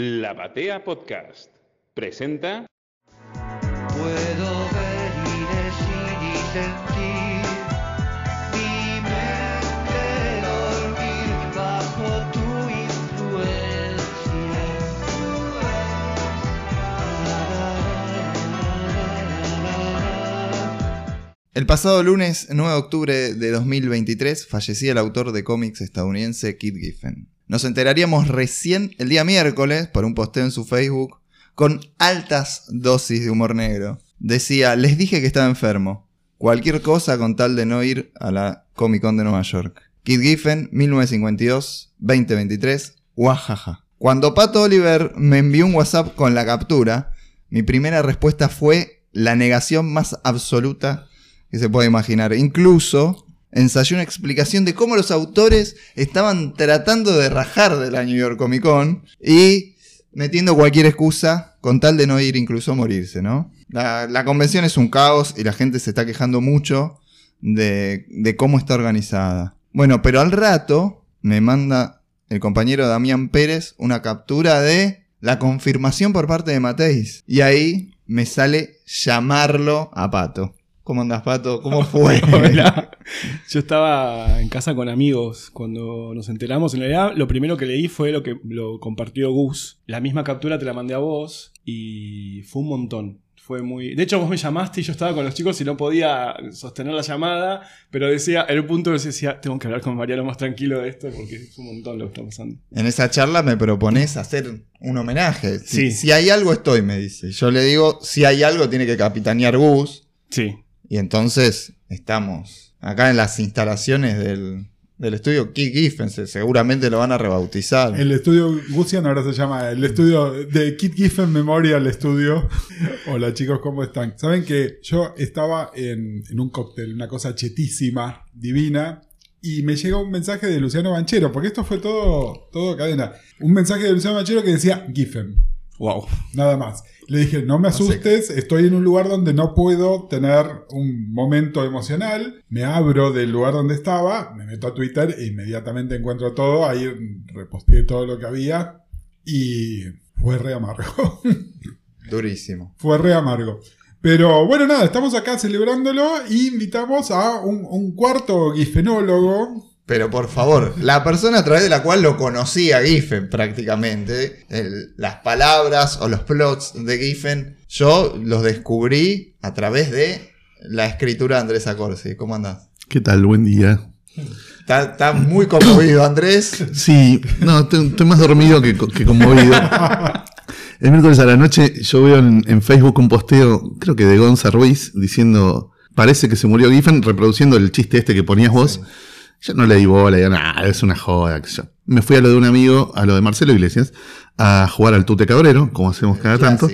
La Batea Podcast presenta. Puedo ver y decir y sentir mi mente dormir bajo tu influencia. El pasado lunes 9 de octubre de 2023 fallecía el autor de cómics estadounidense Kit Giffen. Nos enteraríamos recién el día miércoles por un posteo en su Facebook con altas dosis de humor negro. Decía, les dije que estaba enfermo. Cualquier cosa con tal de no ir a la Comic Con de Nueva York. Kit Giffen, 1952-2023, Wajaja. Cuando Pato Oliver me envió un WhatsApp con la captura, mi primera respuesta fue la negación más absoluta que se puede imaginar. Incluso ensayé una explicación de cómo los autores estaban tratando de rajar de la New York Comic Con y metiendo cualquier excusa con tal de no ir incluso a morirse, ¿no? La, la convención es un caos y la gente se está quejando mucho de, de cómo está organizada. Bueno, pero al rato me manda el compañero Damián Pérez una captura de la confirmación por parte de Mateis. Y ahí me sale llamarlo a Pato. ¿Cómo andas, Pato? ¿Cómo fue? Hola. Yo estaba en casa con amigos cuando nos enteramos. En realidad, lo primero que leí fue lo que lo compartió Gus. La misma captura te la mandé a vos y fue un montón. Fue muy. De hecho, vos me llamaste y yo estaba con los chicos y no podía sostener la llamada, pero decía, en un punto decía, tengo que hablar con Mariano más tranquilo de esto porque es un montón lo que está pasando. En esa charla me propones hacer un homenaje. Si, Sí. si hay algo, estoy, me dice. Yo le digo, si hay algo, tiene que capitanear Gus. Sí. Y entonces estamos acá en las instalaciones del, del estudio Kid Giffen. se- Seguramente lo van a rebautizar. El estudio Gusian ahora se llama el estudio de Kit Giffen Memorial Studio. Hola chicos, ¿cómo están? Saben que yo estaba en, en un cóctel, una cosa chetísima, divina, y me llegó un mensaje de Luciano Banchero, porque esto fue todo, todo cadena. Un mensaje de Luciano Banchero que decía Giffen, Wow. nada más. Le dije, no me asustes, estoy en un lugar donde no puedo tener un momento emocional. Me abro del lugar donde estaba, me meto a Twitter e inmediatamente encuentro todo. Ahí reposteé todo lo que había y fue re amargo. Durísimo. fue re amargo. Pero bueno, nada, estamos acá celebrándolo y invitamos a un, un cuarto gifenólogo. Pero por favor, la persona a través de la cual lo conocía Giffen prácticamente, el- las palabras o los plots de Giffen, yo los descubrí a través de la escritura de Andrés Acorsi. ¿Cómo andás? ¿Qué tal? Buen día. Está, está muy conmovido Andrés. Sí, no, estoy, más dormido que, que conmovido. El miércoles a la noche yo veo en, en Facebook un posteo, creo que de Gonza Ruiz, diciendo, parece que se murió Giffen, reproduciendo el chiste este que ponías vos. Yo no le di bola, digo, nah, es una joda. yo. Me fui a lo de un amigo, a lo de Marcelo Iglesias, a jugar al Tute Cabrero, como hacemos cada tanto.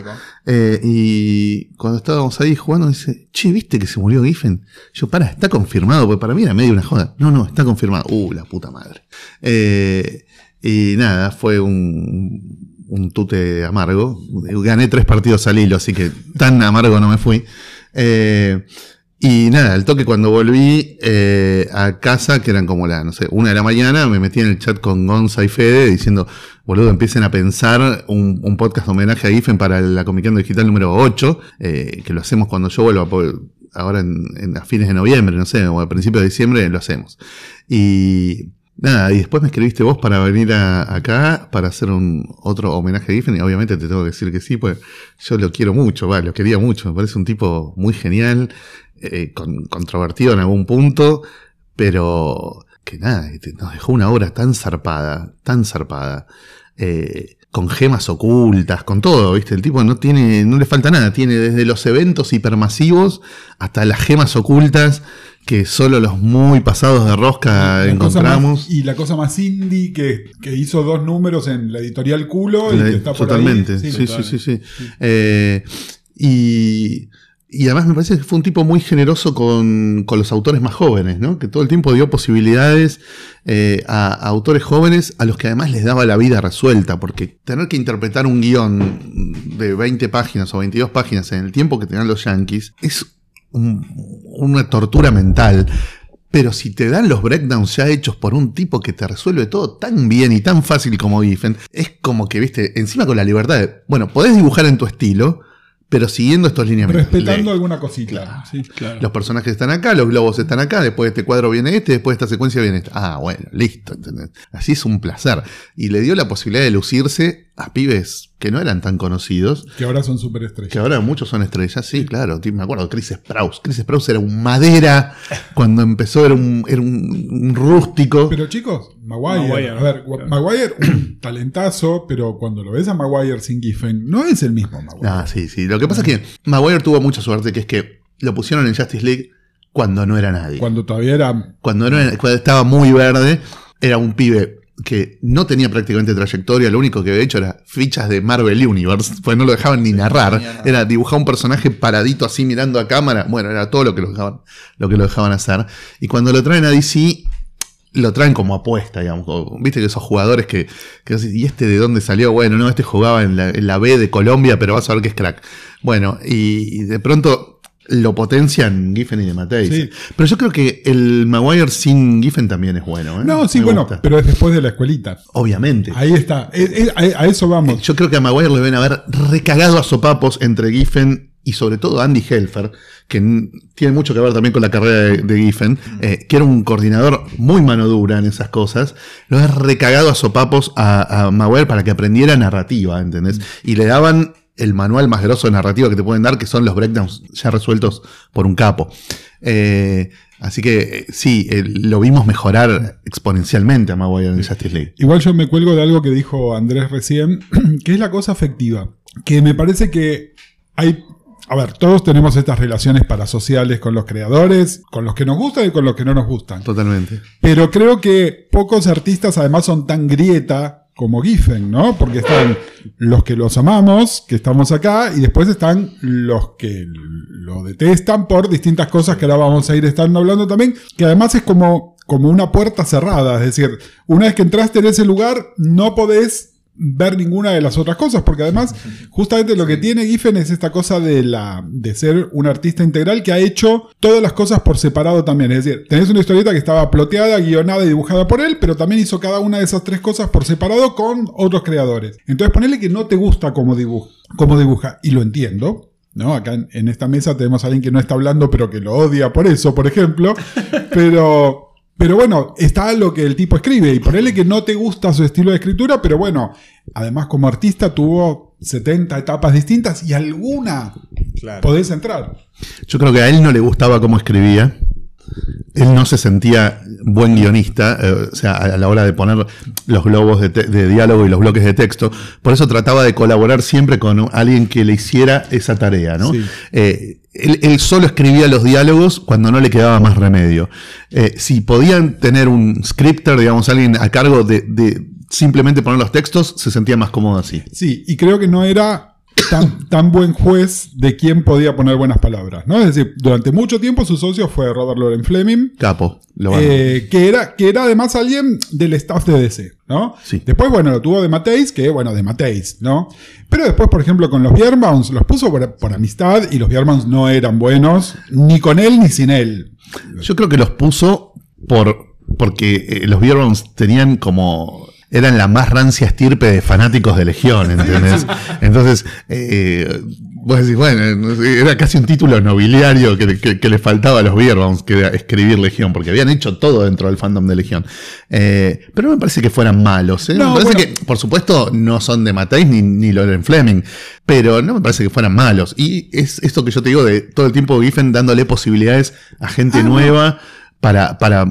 Eh, y cuando estábamos ahí jugando, dice, che, ¿viste que se murió Giffen? Yo, para, está confirmado, porque para mí era medio una joda. No, no, está confirmado. Uh, la puta madre. Eh, y nada, fue un, un tute amargo. Gané tres partidos al hilo, así que tan amargo no me fui. Eh, y nada, al toque cuando volví eh, a casa, que eran como la, no sé, una de la mañana, me metí en el chat con Gonza y Fede diciendo, boludo, empiecen a pensar un, podcast homenaje a Giffen para la Con Digital número 8, eh, que lo hacemos cuando yo vuelva, ahora en, en- a fines de noviembre, no sé, o a principios de diciembre lo hacemos. Y nada, y después me escribiste vos para venir a- acá para hacer un otro homenaje a Giffen, y obviamente te tengo que decir que sí, pues yo lo quiero mucho, va, lo quería mucho, me parece un tipo muy genial, eh, con- controvertido en algún punto, pero que nada, te- nos dejó una obra tan zarpada, tan zarpada, eh, con gemas ocultas, con todo, ¿viste? El tipo no tiene, no le falta nada, tiene desde los eventos hipermasivos hasta las gemas ocultas que solo los muy pasados de rosca La encontramos. más- y la cosa más indie que, que hizo dos números en la editorial Culo y La- que está por totalmente, ahí. sí, sí, sí, sí. Eh, y, y además me parece que fue un tipo muy generoso con, con los autores más jóvenes, ¿no? Que todo el tiempo dio posibilidades eh, a, autores jóvenes a los que además les daba la vida resuelta, porque tener que interpretar un guion de 20 páginas o 22 páginas en el tiempo que tenían los yankees es un- una tortura mental. Pero si te dan los breakdowns ya hechos por un tipo que te resuelve todo tan bien y tan fácil como Giffen, es como que, viste, encima con la libertad de, bueno, podés dibujar en tu estilo, pero siguiendo estos lineamientos. Respetando Le- alguna cosita. sí. Claro. Los personajes están acá, los globos están acá, después de este cuadro viene este, después de esta secuencia viene este. Ah, bueno, listo, ¿entendés? Así es un placer. Y le dio la posibilidad de lucirse a pibes que no eran tan conocidos, Que ahora son superestrellas. que ahora muchos son estrellas, sí, claro. Me acuerdo, Chris Sprouse. Chris Sprouse era un madera, cuando empezó era un, era un, un rústico. Pero chicos, Maguire, Maguire, a ver, claro. Maguire, un talentazo, pero cuando lo ves a Maguire sin Giffen, no es el mismo Maguire. Ah, sí, sí. Lo que pasa es que Maguire tuvo mucha suerte, que es que lo pusieron en Justice League cuando no era nadie. Cuando todavía era. cuando, no era- cuando estaba muy verde, era un pibe que no tenía prácticamente trayectoria, lo único que había hecho era fichas de Marvel Universe, pues no lo dejaban ni narrar, era dibujar un personaje paradito así mirando a cámara, bueno, era todo lo que lo dejaban, lo que lo dejaban hacer. Y cuando lo traen a DC, lo traen como apuesta, digamos. Viste que esos jugadores que, que ¿y este de dónde salió? Bueno, no, este jugaba en la, en la B de Colombia, pero vas a ver que es crack. Bueno, y, y de pronto lo potencian Giffen y de Matei. Sí. Pero yo creo que el Maguire sin Giffen también es bueno. ¿eh? No, sí, Me bueno, gusta. pero es después de la escuelita. Obviamente. Ahí está. A, a eso vamos. Yo creo que a Maguire le deben haber recagado a sopapos entre Giffen y sobre todo Andy Helfer, que tiene mucho que ver también con la carrera de, de Giffen, eh, que era un coordinador muy mano dura en esas cosas, lo ha recagado a sopapos a, a Maguire para que aprendiera narrativa, ¿entendés? Y le daban el manual más grosso de narrativa que te pueden dar, que son los breakdowns ya resueltos por un capo. Eh, así que eh, sí, eh, lo vimos mejorar exponencialmente a Maguire en Justice League. Igual yo me cuelgo de algo que dijo Andrés recién, que es la cosa afectiva. Que me parece que hay. A ver, todos tenemos estas relaciones parasociales con los creadores, con los que nos gustan y con los que no nos gustan. Totalmente. Pero creo que pocos artistas además son tan grieta como Giffen, ¿no? Porque están los que los amamos, que estamos acá, y después están los que lo detestan por distintas cosas que ahora vamos a ir estando hablando también, que además es como, como una puerta cerrada, es decir, una vez que entraste en ese lugar, no podés ver ninguna de las otras cosas, porque además justamente lo que tiene Giffen es esta cosa de la de ser un artista integral que ha hecho todas las cosas por separado también, es decir, tenés una historieta que estaba ploteada, guionada y dibujada por él, pero también hizo cada una de esas tres cosas por separado con otros creadores. Entonces ponele que no te gusta cómo dibuja, cómo dibuja y lo entiendo. ¿no? Acá en, en esta mesa tenemos a alguien que no está hablando, pero que lo odia por eso, por ejemplo. Pero, pero bueno, está lo que el tipo escribe y ponele que no te gusta su estilo de escritura, pero bueno, además como artista tuvo 70 etapas distintas y alguna Claro. podés entrar. Yo creo que a él no le gustaba cómo escribía. Él no se sentía buen guionista, eh, o sea, a la hora de poner los globos de, de diálogo y los bloques de texto. Por eso trataba de colaborar siempre con alguien que le hiciera esa tarea, ¿no? Sí. Eh, él, él solo escribía los diálogos cuando no le quedaba más remedio. Eh, si podían tener un scripter, digamos, alguien a cargo de, de simplemente poner los textos, se sentía más cómodo así. Sí, y creo que no era tan, tan buen juez de quién podía poner buenas palabras, ¿no? Es decir, durante mucho tiempo su socio fue Robert Loren Fleming, Capo, lo. Eh, que, era, que era además alguien del staff de DC, ¿no? Sí. Después, bueno, lo tuvo de Mateis, que bueno, de Mateis, ¿no? Pero después, por ejemplo, con los Bierbounds, los puso por, por amistad y los Bierbounds no eran buenos, ni con él ni sin él. Yo creo que los puso por porque eh, los Beerbounds tenían como eran la más rancia estirpe de fanáticos de Legión, ¿entendés? Entonces, eh, vos decís, bueno, era casi un título nobiliario que, que- que le faltaba a los Beerbounds, que era escribir Legión, porque habían hecho todo dentro del fandom de Legión. Eh, pero no me parece que fueran malos, ¿eh? No, me parece bueno. que, por supuesto, no son de Mateis ni, ni Loren Fleming, pero no me parece que fueran malos. Y es esto que yo te digo de todo el tiempo Giffen dándole posibilidades a gente Ah, no. nueva para, para,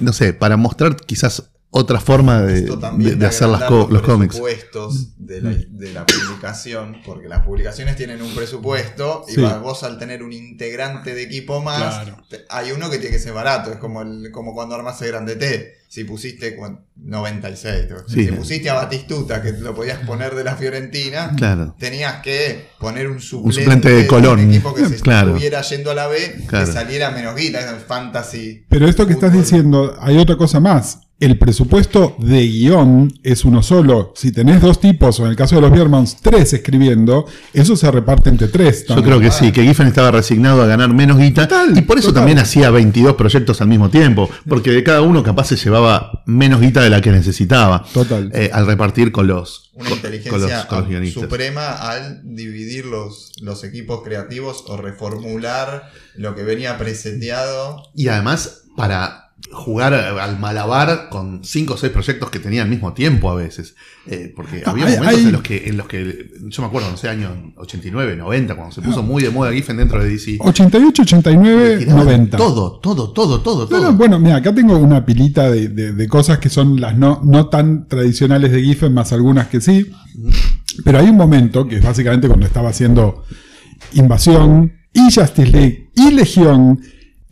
no sé, para mostrar quizás otra forma de, de- de hacer las co- los cómics. presupuestos de la, de la publicación, porque las publicaciones tienen un presupuesto y Sí. vos al tener un integrante de equipo más, Claro. te- hay uno que tiene que ser barato, es como el, como cuando armas el grande T. Si pusiste cuan- 96, creo. Sí. si pusiste a Batistuta, que lo podías poner de la Fiorentina, Claro. tenías que poner un suplente, suplente de Colón. un equipo que se Claro. estuviera yendo a la B, Claro. que saliera menos guita, es fantasy. Pero esto que estás diciendo, hay otra cosa más. El presupuesto de guion es uno solo. Si tenés dos tipos, o en el caso de los Biermans, tres escribiendo, eso se reparte entre tres. Yo creo que sí, que Giffen estaba resignado a ganar menos guita Total, y por eso total. también hacía 22 proyectos al mismo tiempo, porque de cada uno capaz se llevaba menos guita de la que necesitaba Total. eh, al repartir con los, Una con, inteligencia con los, con los guionistas. suprema al dividir los, los equipos creativos o reformular lo que venía preseteado. Y además para jugar al malabar con cinco o seis proyectos que tenía al mismo tiempo a veces. Eh, porque No, había hay- momentos hay- en los que en los que yo me acuerdo, no sé, año 89, 90, cuando se puso muy de moda Giffen dentro de DC. 88, 89, tiraban 90. Todo, todo, todo, todo, todo. no, bueno, mira, acá tengo una pilita de, de- de cosas que son las no, no tan tradicionales de Giffen, más algunas que sí. Pero hay un momento, que es básicamente cuando estaba haciendo Invasión, y Justice League, y Legión,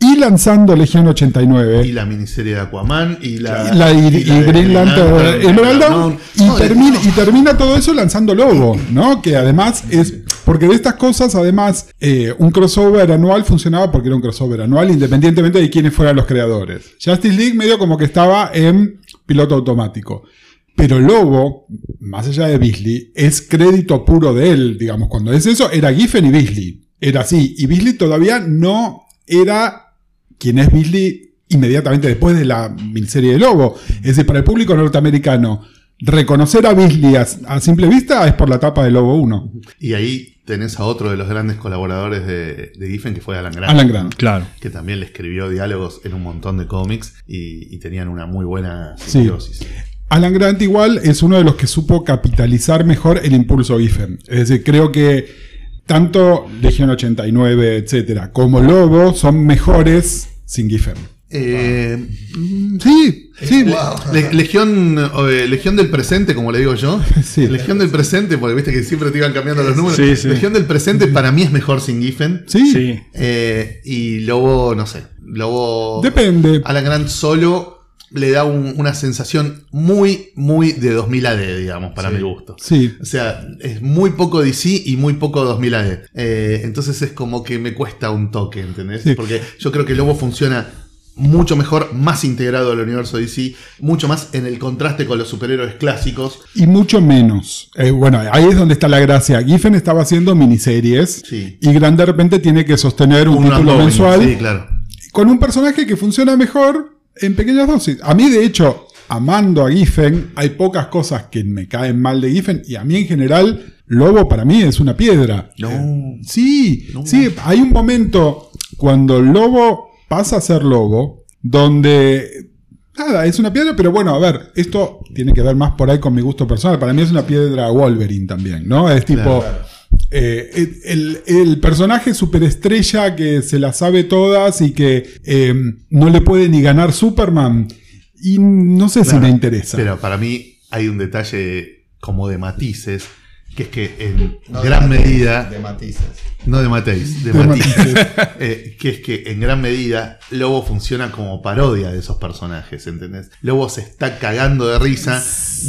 y lanzando Legión 89. Y la miniserie de Aquaman, y la, y la, y- y y la de Green Lantern, Lantern, Emerald Dawn, Dawn. y, No, de- termina, y termina todo eso lanzando Lobo, ¿no? Que además es. Porque de estas cosas, además, eh, un crossover anual funcionaba porque era un crossover anual, independientemente de quiénes fueran los creadores. Justice League medio como que estaba en piloto automático. Pero Lobo, más allá de Beasley, es crédito puro de él, digamos. Cuando es eso, era Giffen y Beasley. Era así. Y Beasley todavía no era quien es Beasley inmediatamente después de la miniserie de Lobo. Es decir, para el público norteamericano, reconocer a Beasley a, a simple vista es por la tapa de Lobo 1. Y ahí tenés a otro de los grandes colaboradores de, de Giffen, que fue Alan Grant. Alan Grant. Claro. Que también le escribió diálogos en un montón de cómics y, y tenían una muy buena Sí. simbiosis. Alan Grant igual es uno de los que supo capitalizar mejor el impulso Giffen. Es decir, creo que tanto Legión 89, etcétera, como Lobo son mejores sin Giffen. Eh, mm, sí, sí. le- Wow. le- Legión, eh, Legión del presente, como le digo yo. Sí. Legión del presente, porque viste que siempre te iban cambiando los números. Sí, sí. Legión del presente para mí es mejor sin Giffen. Sí, Sí. Eh, y Lobo, no sé. Lobo. depende. Alan Grant solo le da un- una sensación muy, muy de 2000 AD, digamos, para mi gusto. Sí, O sea, es muy poco DC y muy poco 2000 AD. Eh, entonces es como que me cuesta un toque, ¿entendés? Sí. Porque yo creo que Lobo funciona mucho mejor, más integrado al universo DC, mucho más en el contraste con los superhéroes clásicos. y mucho menos. Eh, bueno, ahí es donde está la gracia. Giffen estaba haciendo miniseries Sí. y Grant de repente tiene que sostener un, Un título mensual Sí, claro. con un personaje que funciona mejor en pequeñas dosis. A mí, de hecho, amando a Giffen, hay pocas cosas que me caen mal de Giffen y a mí en general, Lobo para mí es una piedra. No. Eh, sí, No. sí, hay un momento cuando Lobo pasa a ser Lobo, donde... Nada, es una piedra, pero bueno, a ver, esto tiene que ver más por ahí con mi gusto personal. Para mí es una piedra Wolverine también, ¿no? Es tipo, Claro. Eh, el, el personaje superestrella que se la sabe todas y que eh, no le puede ni ganar Superman. Y no sé si me interesa. Pero para mí hay un detalle como de matices, que es que en No de gran matices, medida... De matices. No de Mateis, de, De Matices. matices. Eh, que es que en gran medida Lobo funciona como parodia de esos personajes, ¿entendés? Lobo se está cagando de risa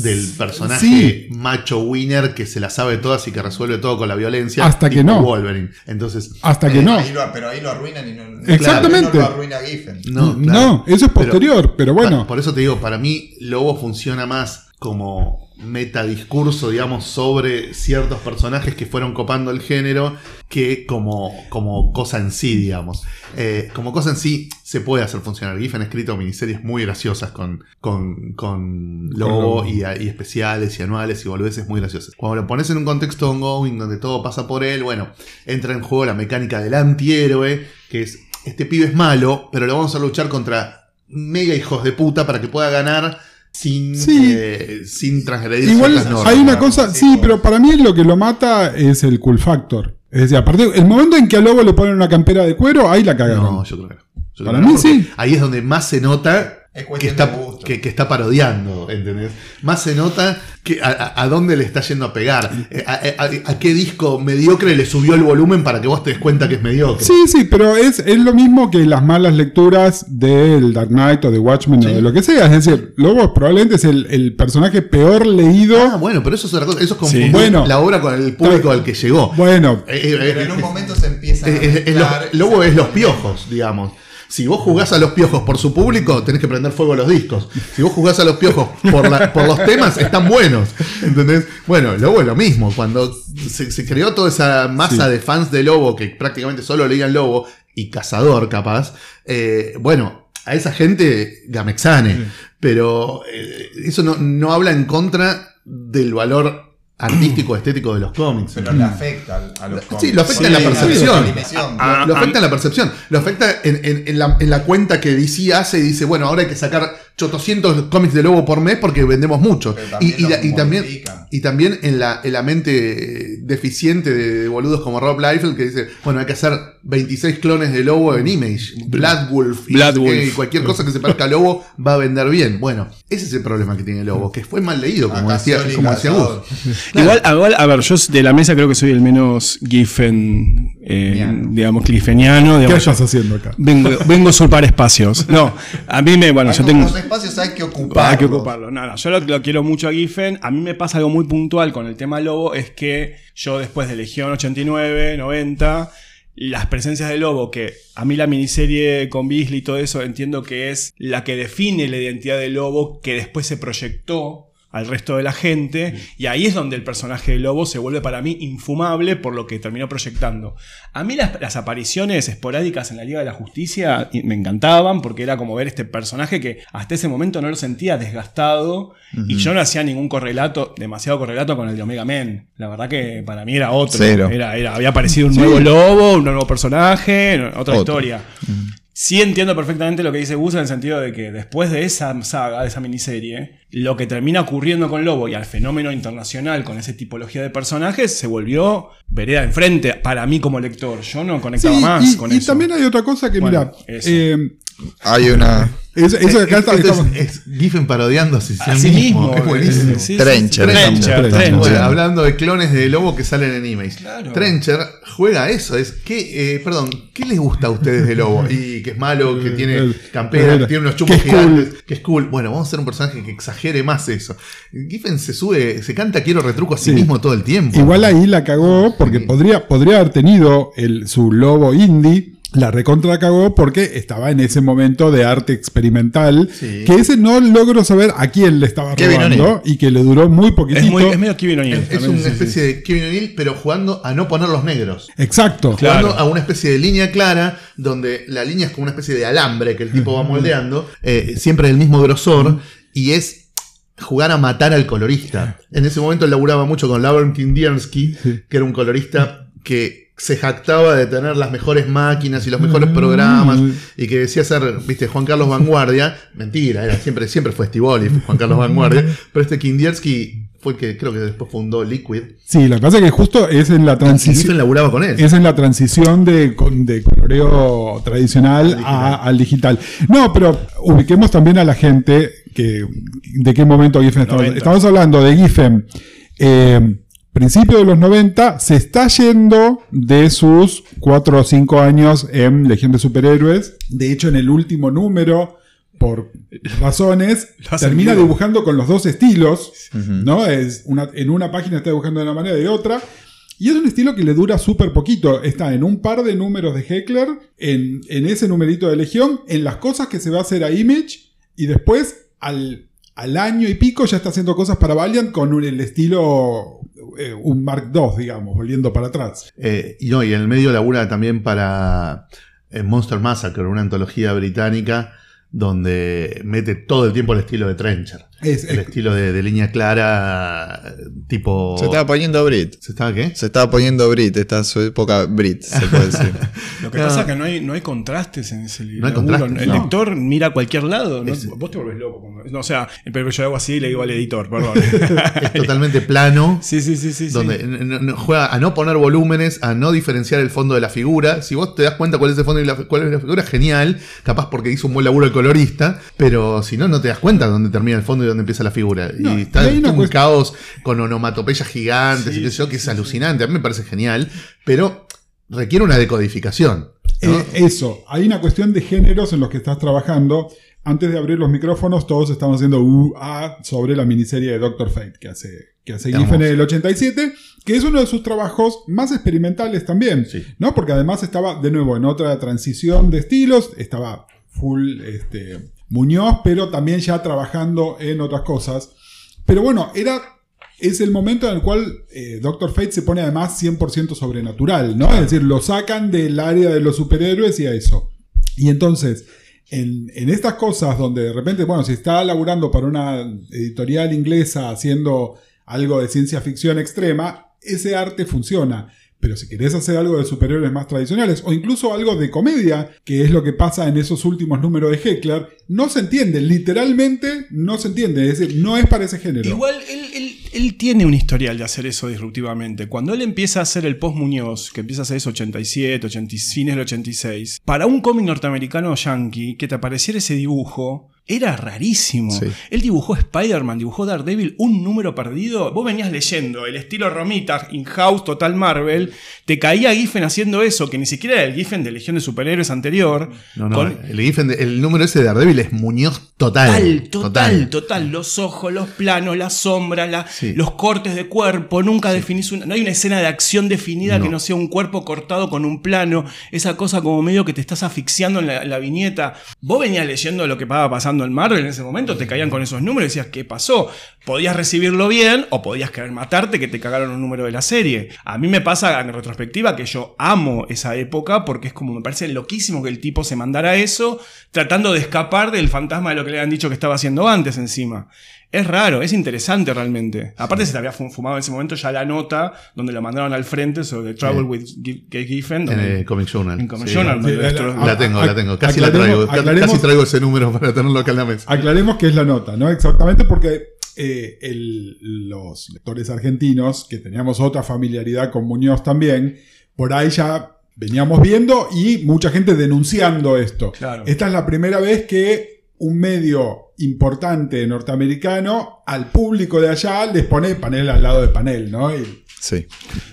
del personaje Sí. macho winner que se la sabe todas y que resuelve todo con la violencia. Hasta que no. Wolverine. Entonces, Hasta que eh, no. Ahí lo- pero ahí lo arruinan y no. Exactamente. No lo arruina Giffen. No, No, claro. eso es posterior, pero, bueno. Por eso te digo, para mí Lobo funciona más como metadiscurso, digamos, sobre ciertos personajes que fueron copando el género que como, como cosa en sí, digamos. Eh, como cosa en sí se puede hacer funcionar. Giffen ha escrito miniseries muy graciosas con, con, con y, y especiales y anuales y boludeces muy graciosas. Cuando lo pones en un contexto ongoing donde todo pasa por él, bueno, entra en juego la mecánica del antihéroe, que es, este pibe es malo, pero lo vamos a luchar contra mega hijos de puta para que pueda ganar sin, Sí. eh, sin transgredir Igual ciertas normas. hay una cosa, Sí, pero para mí lo que lo mata es el cool factor. Es decir, a partir el momento en que a Lobo le ponen una campera de cuero, ahí la cagaron. No, yo creo que no. Yo creo Para que no, mí sí. Ahí es donde más se nota Es que está, de gusto. que, que está parodiando, ¿entendés? Más se nota que a, dónde le está yendo a pegar. Eh, A, a- a qué disco mediocre le subió el volumen para que vos te des cuenta que es mediocre. Sí, sí, pero es, es lo mismo que las malas lecturas del Dark Knight o de Watchmen Sí. o de lo que sea. Es decir, Lobo probablemente es el, el personaje peor leído. Ah, bueno, pero eso es otra cosa. Eso es confundir Bueno. la obra con el público al que llegó. Bueno, Eh, eh, Pero en un momento se empieza a. es- es- es mezclar los- y Lobo es los piojos, digamos. Si vos jugás a los piojos por su público, tenés que prender fuego a los discos. Si vos jugás a los piojos por, la- por los temas, están buenos. ¿Entendés? Bueno, Lobo es lo mismo. Cuando se, se creó toda esa masa de fans de Lobo que prácticamente solo leían Lobo y Cazador, capaz. eh, bueno, a esa gente Gamexane. Pero eh, eso no, no habla en contra del valor artístico, estético de los cómics. Pero le afecta a los Sí, lo afecta en la percepción. dimensión. Ah, lo ah, afecta en la percepción. Lo afecta en, en- en la, en la cuenta que DC hace y dice, bueno, ahora hay que sacar 800 cómics de Lobo por mes porque vendemos mucho. Pero Y, también y la- los y también, modifican. y también en la, en la mente deficiente de, de boludos como Rob Liefeld que dice, bueno, hay que hacer 26 clones de Lobo en Image. Blood Wolf. y cualquier cosa que se parezca a Lobo va a vender bien. Bueno, ese es el problema que tiene Lobo, que fue mal leído, como Acá decía, como decía. Gus. Igual, igual, a ver, yo de la mesa creo que soy el menos Giffen, eh, digamos, clifeniano. ¿Qué Digamos, estás haciendo acá? vengo, vengo a usurpar espacios. No, a mí me, bueno, Hay yo tengo... Los espacios hay que ocupar. Hay que ocuparlo. No, no, yo lo, lo quiero mucho a Giffen. A mí me pasa algo muy puntual con el tema Lobo, es que yo después de Legión 89, 90, las presencias de Lobo, que a mí la miniserie con Beasley y todo eso entiendo que es la que define la identidad de Lobo, que después se proyectó al resto de la gente, y ahí es donde el personaje de Lobo se vuelve para mí infumable por lo que terminó proyectando. A mí las, las apariciones esporádicas en la Liga de la Justicia me encantaban porque era como ver este personaje que hasta ese momento no lo sentía desgastado y yo no hacía ningún correlato, demasiado correlato con el de Omega Men. La verdad que para mí era otro. Era, era, había aparecido un nuevo lobo, un nuevo personaje, otra Otro. historia. Sí entiendo perfectamente lo que dice Gus en el sentido de que después de esa saga, de esa miniserie, lo que termina ocurriendo con Lobo y al fenómeno internacional con esa tipología de personajes se volvió vereda enfrente para mí como lector. Yo no conectaba Sí, más y, con y eso. también hay otra cosa que, Bueno, mira, eh, Hay una. Eso, eso de acá está- es- estamos- es, Giffen parodiándose a sí Así mismo. mismo. Es buenísimo. eh, sí, sí, Trencher, sí. Trencher, Trencher. Trencher. Bueno, hablando de clones de lobo que salen en Image. Claro. Trencher juega a eso. Es que, eh, perdón, ¿qué les gusta a ustedes de lobo? Y que es malo, que tiene campera, que tiene unos que chupos es cool. gigantes, que es cool. Bueno, vamos a hacer un personaje que exagere más eso. Giffen se sube, se canta quiero retruco a sí, Sí. mismo todo el tiempo. Igual ahí la cagó porque podría, podría haber tenido el, su lobo indie. La recontra cagó porque estaba en ese momento de arte experimental. Sí. Que ese no logro saber a quién le estaba Kevin robando O'Neill. y que le duró muy poquitito. Es, muy, es medio Kevin O'Neill. Es, una sí, sí. especie de Kevin O'Neill, pero jugando a no poner los negros. Exacto. Claro. Jugando a una especie de línea clara, donde la línea es como una especie de alambre que el tipo va moldeando, eh, siempre del mismo grosor, y es jugar a matar al colorista. En ese momento él laburaba mucho con Lauren Kindierski, que era un colorista que se jactaba de tener las mejores máquinas y los mejores Mm. programas y que decía ser, viste, Juan Carlos Vanguardia. Mentira, era siempre, siempre fue Stivoli, Juan Carlos Vanguardia. Pero este Kindierski fue el que creo que después fundó Liquid. Sí, lo que pasa es que justo es en la transición. Giffen laburaba con él. Es en la transición de, de coloreo tradicional a- al digital. No, pero ubiquemos también a la gente que de qué momento Giffen estamos. 90. Estamos hablando de Giffen. Eh, principio de los 90 se está yendo de sus 4 o 5 años en Legión de Superhéroes. De hecho, en el último número, por razones, termina dibujando con los dos estilos. ¿no? Es una, en una página está dibujando de una manera y de otra. Y es un estilo que le dura súper poquito. Está en un par de números de Heckler, en, en ese numerito de Legión, en las cosas que se va a hacer a Image, y después al, al año y pico ya está haciendo cosas para Valiant con un- el estilo, eh, un Mark II, digamos, volviendo para atrás. Eh, y no, y en el medio labura también para eh, Monster Massacre, una antología británica donde mete todo el tiempo el estilo de Trencher. Es, El es- estilo de, de línea clara, tipo... Se estaba poniendo Brit. ¿Se estaba qué? Se estaba poniendo Brit. Esta es su época Brit, se puede decir. Lo que No. pasa es que no hay, no hay contrastes en ese libro. No hay contrastes, El no. lector mira a cualquier lado. ¿no? Es- Vos te volvés loco. cuando- no, o sea, pero yo hago así y le digo al editor, perdón. Es totalmente plano. sí, sí, sí, sí. sí. Donde juega a no poner volúmenes, a no diferenciar el fondo de la figura. Si vos te das cuenta cuál es el fondo y la, cuál es la figura, genial. Capaz porque hizo un buen laburo el colorista. Pero si no, no te das cuenta dónde termina el fondo y dónde empieza la figura. No, y está y una un caos con onomatopeyas gigantes Sí, y qué sé yo, que es alucinante. A mí me parece genial. Pero requiere una decodificación. ¿no? Eh, eso, hay una cuestión de géneros en los que estás trabajando. Antes de abrir los micrófonos, todos estamos haciendo UA sobre la miniserie de Doctor Fate que hace, que hace Giffen en el 87, que que es uno de sus trabajos más experimentales también, Sí. ¿no? Porque además estaba de nuevo en otra transición de estilos, estaba full este, Muñoz, pero también ya trabajando en otras cosas. Pero bueno, era es el momento en el cual eh, Doctor Fate se pone además 100% sobrenatural, ¿no? Es decir, lo sacan del área de los superhéroes y a eso. Y entonces, en, en estas cosas donde de repente, bueno, si está laburando para una editorial inglesa haciendo algo de ciencia ficción extrema, ese arte funciona. Pero si querés hacer algo de superhéroes más tradicionales o incluso algo de comedia, que es lo que pasa en esos últimos números de Heckler, no se entiende, literalmente no se entiende, es decir, no es para ese género. Igual él, tiene un historial de hacer eso disruptivamente. Cuando él empieza a hacer el post Muñoz, que empieza a hacer eso 87, 80, fines del 86, para un cómic norteamericano yankee, que te apareciera ese dibujo, era rarísimo. Sí. Él dibujó Spider-Man, dibujó Daredevil, un número perdido. Vos venías leyendo el estilo Romita, In-House, Total Marvel, te caía Giffen haciendo eso, que ni siquiera era el Giffen de Legión de Superhéroes anterior. No, no, con- el, Giffen de- el número ese de Daredevil es Muñoz total. Total, total, total. Los ojos, los planos, las sombras, la- Sí. los cortes de cuerpo. Nunca definís una. No hay una escena de acción definida No. que no sea un cuerpo cortado con un plano. Esa cosa como medio que te estás asfixiando en la, la viñeta. Vos venías leyendo lo que estaba pasando en Marvel en ese momento, te caían con esos números y decías, ¿qué pasó? Podías recibirlo bien o podías querer matarte que te cagaron un número de la serie. A mí me pasa en retrospectiva que yo amo esa época porque es como me parece loquísimo que el tipo se mandara eso tratando de escapar del fantasma de lo que le habían dicho que estaba haciendo antes encima. Es raro, es interesante realmente. Aparte se te había fu- fumado en ese momento ya la nota donde lo mandaron al frente sobre Trouble with Gi- Gay Giffen. En el Comic Journal. en Comic Sí. Journal, Sí, la- esto- la- La tengo, la tengo. Casi la traigo. Casi- traigo ese número para tenerlo acá en la mesa. Aclaremos qué es la nota, ¿no? Exactamente porque eh, el- los lectores argentinos, que teníamos otra familiaridad con Muñoz también, por ahí ya veníamos viendo y mucha gente denunciando esto. Claro. Esta es la primera vez que un medio importante norteamericano al público de allá les pone panel al lado de panel, ¿no? Y- Sí.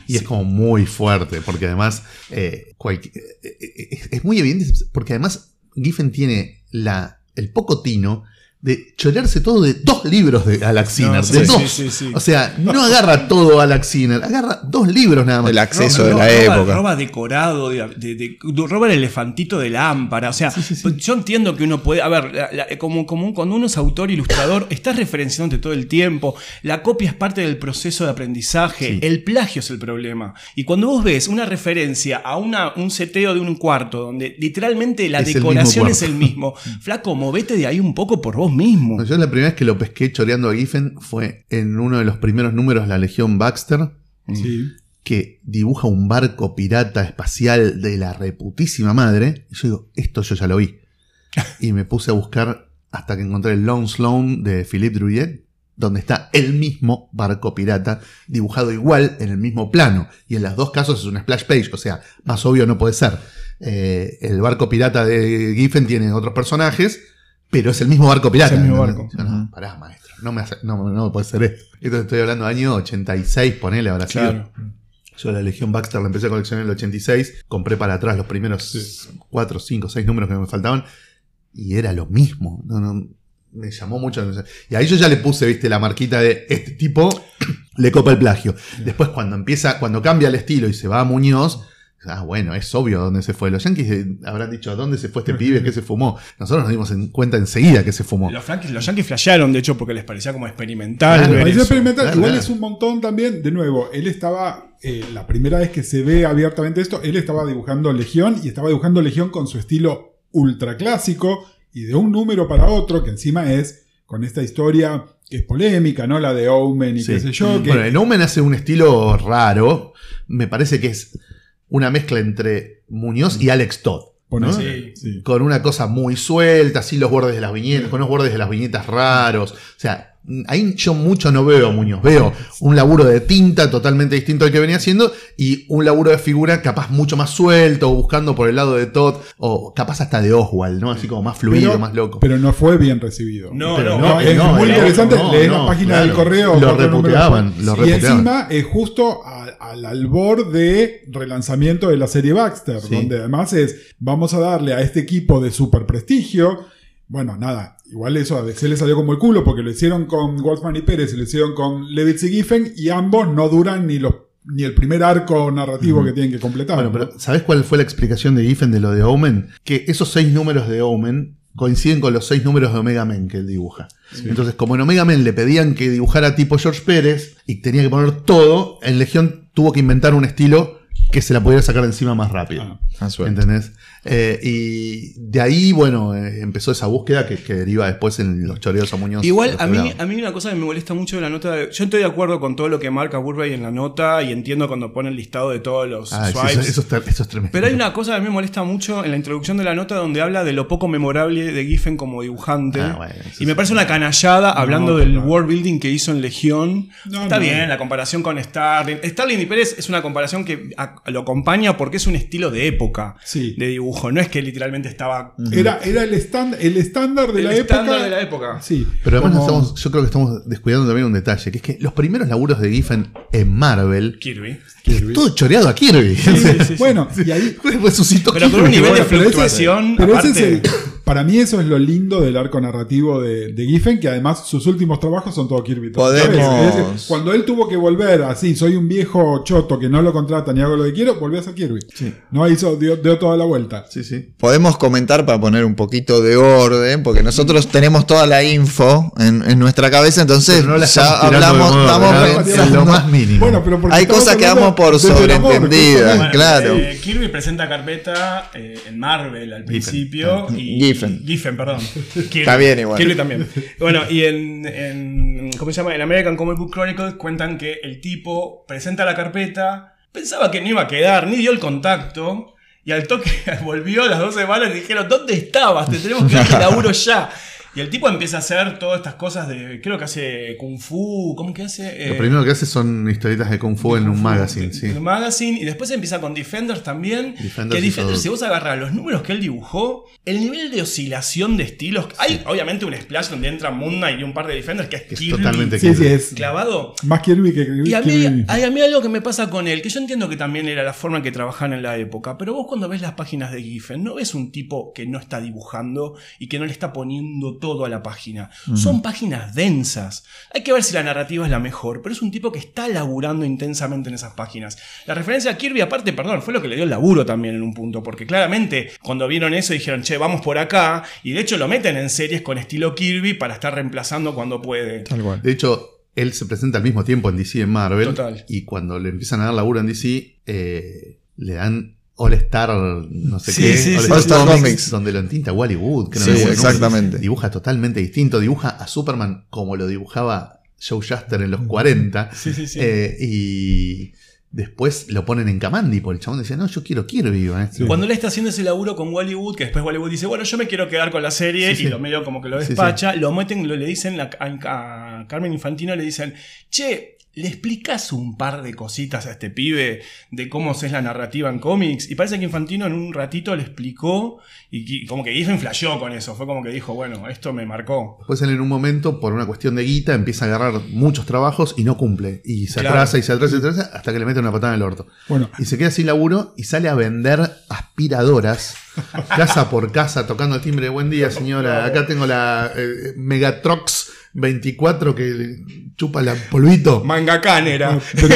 Y es como muy fuerte, porque además eh, cualqui- eh, eh, es, es muy evidente, porque además Giffen tiene la, el poco tino de chorearse todo de dos libros de Alex Sinner, No, sí, de sí, dos. sí, sí. O sea, no agarra todo Alex Sinner, agarra dos libros nada más. El acceso Roba- de la roba- época. Roba decorado, de, de- de- roba el elefantito de lámpara. O sea, yo entiendo que uno puede. A ver, la- la- como, como un- cuando uno es autor, ilustrador, estás referenciándote todo el tiempo. La copia es parte del proceso de aprendizaje. Sí. El plagio es el problema. Y cuando vos ves una referencia a una, un seteo de un cuarto, donde literalmente la Es decoración es el mismo, flaco, movete de ahí un poco por vos mismo. Yo la primera vez que lo pesqué choreando a Giffen fue en uno de los primeros números de la Legión Baxter, sí. que dibuja un barco pirata espacial de la reputísima madre. Y yo digo, esto yo ya lo vi. Y me puse a buscar hasta que encontré el Lone Sloan de Philippe Drouillet, donde está el mismo barco pirata, dibujado igual en el mismo plano. Y en los dos casos es un splash page, o sea, más obvio no puede ser. Eh, el barco pirata de Giffen tiene otros personajes, pero es el mismo barco pirata. Es el mismo barco. No, pará, maestro, no, me hace- no, no puede ser esto. Estoy hablando de año 86, ponele, sido. Claro. Yo la Legión Baxter la empecé a coleccionar en el 86, compré para atrás los primeros 4, 5, 6 números que me faltaban y era lo mismo. No, no, me llamó mucho la atención. Y ahí yo ya le puse, viste, la marquita de este tipo le copa el plagio. Después cuando empieza, cuando cambia el estilo y se va a Muñoz, ah, bueno, es obvio dónde se fue. Los yankees eh, habrán dicho, ¿dónde se fue este pibe? ¿Qué se fumó? Nosotros nos dimos en cuenta enseguida que se fumó. Los, Yankees- los Yankees flashearon, de hecho, porque les parecía como experimental. Claro, eso. experimental. Claro, Igual claro. es un montón también. De nuevo, él estaba. eh, la primera vez que se ve abiertamente esto, él estaba dibujando Legión y estaba dibujando Legión con su estilo ultra clásico y de un número para otro, que encima es con esta historia que es polémica, ¿no? La de Omen y Sí. qué sé yo. Que, Bueno, el Omen hace un estilo raro. Me parece que es una mezcla entre Muñoz y Alex Todd. Sí. sí. Con una cosa muy suelta, así los bordes de las viñetas, con los bordes de las viñetas raros. O sea, ahí yo mucho no veo a Muñoz. Veo un laburo de tinta totalmente distinto al que venía haciendo y un laburo de figura capaz mucho más suelto, buscando por el lado de Todd, o capaz hasta de Oswald, ¿no? Así como más fluido, Pero- más loco. Pero no fue bien recibido. No, Pero no, No, es no, muy interesante no, leer no, la página claro. del correo. Lo reputeaban, lo y reputeaban. encima es justo a- al albor de relanzamiento de la serie Baxter, Sí. donde además es, vamos a darle a este equipo de super prestigio, bueno, nada, igual eso a DC le salió como el culo porque lo hicieron con Wolfman y Pérez y lo hicieron con Levitz y Giffen y ambos no duran ni los ni el primer arco narrativo que tienen que completar. Bueno, ¿no? pero ¿sabés cuál fue la explicación de Giffen de lo de Omen? Que esos seis números de Omen coinciden con los seis números de Omega Men que él dibuja. Entonces, como en Omega Men le pedían que dibujara tipo George Pérez y tenía que poner todo, en Legión tuvo que inventar un estilo que se la pudiera sacar de encima más rápido. Ah, Ah. ¿Entendés? Eh, y de ahí, bueno, eh, empezó esa búsqueda que, que deriva después en los choreos a Muñoz. Igual a mí, a mí una cosa que me molesta mucho de la nota, de- yo estoy de acuerdo con todo lo que marca Burbay en la nota y entiendo cuando pone el listado de todos los Ah, sí, swipes. eso, eso eso es tremendo. Pero hay una cosa que a mí me molesta mucho en la introducción de la nota donde habla de lo poco memorable de Giffen como dibujante. Ah, bueno, y me parece una canallada hablando del total. world building que hizo en Legión. No, Está no. bien, la comparación con Starling. Starling y Pérez es una comparación que a- lo acompaña porque es un estilo de época Sí. de dibujo. No es que literalmente estaba. Era, era el, stand, el estándar de El la estándar época. de la época. Sí. Pero además como- estamos- yo creo que estamos descuidando también un detalle, que es que los primeros laburos de Giffen en Marvel, Kirby. Kirby. todo choreado a Kirby. Bueno, y ahí. Resucitó Pero con un nivel de Bueno, pero ese- fluctuación. ese aparte- es el- para mí eso es lo lindo del arco narrativo de, de Giffen, que además sus últimos trabajos son todo Kirby. Podemos- cuando él tuvo que volver así, soy un viejo choto que no lo contratan y hago lo que quiero, volvió a ser Kirby. No hizo, dio, dio toda la vuelta. Sí, sí. Podemos comentar para poner un poquito de orden, porque nosotros tenemos toda la info en, en nuestra cabeza, entonces no ya hablamos, modo estamos en lo más mínimo. Bueno, pero porque Hay cosas que damos por. Bueno, claro. eh, Kirby presenta carpeta eh, en Marvel al principio. Y, Giffen. Giffen, perdón. Kirby. Está bien igual. Kirby también. Bueno, y en, en- ¿Cómo se llama? En American Comic Book Chronicles cuentan que el tipo presenta la carpeta, pensaba que no iba a quedar, ni dio el contacto. Y al toque volvió a las dos semanas y dijeron, ¿dónde estabas? Te tenemos que dar el laburo ya. Y el tipo empieza a hacer todas estas cosas de, creo que hace kung fu, ¿cómo que hace? Lo Eh, primero que hace son historietas de Kung Fu en un magazine, sí. el magazine, y después empieza con Defenders también. Defenders que Defenders, si vos agarras los números que él dibujó, el nivel de oscilación de estilos. Hay obviamente un splash donde entra Moon Knight y un par de Defenders que es, Que es Kirby totalmente Sí, sí, Kirby. es clavado. más Kirby que Y a mí, Kirby. hay a mí algo que me pasa con él, que yo entiendo que también era la forma en que trabajaban en la época, pero vos cuando ves las páginas de Giffen, no ves un tipo que no está dibujando y que no le está poniendo todo a la página. Son páginas densas. Hay que ver si la narrativa es la mejor, pero es un tipo que está laburando intensamente en esas páginas. La referencia a Kirby, aparte, perdón, fue lo que le dio el laburo también en un punto, porque claramente cuando vieron eso dijeron, che, vamos por acá, y de hecho lo meten en series con estilo Kirby para estar reemplazando cuando puede. Tal cual. De hecho, él se presenta al mismo tiempo en DC y en Marvel. Total. Y cuando le empiezan a dar laburo en DC, eh, le dan All Star, no sé Sí, qué, sí, All sí, Star All Star Comics, Comics. donde lo entinta Wally Wood. Sí, que ¿no? exactamente. Dibuja totalmente distinto. Dibuja a Superman como lo dibujaba Joe Shuster en los 40. Sí, sí, sí. Eh, y después lo ponen en Kamandi, porque el chabón decía, no, yo quiero Kirby. maestro". Cuando él está haciendo ese laburo con Hollywood, que después Hollywood dice, bueno, yo me quiero quedar con la serie, Sí, y sí. lo medio como que lo Sí, despacha, lo meten, lo, le dicen a, a- a Carmen Infantino, le dicen, che, ¿le explicas un par de cositas a este pibe de cómo es la narrativa en cómics? Y parece que Infantino en un ratito le explicó, y, y como que Giffen flasheó con eso, fue como que dijo, bueno, esto me marcó. Después él en un momento, por una cuestión de guita, empieza a agarrar muchos trabajos y no cumple. Y se Claro. atrasa y se atrasa y se atrasa hasta que le mete una patada en el orto. Bueno, Y se queda sin laburo y sale a vender aspiradoras casa por casa tocando el timbre. Buen día, señora. Acá tengo la eh, Megatrox 24 que chupa la polvito. Mangakán era. pero,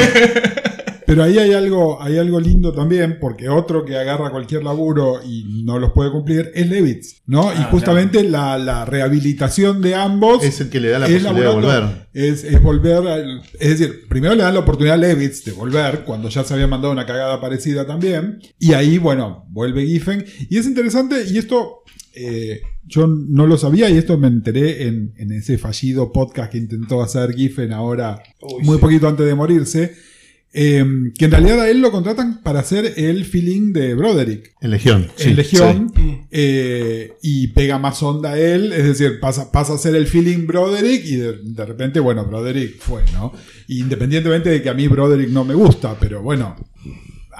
pero ahí hay algo, hay algo lindo también, porque otro que agarra cualquier laburo y no los puede cumplir es Levitz, ¿no? y Ah, justamente la, la rehabilitación de ambos Es el que le da la posibilidad de volver. Es, es volver, al- es decir, primero le dan la oportunidad a Levitz de volver, cuando ya se había mandado una cagada parecida también, y ahí, bueno, vuelve Giffen, y es interesante, y esto eh, yo no lo sabía, y esto me enteré en, en ese fallido podcast que intentó hacer Giffen ahora, Uy, muy sí. poquito antes de morirse, eh, que en realidad a él lo contratan para hacer el feeling de Broderick En Legión. en sí, Legión sí. eh, y pega más onda a él, es decir, pasa, pasa a ser el feeling Broderick y de, de repente, bueno, Broderick fue, ¿no? Independientemente de que a mí Broderick no me gusta, pero bueno,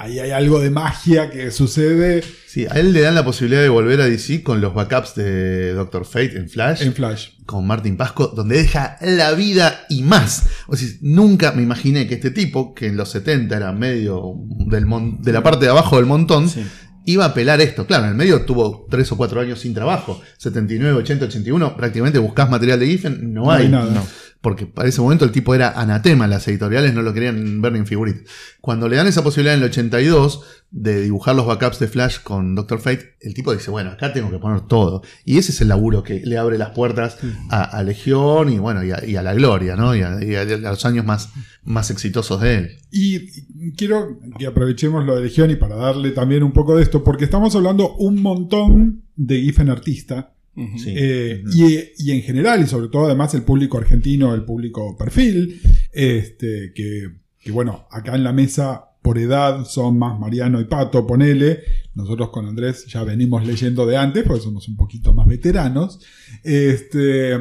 ahí hay algo de magia que sucede Sí, a él le dan la posibilidad de volver a DC con los backups de Doctor Fate en Flash. en Flash. con Martin Pasco, donde deja la vida y más. O sea, nunca me imaginé que este tipo, que en los 70 era medio del mon- de la parte de abajo del montón, Sí. iba a pelar esto. Claro, en el medio tuvo 3 o 4 años sin trabajo. 79, 80, 81, prácticamente buscás material de Giffen, no, No hay hay. nada. No. Porque para ese momento el tipo era anatema, las editoriales no lo querían ver ni en figuritas. Cuando le dan esa posibilidad en el 82 de dibujar los backups de Flash con Doctor Fate, el tipo dice, bueno, acá tengo que poner todo. Y ese es el laburo que le abre las puertas a, a Legión y bueno, y a, y a la gloria, ¿no? Y a, y a- a los años más, más exitosos de él. Y quiero que aprovechemos lo de Legión y para darle también un poco de esto, porque estamos hablando un montón de Giffen artista. Sí. eh, y, y en general, y sobre todo además el público argentino, el público perfil, este, que, que bueno, acá en la mesa por edad son más Mariano y Pato, ponele. Nosotros con Andrés ya venimos leyendo de antes, porque somos un poquito más veteranos. Este,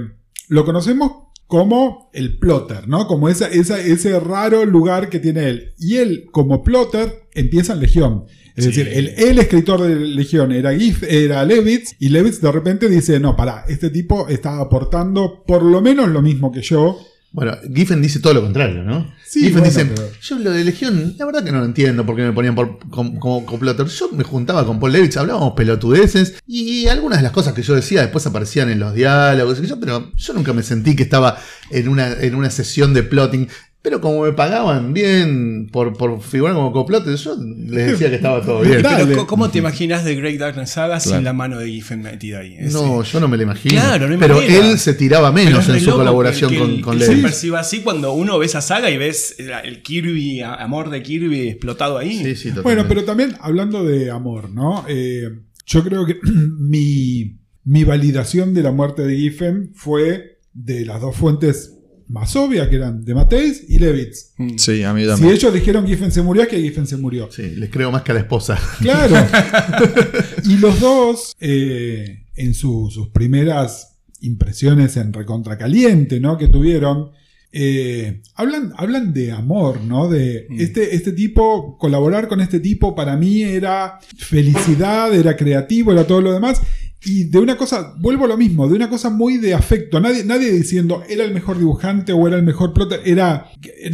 lo conocemos como el plotter, ¿no? Como esa, esa- ese raro lugar que tiene él. Y él, como plotter, empieza en Legión. Es Sí. decir, el, el escritor de Legión era, Gif, era Levitz, y Levitz de repente dice, no, pará, este tipo está aportando por lo menos lo mismo que yo. Bueno, Giffen dice todo lo contrario, ¿no? Sí, Giffen bueno, dice, pero- yo lo de Legión, la verdad que no lo entiendo por qué me ponían por, com- como complotter. Yo me juntaba con Paul Levitz, hablábamos pelotudeces y algunas de las cosas que yo decía después aparecían en los diálogos, yo, pero yo nunca me sentí que estaba en una, en una sesión de plotting. Pero como me pagaban bien por, por figurar como coplotter, yo les decía que estaba todo bien. Dale. Pero, ¿cómo te imaginas de Great Darkness Saga Claro. sin la mano de Giffen metida ahí? No, yo no me lo imagino. Claro, no pero manera. él se tiraba menos en su colaboración que el- con, que con se perciba así cuando uno ve esa saga y ves el, Kirby, amor de Kirby explotado ahí. Sí, sí, totalmente. Bueno, pero también hablando de amor, ¿no? Eh, yo creo que mi, mi validación de la muerte de Giffen fue de las dos fuentes más obvias, que eran de Mateis y Levitz. Mm. Sí, a mí Si también. ellos dijeron Giffen se murió, es que Giffen se murió. Sí, les creo más que a la esposa. Claro. y los dos, eh, en su- sus primeras impresiones en Recontra Caliente, ¿no? Que tuvieron, eh, hablan, hablan de amor, ¿no? De Mm. este, este tipo, colaborar con este tipo para mí era felicidad, era creativo, era todo lo demás. Y de una cosa, vuelvo a lo mismo, de una cosa muy de afecto. Nadie, nadie diciendo era el mejor dibujante o era el mejor plotter. Era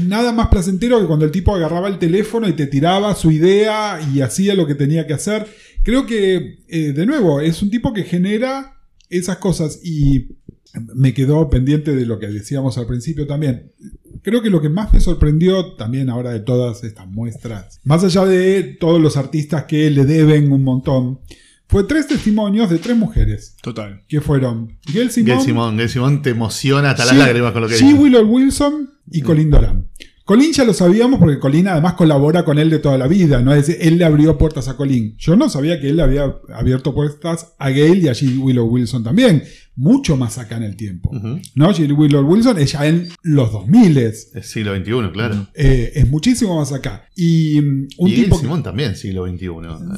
nada más placentero que cuando el tipo agarraba el teléfono y te tiraba su idea y hacía lo que tenía que hacer. Creo que, eh, de nuevo, es un tipo que genera esas cosas y me quedó pendiente de lo que decíamos al principio también. Creo que lo que más me sorprendió también ahora de todas estas muestras, más allá de todos los artistas que le deben un montón, fue tres testimonios de tres mujeres, Total. que fueron Gail Simon, Gail Simón, Gail Simón te emociona hasta las lágrimas con lo que G. dice. Willow Wilson y Colin Doran. Colin ya lo sabíamos porque Colin además colabora con él de toda la vida, ¿no? Es decir, él le abrió puertas a Colin. Yo no sabía que él le había abierto puertas a Gail y a G. Willow Wilson también. Mucho más acá en el tiempo. ¿No? G. Willow Wilson es ya en los 2000 Es siglo XXI, claro. eh, es muchísimo más acá. Y mm, un y Gail. Simón también, siglo XXI.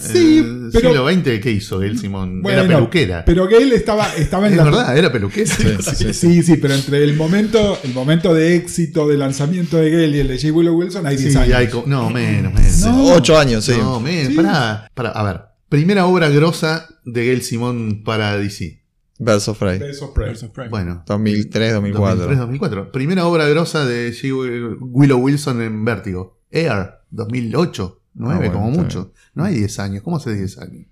Sí, El pero- siglo XX, ¿qué hizo Gail Simón? Bueno, era peluquera. Pero Gail estaba, estaba en es la. verdad, era peluquera. Sí, sí, sí, pero entre el momento, el momento de éxito de lanzamiento de Gale y el de J. Willow Wilson hay 10 Sí, años. hay no, menos, menos. No. Ocho años, sí. No, menos. Sí. Pará, pará, a ver. Primera obra grosa de Gail Simón para DC. Birds of Prey. Birds of Prey. Bueno, 2003, 2004. 2003-2004. Primera obra grosa de G. Willow Wilson en Vértigo. Air, 2008, 9 Ah, bueno, como mucho. No hay 10 años. ¿Cómo hace 10 años?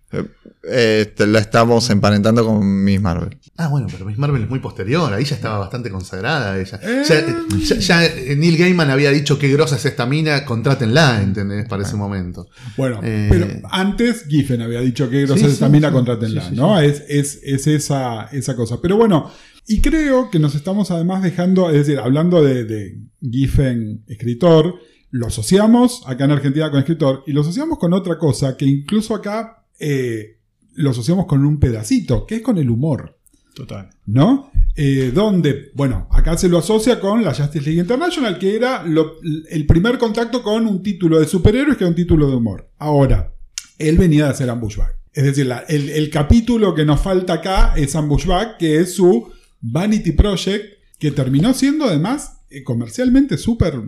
Eh, te- la estamos emparentando con Miss Marvel. Ah, bueno, pero Miss Marvel es muy posterior. Ahí ya estaba bastante consagrada ella. Eh. Ya, ya- ya Neil Gaiman había dicho qué grosa es esta mina, contrátenla, ¿entendés? Para ese momento. Bueno, Eh. pero antes Giffen había dicho que Grosser Sí, sí, también sí. la contratenla, Sí, sí, ¿no? Es, es, es esa, esa cosa. Pero bueno, y creo que nos estamos además dejando, es decir, hablando de, de Giffen escritor, lo asociamos acá en Argentina con escritor y lo asociamos con otra cosa que incluso acá eh, lo asociamos con un pedacito, que es con el humor. Total. ¿no? Eh, donde, bueno, acá se lo asocia con la Justice League International, que era lo- el primer contacto con un título de superhéroes que era un título de humor. Ahora, él venía de hacer Ambushback. Es decir, la- el, el capítulo que nos falta acá es Ambushback, que es su Vanity Project, que terminó siendo además comercialmente súper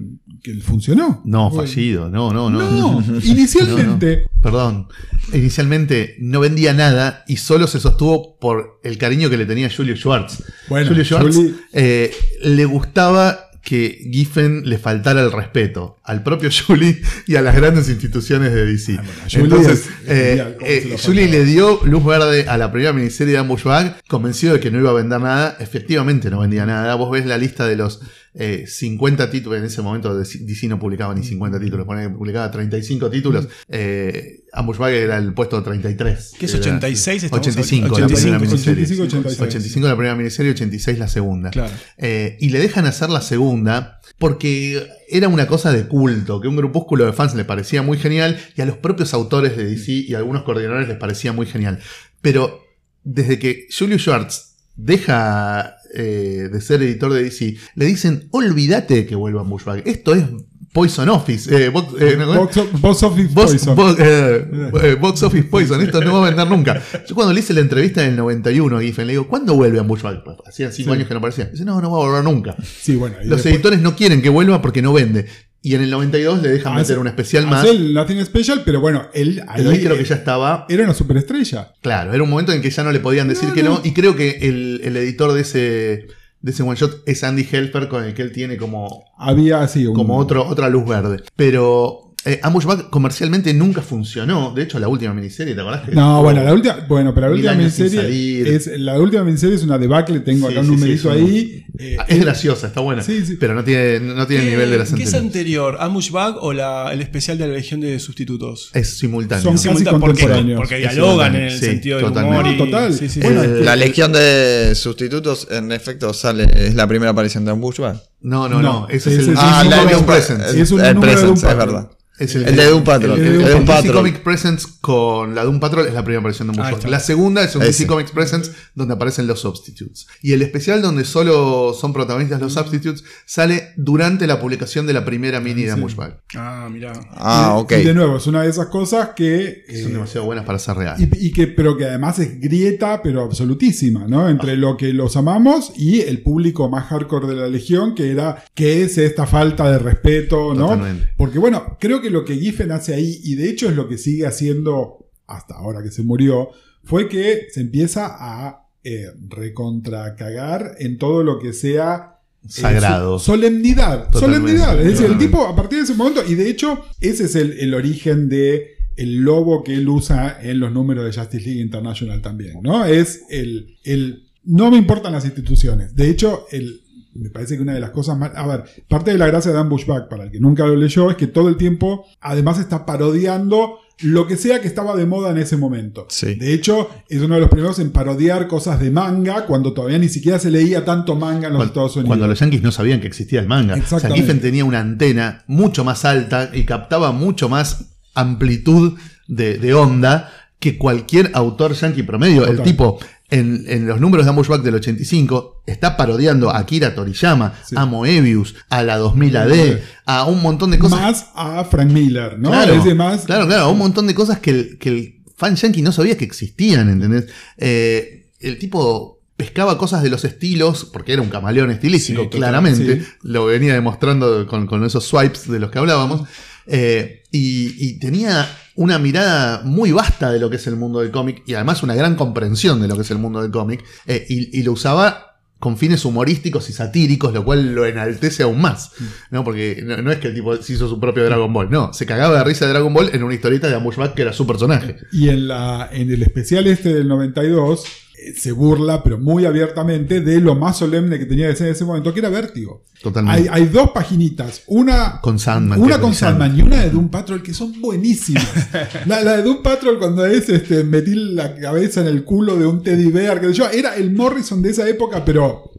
que funcionó. No, fallido. No, no, no. No, inicialmente. Perdón. Inicialmente no vendía nada y solo se sostuvo por el cariño que le tenía Julio Schwartz. Bueno, Julio Schwartz eh, le gustaba que Giffen le faltara el respeto al propio Julie y a las grandes instituciones de DC. Ah, bueno, Julie Entonces, es eh, genial, ¿cómo eh, Julie le dio luz verde a la primera miniserie de Ambush Bag, convencido de que no iba a vender nada. Efectivamente no vendía nada. Vos ves la lista de los eh, 50 títulos, en ese momento DC no publicaba ni 50 títulos, ponía que publicaba 35 títulos. Eh, Ambush Bag era el puesto 33. ¿Qué es Era- 86? Estamos 85, la 85, primera miniserie. 85, 86. 85 la primera miniserie, 86 la segunda. Claro. Eh, y le dejan hacer la segunda porque era una cosa de culto, que un grupúsculo de fans le parecía muy genial y a los propios autores de DC y a algunos coordinadores les parecía muy genial. Pero desde que Julius Schwartz deja eh, de ser editor de DC, le dicen, olvídate que vuelva Bushback. Esto es Poison Office. eh, box, eh, ¿no? Box, of- box Office Box, Poison. eh, Box Office Poison, esto no va a vender nunca. Yo cuando le hice la entrevista en el 91 a Giffen, le digo, ¿cuándo vuelve a Bushback? Hacían 5 Sí. años que no aparecía. Dice, no, no va a volver nunca. Sí, bueno. y Los después- editores no quieren que vuelva porque no vende. Y en el 92 le dejan hace- meter un especial más. hace el Latin Special, pero bueno, él ahí, Pero ahí creo que ya estaba. era una superestrella. Claro, era un momento en que ya no le podían decir No, que no. no. Y creo que el, el editor de ese, de ese one shot es Andy Helper, con el que él tiene como, Había así un. como otro, otra luz verde. Pero eh, Ambush Bug comercialmente nunca funcionó. De hecho, la última miniserie, ¿te acordás? que No, bueno, la última, bueno, pero la última miniserie es la última miniserie es una debacle, tengo Sí, acá un sí, sí, numerito es un- ahí. eh, Ah, Es graciosa, está buena. Sí, sí. Pero no tiene, no tiene el ¿Qué- nivel de las ¿Qué es anterior? ¿Ambush Bag o la- el especial de la Legión de Sustitutos? Es simultáneo. Son Simultáneo, casi porque, contemporáneos. porque dialogan en el sí, sentido del totalmente. humor. y- No, total. Sí, sí, sí. Bueno, El- La legión de sustitutos, en efecto, sale, es la primera aparición de Bushback. No, no, no. No, Ese ese es el es Ah, un la de Presence. Es un El número de Doom es verdad. Es El de Doom Patrol. el de El Doom de Doom DC Patrol. Comic Presents con la Doom Patrol es la primera aparición de Bushwhack. está. La segunda es un Ese. DC Comics Presents donde aparecen los Substitutes. Y el especial donde solo son protagonistas los Substitutes sale durante la publicación de la primera mini de Sí. Bushwhack. Ah, mirá. Ah, y- ok. Y de nuevo, es una de esas cosas que. eh, Son demasiado buenas para ser real. y, y que, pero que además es grieta, pero absolutísima, ¿no? Entre lo que los amamos y el público más hardcore de la Legión, que era, que es esta falta de respeto, ¿no? Totalmente. Porque bueno, creo que lo que Giffen hace ahí, y de hecho es lo que sigue haciendo hasta ahora que se murió, fue que se empieza a eh, recontracagar en todo lo que sea eh, Sagrado. so- solemnidad. Totalmente. Solemnidad. Es decir, el tipo, a partir de ese momento, y de hecho, ese es el, el origen de el lobo que él usa en los números de Justice League International también, ¿no? Es el, el no me importan las instituciones. De hecho, el, me parece que una de las cosas más. A ver, parte de la gracia de Dan Bushback, para el que nunca lo leyó, es que todo el tiempo, además, está parodiando lo que sea que estaba de moda en ese momento. Sí. De hecho, es uno de los primeros en parodiar cosas de manga cuando todavía ni siquiera se leía tanto manga en los Cuando, Estados Unidos. cuando los yankees no sabían que existía el manga. Exactamente. Giffen tenía una antena mucho más alta y captaba mucho más amplitud de, de onda que cualquier autor yankee promedio. El tipo, en, en los números de Ambushback del 85, está parodiando a Akira Toriyama, Sí. a Moebius, a la 2000 AD, a un montón de cosas. Más a Frank Miller, ¿no? Claro, más, claro, claro, un montón de cosas que el, que el fan yankee no sabía que existían, ¿entendés? Eh, el tipo pescaba cosas de los estilos, porque era un camaleón estilístico, Sí, total, claramente, sí. lo venía demostrando con, con esos swipes de los que hablábamos, eh, y, y tenía una mirada muy vasta de lo que es el mundo del cómic, y además una gran comprensión de lo que es el mundo del cómic, eh, y, y lo usaba con fines humorísticos y satíricos, lo cual lo enaltece aún más. ¿no? Porque no, no es que el tipo se hizo su propio Dragon Ball, no, se cagaba de risa de Dragon Ball en una historieta de Ambushback que era su personaje. Y en, la, en el especial este del 92 eh, se burla, pero muy abiertamente, de lo más solemne que tenía que ser en ese momento, que era Vértigo. Totalmente. Hay, hay dos paginitas, una Con Sandman, una con. Sandman y una de Doom Patrol que son buenísimas. la, la de Doom Patrol cuando es este, metí la cabeza en el culo de un teddy bear, que yo, era el Morrison de esa época, pero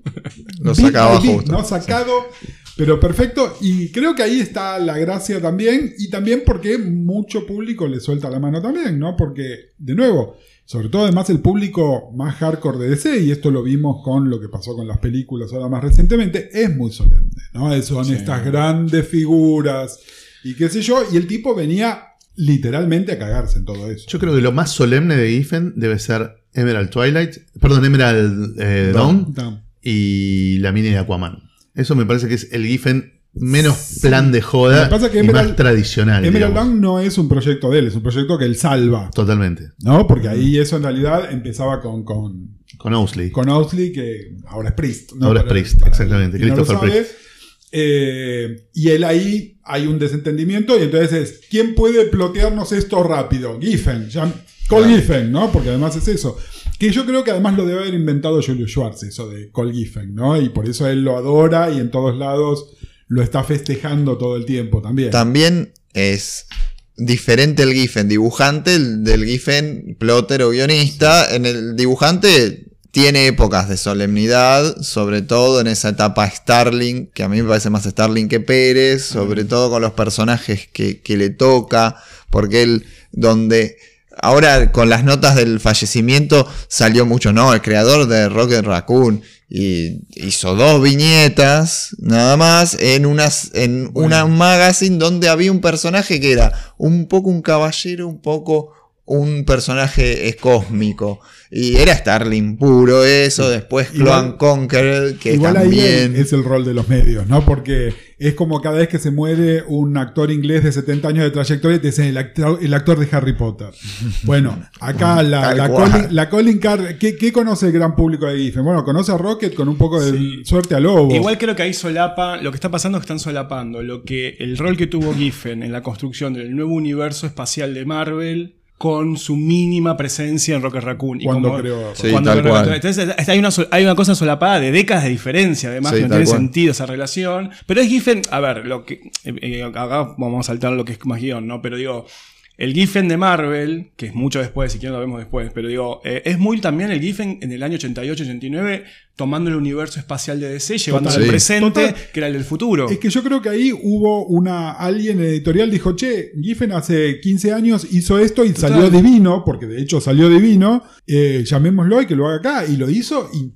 Lo bit sacaba by bit. ¿no? Sacado, pero perfecto. Y creo que ahí está la gracia también. Y también porque mucho público le suelta la mano también, ¿no? Porque, de nuevo, sobre todo además el público más hardcore de DC, y esto lo vimos con lo que pasó con las películas ahora más recientemente, es muy solemne, ¿no? Son estas grandes figuras y qué sé yo. Y el tipo venía literalmente a cagarse en todo eso. Yo creo que lo más solemne de Giffen debe ser Emerald Twilight, perdón, Emerald eh, Dawn Dawn. y la mini de Aquaman. Eso me parece que es el Giffen menos plan de joda pasa que y Emerald- más tradicional. Emerald digamos. No es un proyecto de él, es un proyecto que él salva. Totalmente. ¿No? Porque ahí eso en realidad empezaba con, con, Con Owsley. con Owsley, que ahora es Priest. ¿no? Ahora es Priest, exactamente, no Christopher sabe. Priest. Eh, y él ahí hay un desentendimiento y entonces es, ¿quién puede plotearnos esto rápido? Giffen, ya- Cole Giffen, ¿no? Porque además es eso. Que yo creo que además lo debe haber inventado Julius Schwartz, eso de Cole Giffen, ¿no? Y por eso él lo adora y en todos lados lo está festejando todo el tiempo también. También es diferente el Giffen dibujante el del Giffen plotter o guionista. En el dibujante tiene épocas de solemnidad, sobre todo en esa etapa Starling, que a mí me parece más Starling que Pérez, sobre todo con los personajes que, que le toca, porque él, donde... Ahora con las notas del fallecimiento salió mucho, ¿no? El creador de Rocket Raccoon y hizo dos viñetas nada más en unas en una magazine donde había un personaje que era un poco un caballero, un poco un personaje eh, cósmico y era Starling puro eso, después Cloan Conqueror que Igual ahí también es el rol de los medios, ¿no? Porque es como cada vez que se muere un actor inglés de 70 años de trayectoria te dicen el actor, el actor de Harry Potter. Bueno, acá la, la. Colin, la Colin Carr, ¿qué, qué conoce el gran público de Giffen? Bueno, conoce a Rocket con un poco de Sí. suerte a Lobo. Igual creo que ahí solapa, lo que está pasando es que están solapando lo que el rol que tuvo Giffen en la construcción del nuevo universo espacial de Marvel con su mínima presencia en Rocket Raccoon. Y Cuando como- creó- Sí, cuando tal creó- cual. Entonces hay una, hay una cosa solapada de décadas de diferencia, además, Sí, que no tiene cual. sentido esa relación. Pero es Giffen, a ver, lo que eh, eh, acá vamos a saltar lo que es más guion, ¿no? Pero digo, el Giffen de Marvel, que es mucho después, si quieren lo vemos después, pero digo, eh, es muy también el Giffen en el año 88-89, tomando el universo espacial de DC, llevándolo Total. al presente, Total. que era el del futuro. Es que yo creo que ahí hubo una. Alguien en el editorial dijo, che, Giffen hace 15 años hizo esto y Total. salió divino, porque de hecho salió divino. eh, llamémoslo y que lo haga acá. Y lo hizo y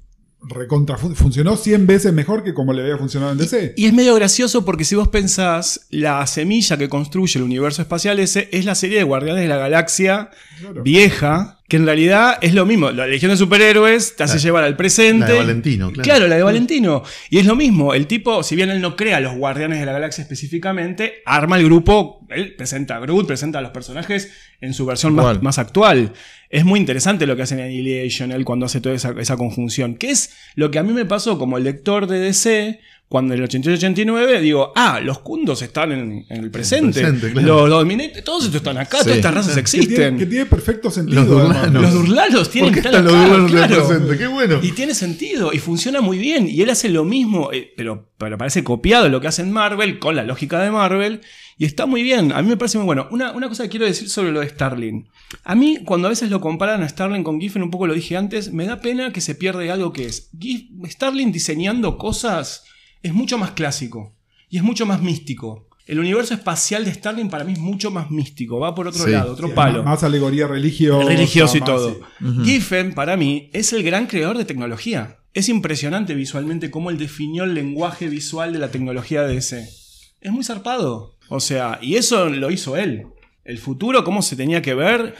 recontra fun- funcionó 100 veces mejor que como le había funcionado en DC. Y es medio gracioso porque si vos pensás, la semilla que construye el universo espacial ese es la serie de Guardianes de la Galaxia Claro. vieja, que en realidad es lo mismo. La Legión de Superhéroes te hace La- llevar al presente. la de Valentino, claro. Claro, la de Valentino. Y es lo mismo. El tipo, si bien él no crea a los Guardianes de la Galaxia específicamente, arma el grupo. Él presenta a Groot, presenta a los personajes en su versión más, actual. Es muy interesante lo que hace en Annihilation, él cuando hace toda esa, esa conjunción. Que es lo que a mí me pasó como lector de DC. Cuando en el 88-89 digo, ah, los Kundos están en, en el presente. presente, claro. Los Dominates, todos estos están acá, Sí. todas estas razas Que tiene, existen. que tiene perfecto sentido. Los. Durlanos. Los Durlalos tienen ¿Por que qué estar están los acá, Durlanos en el claro. presente? Qué bueno. Y tiene sentido, y funciona muy bien. Y él hace lo mismo, eh, pero, pero parece copiado lo que hace en Marvel, con la lógica de Marvel. Y está muy bien, a mí me parece muy bueno. Una, una cosa que quiero decir sobre lo de Starling. A mí, cuando a veces lo comparan a Starling con Giffen, un poco lo dije antes, me da pena que se pierde algo que es. Gif- Starling diseñando cosas es mucho más clásico y es mucho más místico. El universo espacial de Starling para mí es mucho más místico, va por otro Sí. lado, otro Sí, palo Más alegoría religiosa. religioso y más, todo. sí. Giffen, para mí, es el gran creador de tecnología. Es impresionante visualmente cómo él definió el lenguaje visual de la tecnología de ese. Es muy zarpado. O sea, y eso lo hizo él. El futuro, cómo se tenía que ver,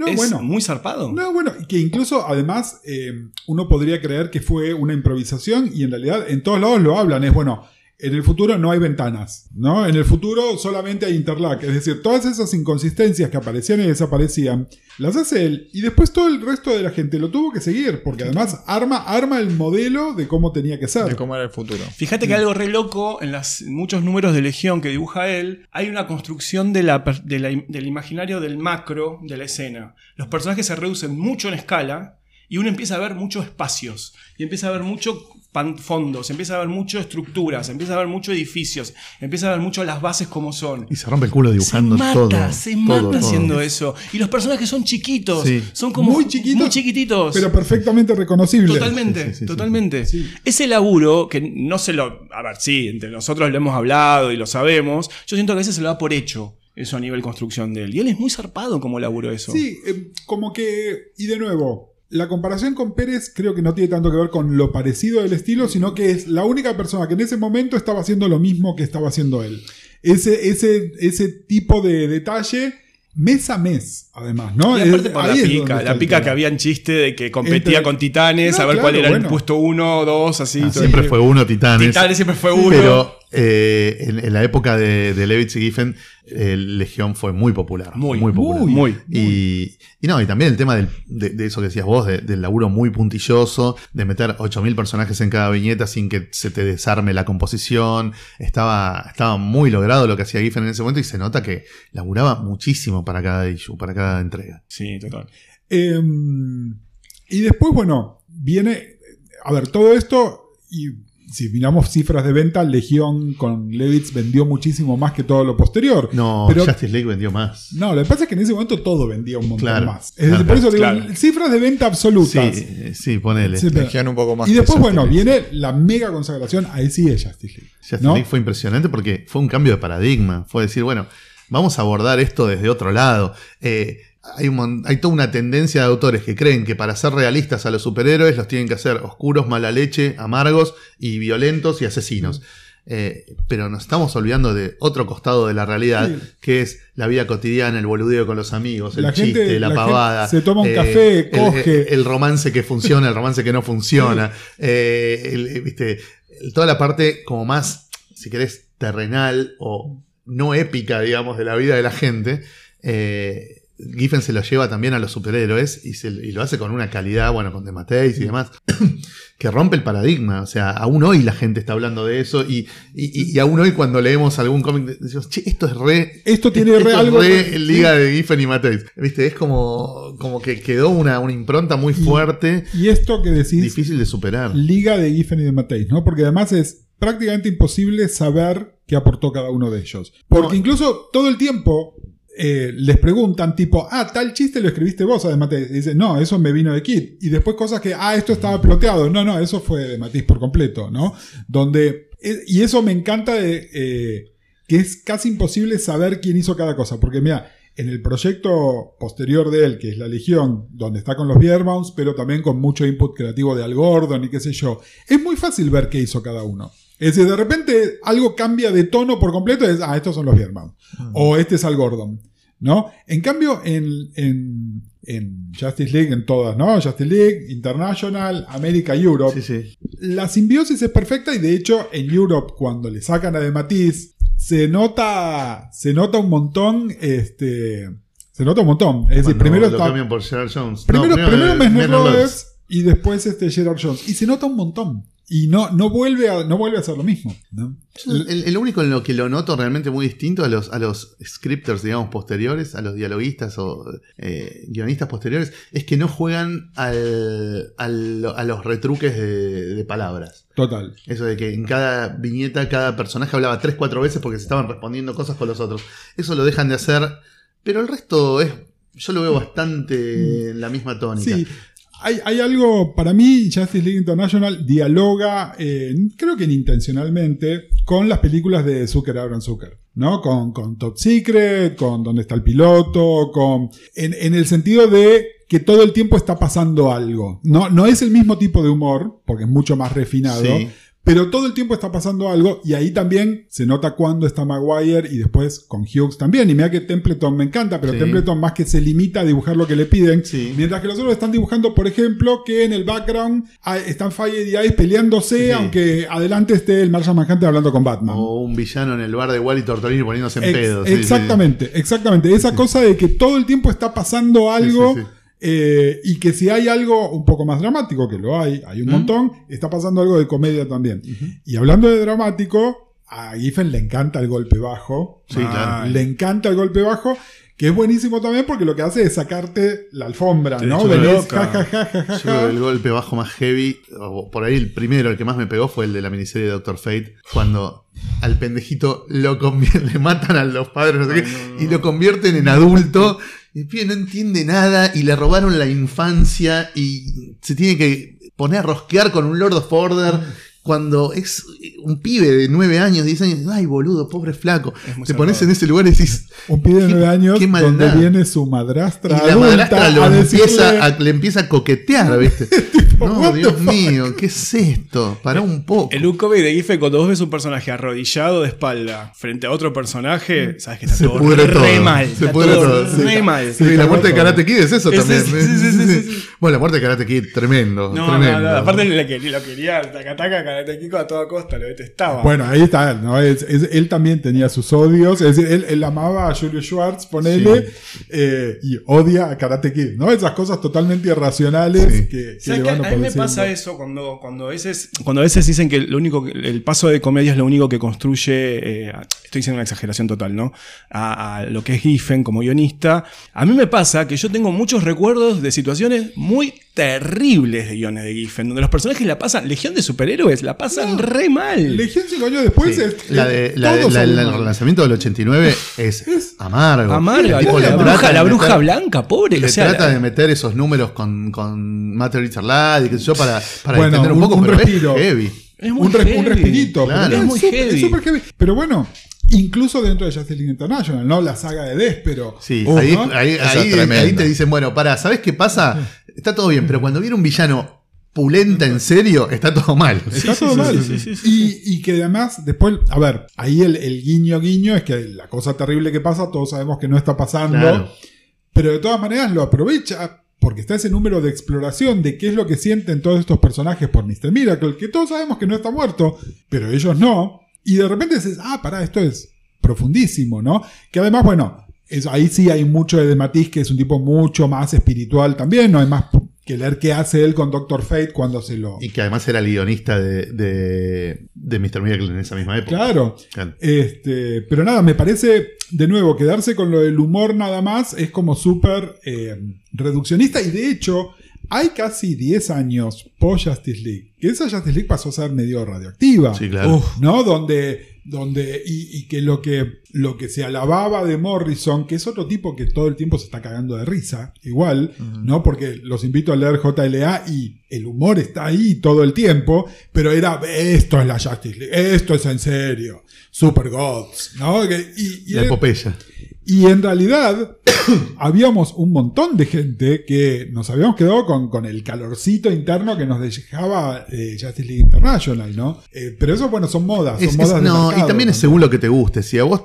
No, es bueno. muy zarpado. No, bueno, que incluso además eh, uno podría creer que fue una improvisación y en realidad en todos lados lo hablan. Es bueno, en el futuro no hay ventanas, ¿no? En el futuro solamente hay interlac. Es decir, todas esas inconsistencias que aparecían y desaparecían, las hace él. Y después todo el resto de la gente lo tuvo que seguir, porque además arma, arma el modelo de cómo tenía que ser. de cómo era el futuro. Fíjate que algo re loco, en las, muchos números de Legión que dibuja él, hay una construcción de la de del imaginario del macro de la escena. Los personajes se reducen mucho en escala y uno empieza a ver muchos espacios, y empieza a ver mucho pan- fondos, empieza a ver mucho estructuras, empieza a ver mucho edificios, empieza a ver mucho las bases como son. Y se rompe el culo dibujando se mata, todo. se mata todo. haciendo eso. Y los personajes son chiquitos, Sí. son como Muy chiquitos, muy chiquititos. Pero perfectamente reconocible. Totalmente, Sí, sí, sí, totalmente. sí. Ese laburo que no se lo. A ver, sí, entre nosotros lo hemos hablado y lo sabemos. Yo siento que a veces se lo da por hecho eso a nivel construcción de él. Y él es muy zarpado como laburo eso. Sí, eh, como que, y de nuevo, la comparación con Pérez creo que no tiene tanto que ver con lo parecido del estilo, sino que es la única persona que en ese momento estaba haciendo lo mismo que estaba haciendo él. Ese, ese, ese tipo de detalle mes a mes, además, ¿no? Y aparte Es- por ahí la pica, la pica que había en chiste de que competía Entre- con Titanes, No, a ver claro, cuál era bueno. el puesto uno, dos, así. Ah, siempre fue uno, Titanes. Titanes siempre fue uno. Pero eh, en, en la época de, de Levitz y Giffen, el Legión fue muy popular. Muy, popular. muy, Y, y no, y también el tema del- de, de eso que decías vos, de- del laburo muy puntilloso, de meter 8000 personajes en cada viñeta sin que se te desarme la composición. Estaba, estaba muy logrado lo que hacía Giffen en ese momento y se nota que laburaba muchísimo para cada issue, para cada entrega. Sí, total. Eh, y después, bueno, viene. A ver, todo esto. Y si miramos cifras de venta, Legión con Levitz vendió muchísimo más que todo lo posterior. No, Pero- Justice League vendió más. No, lo que pasa es que en ese momento todo vendía un montón Claro, más. Es decir, claro, por eso digo, claro. cifras de venta absolutas. Sí, eh, sí, ponele. Sí, pero- Legión un poco más y después, bueno, League. viene la mega consagración. Ahí sí es Justice League. Justice ¿no? League fue impresionante porque fue un cambio de paradigma. Fue decir, bueno, vamos a abordar esto desde otro lado. Eh, hay, un mon- hay toda una tendencia de autores que creen que para ser realistas a los superhéroes los tienen que hacer oscuros, mala leche, amargos y violentos y asesinos. Eh, pero nos estamos olvidando de otro costado de la realidad, Sí. que es la vida cotidiana, el boludeo con los amigos, el La chiste, gente- la, la pavada. se toma un eh, café, el- coge. El, romance que funciona, el romance que no funciona. eh, el- viste, toda la parte como más, si querés, terrenal o no épica, digamos, de la vida de la gente. eh, Giffen se lo lleva también a los superhéroes y, se- y lo hace con una calidad, bueno, con The Mateis y demás, que rompe el paradigma. O sea, aún hoy la gente está hablando de eso y, y- y aún hoy cuando leemos algún cómic decimos, che, esto es re... Esto tiene esto re algo. re Liga de Giffen y Mateis. Viste, es como, como que quedó una, una impronta muy fuerte, Y esto que decís, difícil de superar. Liga de Giffen y de Mateis, ¿no? Porque además es prácticamente imposible saber qué aportó cada uno de ellos. Porque No. incluso todo el tiempo eh, les preguntan, tipo, ah, tal chiste lo escribiste vos, además Mateis. Y dicen, no, eso me vino de Kid. Y después cosas que, ah, esto estaba ploteado. No, no, eso fue de Mateis por completo, ¿no? Donde. eh, y eso me encanta de. eh, que es casi imposible saber quién hizo cada cosa. Porque mira, en el proyecto posterior de él, que es La Legión, donde está con los Bierbaums, pero también con mucho input creativo de Al Gordon y qué sé yo, es muy fácil ver qué hizo cada uno. Es decir, de repente algo cambia de tono por completo y es, ah, estos son los Bierbaums. O este es Al Gordon. ¿No? En cambio, en, en, en Justice League, en todas, ¿no? Justice League, International, América y Europe, Sí, sí. la simbiosis es perfecta y de hecho en Europe cuando le sacan a De Matiz se nota se nota un montón este se nota un montón es decir primero lo está cambian por Gerard Jones. primero, No, primero eh, Rhodes Loebs. y después este Gerard Jones y se nota un montón y no no vuelve a no vuelve a hacer lo mismo ¿no? El, el único en lo que lo noto realmente muy distinto a los, a los scripters, digamos, posteriores, a los dialoguistas o eh, guionistas posteriores, es que no juegan al, al- a los retruques de, de palabras. total Eso de que en cada viñeta cada personaje hablaba tres, cuatro veces porque se estaban respondiendo cosas con los otros. Eso lo dejan de hacer, pero el resto es... Yo lo veo bastante en la misma tónica. Sí, hay, hay algo, para mí, Justice League International dialoga, eh, creo que intencionalmente, con las películas de Zucker, Aaron Zucker, ¿no? Con, con Top Secret, con Dónde está el piloto, con, en, en el sentido de que todo el tiempo está pasando algo. No, no es el mismo tipo de humor, porque es mucho más refinado, Sí. Pero todo el tiempo está pasando algo y ahí también se nota cuando está Maguire y después con Hughes también. Y mira que Templeton me encanta, pero Sí. Templeton más que se limita a dibujar lo que le piden. Sí. Mientras que los otros están dibujando, por ejemplo, que en el background están Fire y Ice peleándose, Sí. aunque adelante esté el Martian Manhunter hablando con Batman. O un villano en el bar de Wally Tortolini poniéndose en Ex- pedo. sí, sí, sí. exactamente, exactamente. Esa cosa de que todo el tiempo está pasando algo sí, sí. Eh, y que si hay algo un poco más dramático, que lo hay, hay un ¿Mm? montón, está pasando algo de comedia también. Y hablando de dramático, a Giffen le encanta el golpe bajo. Sí, claro. Le encanta el golpe bajo. Que es buenísimo también porque lo que hace es sacarte la alfombra, Te ¿no? loca. ja, Yo creo que el golpe bajo más heavy, o por ahí el primero, el que más me pegó fue el de la miniserie de Doctor Fate, cuando al pendejito lo le matan a los padres no sé qué, y lo convierten en adulto. Y el pibe no entiende nada y le robaron la infancia y se tiene que poner a rosquear con un Lord of Order. Cuando es un pibe de 9 años, 10 años, ay boludo, pobre flaco. Te pones en ese lugar y decís, Un pibe de Qué- nueve años qué donde viene su y madrastra la adulta madrastra lo a decirle, empieza a- le empieza a coquetear, ¿viste? No, Dios fuck? mío, ¿qué es esto? Pará un poco. El look cómic de Giffen, cuando vos ves un personaje arrodillado de espalda frente a otro personaje, sabes que está Se todo pudre re todo. mal. Se está pudre todo todo, sí. re mal. Sí, la muerte de Karate Kid es eso Es- también. es- sí, sí, sí, sí, sí. Bueno, la muerte de Karate Kid, tremendo. No, tremendo. no, no, aparte lo quería, Takataka Karate Kiko a toda costa, lo detestaba. Bueno, ahí está él, ¿no? Es- es- él también tenía sus odios. Es decir, él, él amaba a Julio Schwartz, ponele, eh, y odia a Karate Kid, ¿no? Esas cosas totalmente irracionales Sí. que, que ¿Sabes le van A mí me pasa eso cuando, cuando, a veces, cuando a veces dicen que lo único que- el paso de comedia es lo único que construye, eh, estoy diciendo una exageración total, ¿no? A, a lo que es Giffen como guionista. A mí me pasa que yo tengo muchos recuerdos de situaciones muy terribles de guiones de Giffen, donde los personajes la pasan, Legión de Superhéroes, la pasan re mal. Legión cinco años después Sí, es, la de, la de- todos la- la- el relanzamiento del 89 es amargo. Amarga, El tipo la, bruja, la bruja meter- blanca, pobre. Le o sea, trata la- de meter esos números con, con Matt Richard Ladd y qué sé yo para, para Bueno, entender un, un- poco, un pero respiro. es heavy. es muy un, res- un heavy. respirito. Claro. pero Es muy súper- heavy. súper heavy. Pero bueno, incluso dentro de Justice League International, ¿no? La saga de Despero. Sí, Uh, ahí, ¿no? ahí, te dicen, bueno, para, ¿sabes qué pasa? Está todo bien, pero cuando viene un villano pulenta en serio, está todo mal. Está sí, todo sí, mal. sí, sí, sí, y, y que además, después, a ver, ahí el, el guiño guiño es que la cosa terrible que pasa, todos sabemos que no está pasando. Claro. Pero de todas maneras lo aprovecha porque está ese número de exploración de qué es lo que sienten todos estos personajes por Mr. Miracle, que todos sabemos que no está muerto, pero ellos no. Y de repente dices, ah, pará, esto es profundísimo, ¿no? Que además, bueno, es- ahí sí hay mucho de Matiz, que es un tipo mucho más espiritual también, no hay más que leer qué hace él con Doctor Fate cuando se lo... Y que además era el guionista de, de, de Mr. Miracle en esa misma época. Claro. Claro. Este, pero nada, me parece, de nuevo, quedarse con lo del humor nada más es como súper eh, reduccionista y de hecho hay casi 10 años post Justice League, que esa Justice League pasó a ser medio radioactiva. Sí, claro. Uf, ¿No? Donde, donde y, y que, lo que lo que se alababa de Morrison, que es otro tipo que todo el tiempo se está cagando de risa, igual, ¿no? Porque los invito a leer JLA y el humor está ahí todo el tiempo, pero era, esto es la Justice League, esto es en serio, Super Gods, ¿no? Que- Y, y La era- epopeya. Y en realidad habíamos un montón de gente que nos habíamos quedado con, con el calorcito interno que nos dejaba eh, Justice League International, ¿no? Eh, pero eso, bueno, son modas. Son Es- modas no, mercado y también es según lo que te guste. Si a vos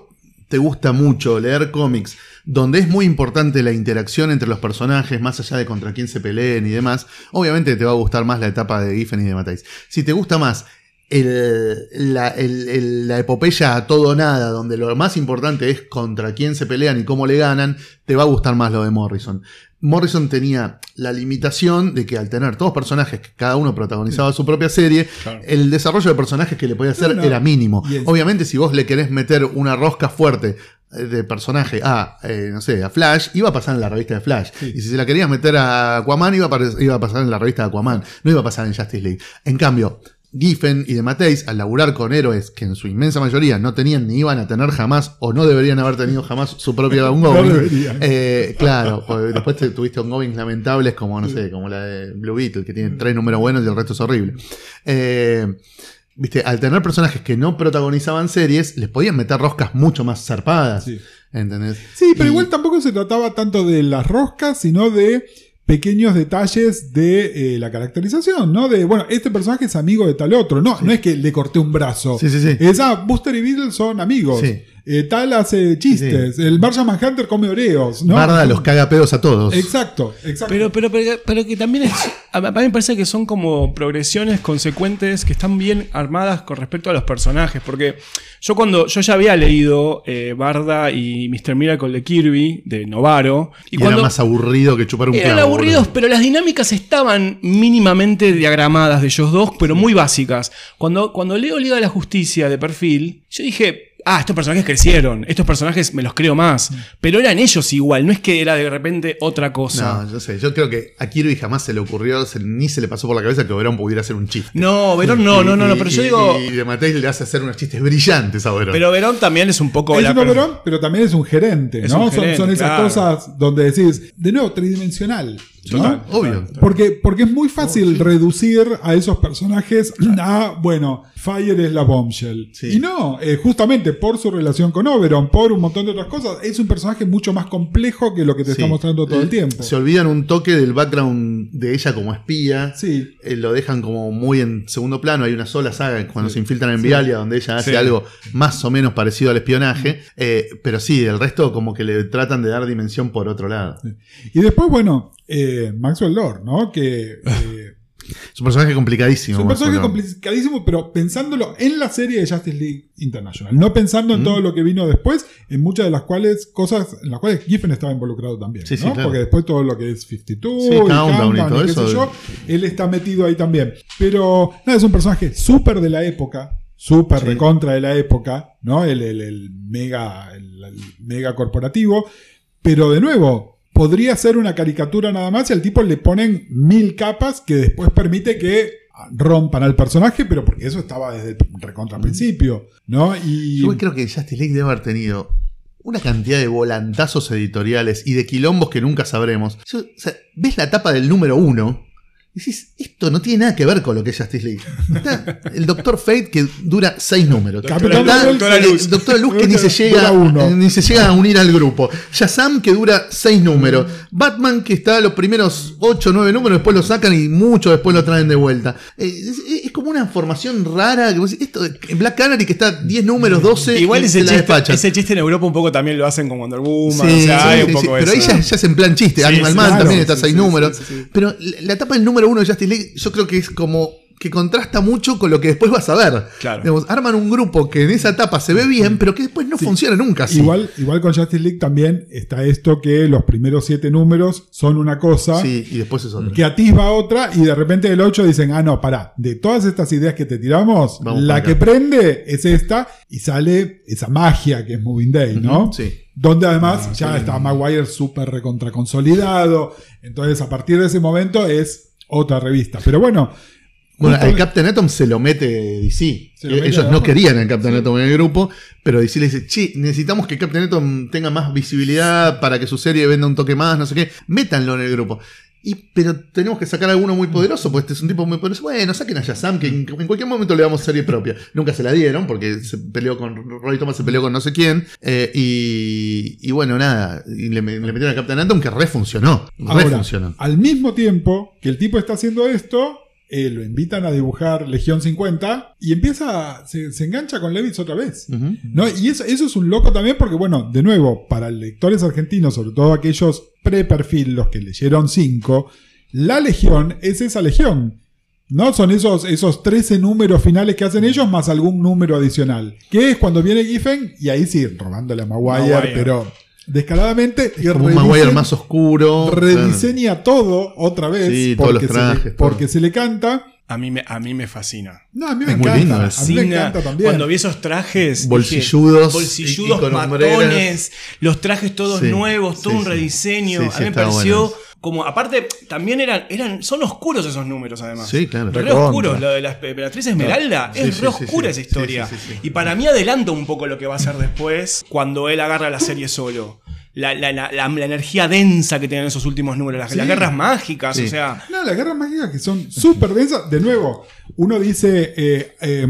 te gusta mucho leer cómics donde es muy importante la interacción entre los personajes, más allá de contra quién se peleen y demás, obviamente te va a gustar más la etapa de Giffen y de Matais. Si te gusta más el- la, el- el- la epopeya a todo o nada, donde lo más importante es contra quién se pelean y cómo le ganan, te va a gustar más lo de Morrison. Morrison tenía la limitación de que al tener todos personajes que cada uno protagonizaba su propia serie, Claro. el desarrollo de personajes que le podía hacer No, no. era mínimo. Obviamente, si vos le querés meter una rosca fuerte eh, de personaje a, eh, no sé, a Flash, iba a pasar en la revista de Flash. Sí. Y si se la querías meter a Aquaman, iba a, iba a pasar en la revista de Aquaman. No iba a pasar en Justice League. En cambio, Giffen y de Mateis, al laburar con héroes que en su inmensa mayoría no tenían ni iban a tener jamás o no deberían haber tenido jamás su propia ongoing. deberían. Eh, claro, después te- tuviste ongoings lamentables como, no sé, como la de Blue Beetle, que tiene tres números buenos y el resto es horrible. Eh, Viste, al tener personajes que no protagonizaban series, les podían meter roscas mucho más zarpadas. Sí. ¿Entendés? Sí, pero Y- igual tampoco se trataba tanto de las roscas, sino de pequeños detalles de eh, la caracterización, ¿no? De, bueno, este personaje es amigo de tal otro. No, no es que le corté un brazo. Sí, sí, sí. Es, ah, Buster y Beetle son amigos. Sí. Eh, tal hace chistes. El Martian Manhunter come oreos, ¿no? Barda los caga pedos a todos. Exacto, exacto. Pero, pero, pero, pero que también es. A mí me parece que son como progresiones consecuentes que están bien armadas con respecto a los personajes. Porque yo cuando. Yo ya había leído eh, Barda y Mr. Miracle de Kirby, de Novaro. Y, Y, cuando. era más aburrido que chupar un Eran clavo. aburridos, boludo. pero las dinámicas estaban mínimamente diagramadas de ellos dos, pero muy básicas. Cuando, cuando leo Liga de la Justicia de perfil, yo dije, ah, estos personajes crecieron, estos personajes me los creo más. Pero eran ellos igual, no es que era de repente otra cosa. No, yo sé. Yo creo que a Kirby jamás se le ocurrió, se- ni se le pasó por la cabeza que Oberón pudiera hacer un chiste. No, Verón no, no, no, no, pero y- yo digo. Y de Mateis le hace hacer unos chistes brillantes a Oberón. Pero Verón también es un poco es la un per- oberón, pero también es un gerente, Es ¿no? un Son- esas claro. cosas donde decís, de nuevo, tridimensional. ¿No? Total, Obvio. Porque, porque es muy fácil reducir a esos personajes a, bueno, Fire es la bombshell. Sí. Y no, eh, justamente por su relación con Oberon, por un montón de otras cosas. Es un personaje mucho más complejo que lo que te Sí. está mostrando todo el tiempo. Se olvidan un toque del background de ella como espía. Sí. Eh, lo dejan como muy en segundo plano. Hay una sola saga cuando Sí. se infiltran en Sí. Vialia, donde ella hace Sí. algo más o menos parecido al espionaje. Eh, pero sí, el resto como que le tratan de dar dimensión por otro lado. Y después, bueno, eh, Maxwell Lord, ¿no? Que eh, Es un personaje complicadísimo. es un personaje complicadísimo, pero pensándolo en la serie de Justice League International, no pensando en Mm. todo lo que vino después, en muchas de las cuales, cosas en las cuales Giffen estaba involucrado también, Sí, sí, ¿no? claro. Porque después todo lo que es 52, Sí, y Countdown y todo qué eso. sé yo, él está metido ahí también. Pero, nada, es un personaje súper de la época, súper Sí. recontra de la época, ¿no? El, el- el mega, el mega corporativo. Pero de nuevo, podría ser una caricatura nada más y al tipo le ponen mil capas que después permite que rompan al personaje, pero porque eso estaba desde el recontra principio, ¿no? Y Yo creo que Justice League debe haber tenido una cantidad de volantazos editoriales y de quilombos que nunca sabremos. Ves la tapa del número uno y decís, esto no tiene nada que ver con lo que es Justice League. Está el Doctor Fate que dura seis números. Capitán Está Doctora el Luz. Doctora Luz que ni se llega uno. ni se llega a unir al grupo. Shazam que dura seis números. Batman que está los primeros ocho o nueve números, después lo sacan y mucho después lo traen de vuelta. Eh, es, es como una formación rara. Esto, Black Canary que está 10 números, 12. Igual y ese se la chiste, ese chiste en Europa un poco también lo hacen con Wonder Woman. Sí, o sea, sí, hay sí, un poco sí, Pero ahí ya, ya es en plan chiste. Sí, Animal sí, Man claro, también está sí, seis sí, números. sí, sí, sí. Pero la, la etapa del número uno de Justice League, yo creo que es como que contrasta mucho con lo que después vas a ver. Claro. Digamos, arman un grupo que en esa etapa se ve bien, pero que después no Sí. funciona nunca así. igual, igual con Justice League también está esto que los primeros siete números son una cosa. Sí, y después es otro. que atisba otra y de repente el 8 dicen, ah, no, pará, de todas estas ideas que te tiramos, Vamos la que prende es esta y sale esa magia que es Moving Day, ¿no? Sí. Donde además ya está Maguire súper recontra consolidado. Entonces a partir de ese momento es otra revista. Pero bueno, Bueno, al Captain Atom se lo mete DC. Se lo mete Ellos no querían al Captain Atom en el grupo, pero DC le dice, che, necesitamos que Captain Atom tenga más visibilidad para que su serie venda un toque más, no sé qué. Métanlo en el grupo. Y, pero tenemos que sacar a alguno muy poderoso, porque este es un tipo muy poderoso. Bueno, saquen a Shazam, que en, en cualquier momento le damos serie propia. Nunca se la dieron, porque se peleó con Roy Thomas, se peleó con no sé quién. eh, y, y bueno, nada. Y le, le metieron a Captain Atom que refuncionó. Ahora, Refuncionó. al mismo tiempo que el tipo está haciendo esto, eh, lo invitan a dibujar Legión 50 y empieza, se, se engancha con Levitz otra vez. ¿No? Y eso, eso es un loco también porque, bueno, de nuevo, para lectores argentinos, sobre todo aquellos pre-perfil, los que leyeron 5, la Legión es esa Legión. ¿No? Son esos, esos 13 números finales que hacen ellos más algún número adicional. Que es cuando viene Giffen y ahí sí, robándole a Maguire, Maguire. pero descaradamente. y Como un Maguire más oscuro. rediseña todo otra vez Sí, todos porque, se, le, trajes, porque se le canta. A mí, me, a mí me fascina. No, a mí me Es muy encanta. lindo, a mí me encanta también. Cuando vi esos trajes. Bolsilludos, dije, bolsilludos, y- y con matones, los trajes todos Sí, nuevos, todo sí, un rediseño. Sí, a mí me pareció bueno. Como. Aparte, también eran, eran. Son oscuros esos números, además. Sí, claro. Re Recontra. oscuros. Lo de la emperatriz Esmeralda es sí, re sí, oscura sí. esa historia. Y para mí adelanta un poco lo que va a hacer después cuando él agarra la serie solo. La, la- la- la- la energía densa que tienen esos últimos números, las, Sí. las guerras mágicas, Sí. o sea. No, las guerras mágicas que son súper densas. De nuevo, uno dice, eh, eh,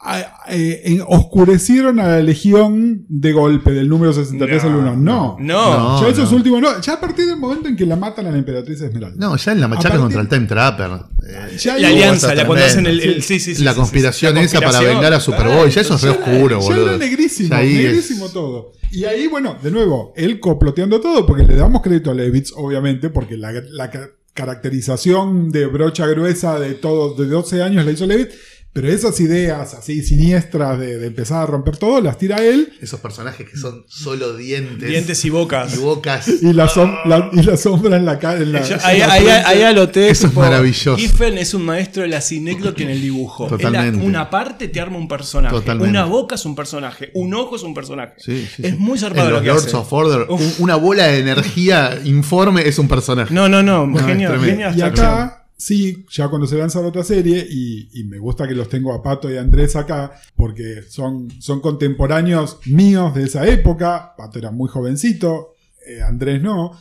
a- eh, oscurecieron a la legión de golpe del número 63 al 1. No. No. No. ya esos últimos, no. Ya a partir del momento en que la matan a la emperatriz Esmeralda. No, ya en la machaca partir- contra el Time Trapper. eh, Ya La alianza, la cuando hacen el. el- sí, sí, sí, la sí, sí, conspiración sí, la esa para vengar a Superboy. Ya eso es re era- oscuro, ya boludo. era negrísimo, Ya ahí es- negrísimo todo. Y ahí, bueno, de nuevo, él coploteando todo, porque le damos crédito a Levitz, obviamente, porque la, la ca- caracterización de brocha gruesa de todo, de 12 años la hizo Levitz, pero esas ideas así siniestras de, de empezar a romper todo, las tira él. Esos personajes que son solo dientes. Dientes y bocas. y bocas. Y la, som- la- y la sombra en la cara. Ahí, ahí, ahí anoté, Eso es maravilloso. Giffen es un maestro de la sinécdoque en el dibujo. Totalmente. una parte te arma un personaje. Totalmente. Una boca es un personaje. Un ojo es un personaje. Sí, sí, es sí. muy zarpado En lo los que Lords hace. of Order, Uf. una bola de energía informe es un personaje. No, no, no. No, genio, genio Y acá, sí, ya cuando se lanza la otra serie, y, me gusta que los tengo a Pato y Andrés acá, porque son, son contemporáneos míos de esa época. Pato era muy jovencito, eh, Andrés no.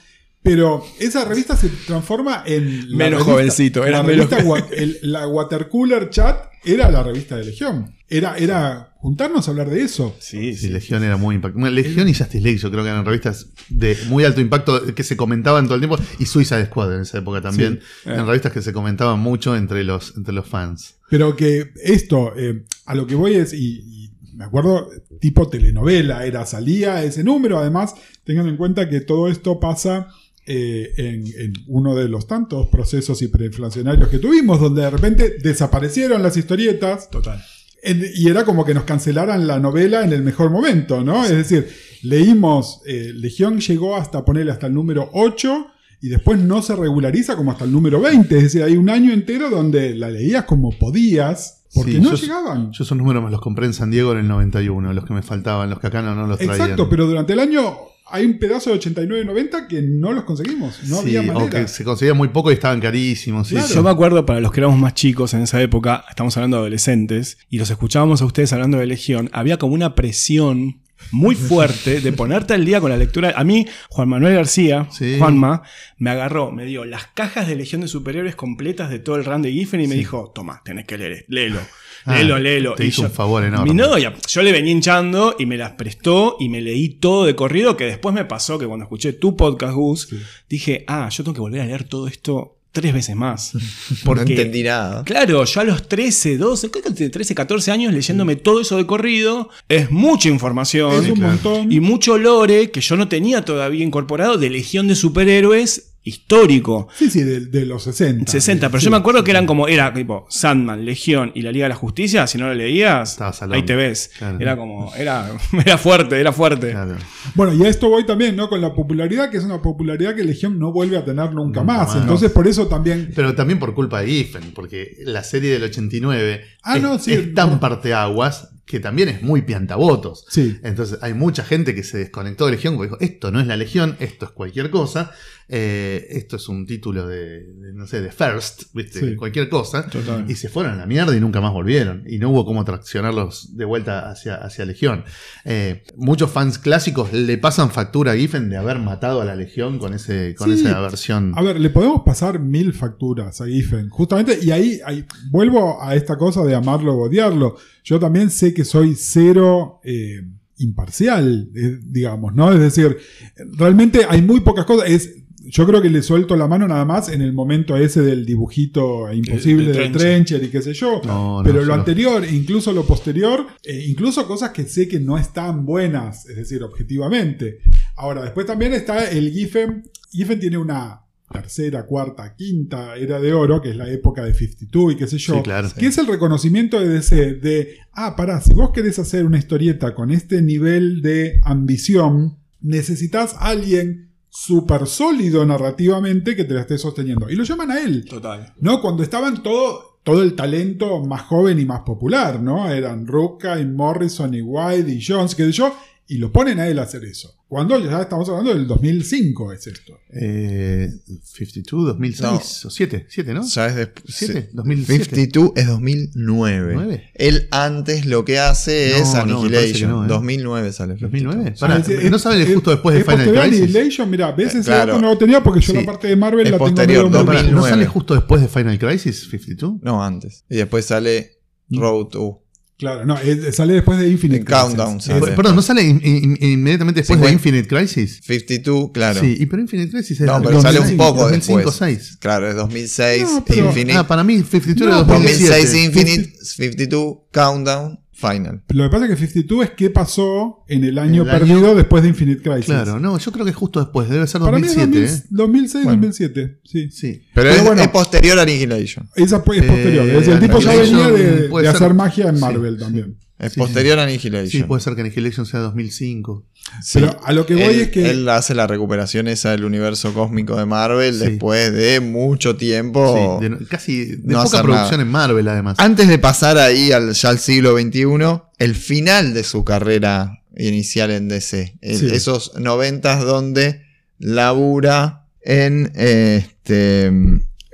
Pero esa revista se transforma en. Menos revista- jovencito, era la menos- revista el- la Watercooler Chat era la revista de Legión. Era, era juntarnos a hablar de eso. Sí, Sí, Legión era muy impactante. Bueno, Legión y Justice League, yo creo que eran revistas de muy alto impacto que se comentaban todo el tiempo. Y Suicide Squad en esa época también. Sí. Eran revistas que se comentaban mucho entre los, entre los fans. Pero que esto, eh, a lo que voy es, y, y me acuerdo, tipo telenovela, era, salía ese número, además, tengan en cuenta que todo esto pasa eh, en, en uno de los tantos procesos hiperinflacionarios que tuvimos, donde de repente desaparecieron las historietas, Total. en- y era como que nos cancelaran la novela en el mejor momento, ¿no? Es decir, leímos, eh, Legión llegó hasta ponerle hasta el número 8 y después no se regulariza como hasta el número 20, es decir, hay un año entero donde la leías como podías, porque Sí, no yo- llegaban. Yo esos números me los compré en San Diego en el 91, los que me faltaban, los que acá no, no los traían. Exacto, pero durante el año hay un pedazo de 89-90 que no los conseguimos, no Sí, había o manera. que se conseguía muy poco y estaban carísimos. sí, Claro. sí. Yo me acuerdo, para los que éramos más chicos en esa época, estamos hablando de adolescentes, y los escuchábamos a ustedes hablando de Legión, había como una presión muy fuerte de ponerte al día con la lectura. A mí, Juan Manuel García, Sí. Juanma, me agarró, me dio las cajas de Legión de Superhéroes completas de todo el run de Giffen y me dijo, toma, tenés que leer, léelo. Ah, Léelo, léelo. te Y hizo yo- un favor enorme. Mi novia, yo le venía hinchando y me las prestó y me leí todo de corrido, que después me pasó que cuando escuché tu podcast, Gus, dije, ah, yo tengo que volver a leer todo esto tres veces más. Porque, no entendí nada. Claro, yo a los 13, 12, creo que 13, 14 años leyéndome todo eso de corrido, es mucha información. es un montón. Y mucho lore que yo no tenía todavía incorporado de Legión de Superhéroes histórico. Sí, sí, de, de los 60. 60, pero Sí, yo me acuerdo sí. que eran como, era tipo Sandman, Legión y la Liga de la Justicia, si no lo leías, ahí te ves. Claro. Era como, era, era fuerte, era fuerte. Claro. Bueno, y a esto voy también, ¿no? Con la popularidad, que es una popularidad que Legión no vuelve a tener nunca, Nunca más. más. Entonces, por eso también. Pero también por culpa de Giffen, porque la serie del 89 Ah, es, no, sí, es tan parteaguas que también es muy piantabotos. Sí. Entonces hay mucha gente que se desconectó de Legión porque dijo, esto no es la Legión, esto es cualquier cosa, eh, esto es un título de, de, no sé, de First, ¿viste? Sí. cualquier cosa. Total. Y se fueron a la mierda y nunca más volvieron. Y no hubo cómo traccionarlos de vuelta hacia, hacia Legión. Eh, muchos fans clásicos le pasan factura a Giffen de haber matado a la Legión con, ese, con Sí. esa versión. A ver, le podemos pasar mil facturas a Giffen. Justamente, y ahí, ahí vuelvo a esta cosa de amarlo o odiarlo. Yo también sé que soy cero eh, imparcial, digamos, ¿no? Es decir, realmente hay muy pocas cosas. Es, yo creo que le suelto la mano nada más en el momento ese del dibujito imposible de Trencher. Y qué sé yo. No, no, Pero lo anterior, incluso lo posterior, eh, incluso cosas que sé que no están buenas, es decir, objetivamente. Ahora, después también está el Giffen. Giffen tiene una tercera, cuarta, quinta era de oro, que es la época de 52 y qué sé yo. Sí, claro. Que es el reconocimiento de DC de, ah, pará, si vos querés hacer una historieta con este nivel de ambición, necesitas a alguien súper sólido narrativamente que te la esté sosteniendo. Y lo llaman a él. Total. ¿no? Cuando estaban todo, todo el talento más joven y más popular, ¿no? Eran Ruka y Morrison y White y Jones, sé yo, y lo ponen a él a hacer eso. Cuando ya estamos hablando del 2005 es esto. Eh, 52, 2006 o 7, 7, ¿no? Ya es después. ¿Siete? 2007. 52 es 2009. ¿Nueve? Él antes lo que hace No, es no, Annihilation. no, ¿eh? 2009 sale. 2009. Sí. Pará, Ah, es- ¿no sale es- justo después de Final Crisis? Annihilation, mira, ves ese Claro. dato no lo tenía porque yo Sí. la parte de Marvel Es la tengo posterior, medio No, pará, mal. ¿no 2009. sale justo después de Final Crisis 52? No, antes. Y después sale Road to. Claro, no, es- sale después de Infinite En Countdown, Crisis. sí. Después. Perdón, ¿no sale in- in- inmediatamente después de Cincuenta. Infinite Crisis? 52, claro. Sí, y pero Infinite Crisis es No, pero sale un 2005, poco 2005, después. 6. Claro, es 2006, No, pero- Infinite. Ah, para mí 52 No, era 2006 2007. Infinite, 52, Countdown, Final. Lo que pasa es que 52 es qué pasó en el año el año- perdido después de Infinite Crisis. Claro, no, yo creo que es justo después, debe ser Para mí es 2007, 2000 ¿eh? 2006, Bueno. 2007, sí. Sí. Pero, Pero es, bueno. es posterior a Annihilation. Esa es Eh, posterior. es decir, el tipo ya venía de, de ser. hacer magia en Sí, Marvel sí. también. Es Sí, posterior a Sí, Annihilation. puede ser que Annihilation sea 2005. Sí. Pero a lo que voy él, es que. él hace la recuperación esa del universo cósmico de Marvel Sí. después de mucho tiempo. Sí, de casi de no poca producción nada. en Marvel, además. Antes de pasar ahí al, ya al siglo XXI, el final de su carrera inicial en DC. El- Sí. Esos noventas donde labura en este,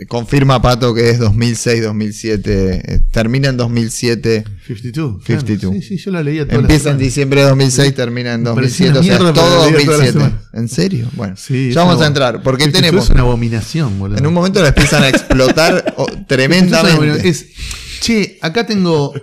Confirma Pato que es 2006-2007. eh, Termina en 2007. 52. 52. claro. Sí, sí, yo la leía toda la Empieza en diciembre de 2006, termina en Me parecía 2007. una O sea, todo pero la leía toda la 2007. semana. ¿En serio? Bueno, Sí, ya vamos a entrar. Porque 52 tenemos. Es una abominación, boludo. En un momento le empiezan a explotar oh, 52 es una tremendamente. Es, che, acá tengo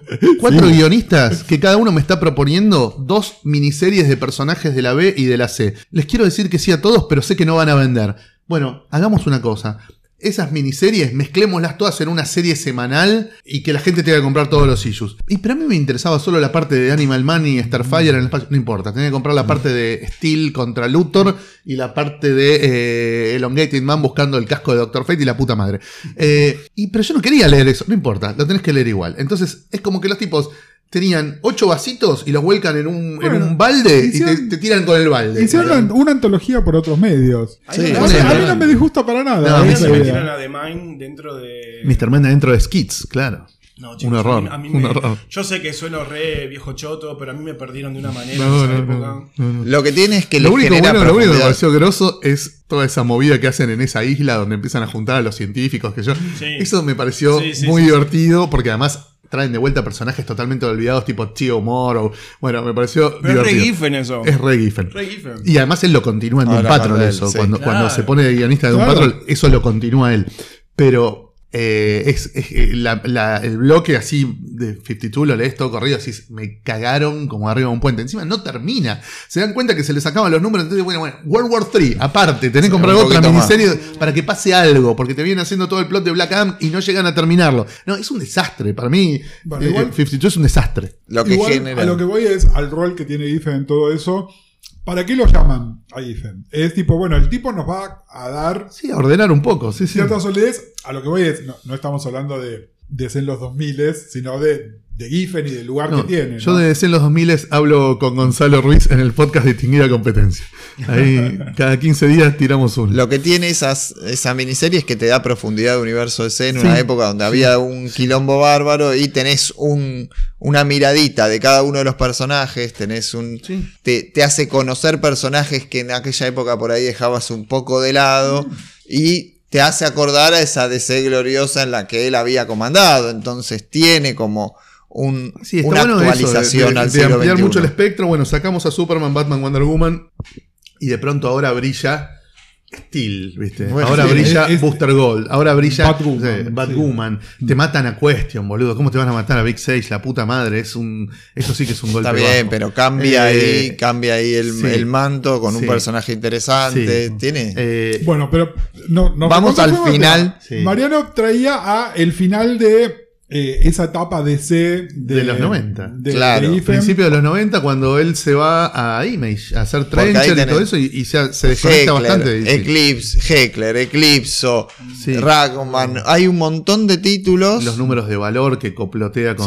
cuatro guionistas que cada uno me está proponiendo dos miniseries de personajes de la B y de la C. Les quiero decir que sí a todos, pero sé que no van a vender. Bueno, hagamos una cosa. Esas miniseries, mezclémoslas todas en una serie semanal y que la gente tenga que comprar todos los issues. Y pero a mí me interesaba solo la parte de Animal Man y Starfire en el espacio. No importa, tenía que comprar la parte de Steel contra Luthor y la parte de eh, Elongated Man buscando el casco de Doctor Fate y la puta madre. Eh, y, pero yo no quería leer eso, no importa, lo tenés que leer igual. Entonces es como que los tipos tenían ocho vasitos y los vuelcan en un, en un balde y te, te tiran con el balde. Hicieron una antología por otros medios. Sí, A mí- sí, a mí sí. no me disgusta para nada. No, se metieron a The Mind dentro de. Mr. Man dentro de Skits, claro. No, Un error, a mí- a mí un me- error. Yo sé que sueno re viejo choto, pero a mí me perdieron de una manera No, en esa no, época. no, no, no. Lo que tiene es que Lo único, bueno, lo único que me pareció grosso es toda esa movida que hacen en esa isla donde empiezan a juntar a los científicos que yo. Sí. Eso me pareció Sí, sí, muy sí. divertido porque además traen de vuelta personajes totalmente olvidados tipo Tio Morrow. Bueno, me pareció Pero es re divertido. Giffen eso. Es re Giffen. Re Giffen. Y además él lo continúa en Doom Ahora Patrol eso. sí. Cuando, Claro. cuando se pone de guionista de Doom Claro. Patrol, eso lo continúa él. Pero eh, es, es- eh, la- la- el bloque así de 52 lo lees todo corrido, así me cagaron como arriba de un puente. Encima no termina. Se dan cuenta que se le sacaban los números. Entonces, bueno, bueno, World War 3, aparte, tenés que comprar otra poquito más. miniserie para que pase algo, porque te vienen haciendo todo el plot de Black Adam y no llegan a terminarlo. No, es un desastre. Para mí, Bueno, eh, igual- 52 es un desastre. Lo que Igual, genera. a lo que voy es al rol que tiene Giffen en todo eso. ¿Para qué lo llaman a Giffen? Es tipo, bueno, el tipo nos va a dar Sí, a ordenar un poco. Sí, sí. cierta solidez. A lo que voy es, no, no estamos hablando de, de ser en los 2000, sino de, de Giffen y del lugar No, que tiene. Yo de DC en los 2000 hablo con Gonzalo Ruiz en el podcast Distinguida Competencia. Ahí cada 15 días tiramos uno. Lo que tiene esas, esa miniserie es que te da profundidad de universo DC en Sí, una época donde había un quilombo bárbaro y tenés un, una miradita de cada uno de los personajes, tenés un Sí. te, te hace conocer personajes que en aquella época por ahí dejabas un poco de lado y te hace acordar a esa DC gloriosa en la que él había comandado, entonces tiene como un, Sí, una bueno eso, de- actualización de, al de siglo ampliar XXI. mucho el espectro. Bueno, sacamos a Superman, Batman, Wonder Woman y de pronto ahora brilla Steel, ¿viste? Bueno, ahora sí, brilla es- Booster Gold, ahora brilla Batwoman, sí, sí. Batwoman. Te matan a Question, boludo. ¿Cómo te van a matar a Big Sage, la puta madre? Es un eso sí que es un golpe Está bien, bajo. pero cambia Eh, ahí, cambia ahí el, sí. el manto con un personaje interesante. Sí. Tiene. Eh, Bueno, pero no, nos Vamos al final. Sí. Mariano traía a el final de eh, esa etapa DC de, De los 90. de- Claro. de principio de los 90 cuando él se va a Image a hacer Trencher y todo eso y, y se, se desconecta bastante. Eclipse, Heckler, Eclipso, Sí. Ragman. Hay un montón de títulos. Los números de valor que coplotea con.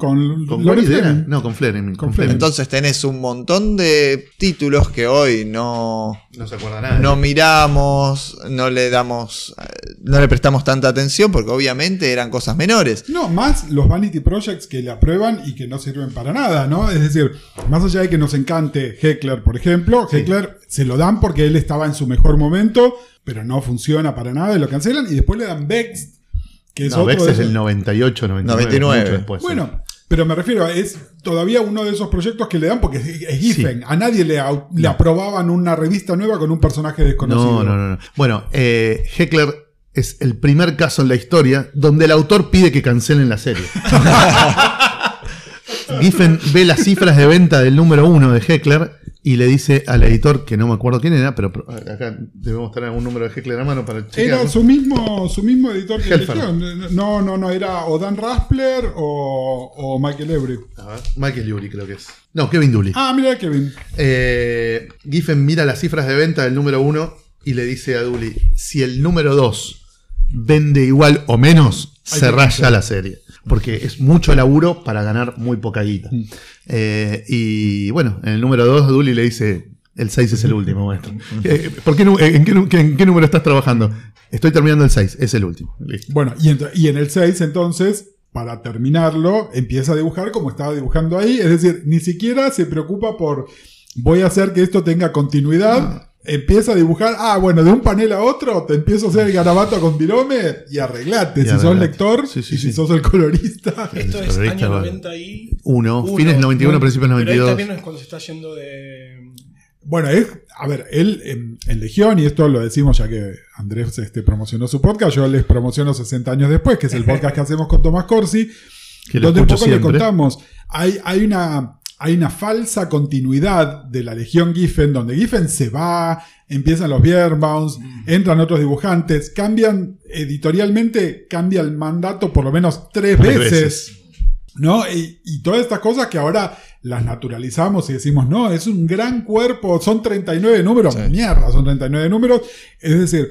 Con ¿Con? Fleming. No, con Fleming. Con Con Fleming. Fleming. Entonces tenés un montón de títulos que hoy no, No se acuerda nada. no miramos, no le damos, no le prestamos tanta atención porque obviamente eran cosas menores. No, más los Vanity Projects que le aprueban y que no sirven para nada, ¿no? Es decir, más allá de que nos encante Heckler, por ejemplo, Heckler se lo dan porque él estaba en su mejor momento, pero no funciona para nada y lo cancelan y después le dan Vex, que es No, otro es el 98, 99. 99. mucho después, sí. Bueno, pero me refiero, es todavía uno de esos proyectos que le dan porque es, Giffen. A nadie le aprobaban una revista nueva con un personaje desconocido. No, no, no, no. Bueno, eh, Heckler es el primer caso en la historia donde el autor pide que cancelen la serie. Giffen ve las cifras de venta del número uno de Heckler y le dice al editor, que no me acuerdo quién era, pero acá debemos tener algún número de Heckler a mano para chequear. Era su mismo, su mismo editor que eligió. No, no, no, era o Dan Raspler o, o Michael ver, Michael Yuri creo que es. No, Kevin Dooley. Ah, mira Kevin. Eh, Giffen mira las cifras de venta del número 1 y le dice a Dooley, si el número 2 vende igual o menos, Hay se raya la serie. Porque es mucho laburo para ganar muy poca guita. Mm. Eh, y bueno, en el número 2 Dooley le dice, el 6 es el último, maestro. Eh, ¿por qué en, qué, en qué número estás trabajando? Estoy terminando el 6, es el último. Listo. Bueno, y, y en el 6 entonces, para terminarlo, empieza a dibujar como estaba dibujando ahí. Es decir, ni siquiera se preocupa por voy a hacer que esto tenga continuidad. Empieza a dibujar, ah, bueno, de un panel a otro, te empiezo a hacer el garabato con virome y arreglate. Y si sos arreglate. lector Sí, sí, y si sí. sos el colorista. Esto es Colorista, año vale. 90 y... Uno, uno. fines del 91, principios del Pero ahí 92. también es cuando se está yendo de... Bueno, es, a ver, él en, en Legión, y esto lo decimos ya que Andrés este, promocionó su podcast, yo les promociono 60 años después, que es el podcast que hacemos con Tomás Corsi, donde un poco le siempre. contamos, hay, hay, una, hay una falsa continuidad de la Legión Giffen, donde Giffen se va, empiezan los Bierbaums, Mm. entran otros dibujantes, cambian, editorialmente cambia el mandato por lo menos tres, Tres veces. veces. ¿No? Y, y todas estas cosas que ahora las naturalizamos y decimos, no, es un gran cuerpo, son 39 números, Sí. mierda, son 39 números. Es decir,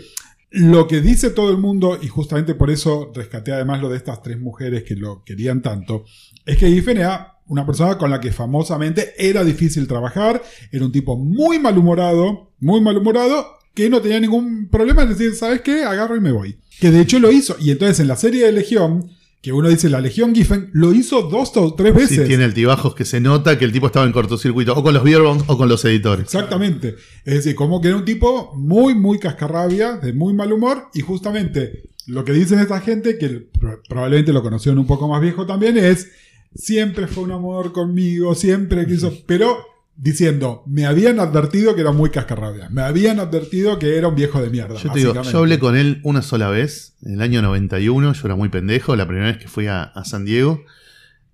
lo que dice todo el mundo, y justamente por eso rescaté además lo de estas tres mujeres que lo querían tanto, es que Giffen era una persona con la que famosamente era difícil trabajar, era un tipo muy malhumorado, muy malhumorado, que no tenía ningún problema en decir, ¿sabes qué? Agarro y me voy. Que de hecho lo hizo. Y entonces en la serie de Legión, que uno dice la Legión Giffen, lo hizo dos o tres Sí, veces. tiene altibajos que se nota que el tipo estaba en cortocircuito, o con los Beerbongs o con los editores. Exactamente. Es decir, como que era un tipo muy, muy cascarrabia, de muy mal humor, y justamente lo que dicen esta gente, que pro- probablemente lo conocieron un poco más viejo también, es siempre fue un amor conmigo, siempre quiso, pero diciendo, me habían advertido que era muy cascarrabia, me habían advertido que era un viejo de mierda. Yo te digo, yo hablé con él una sola vez, en el año 91, yo era muy pendejo, la primera vez que fui a, a San Diego,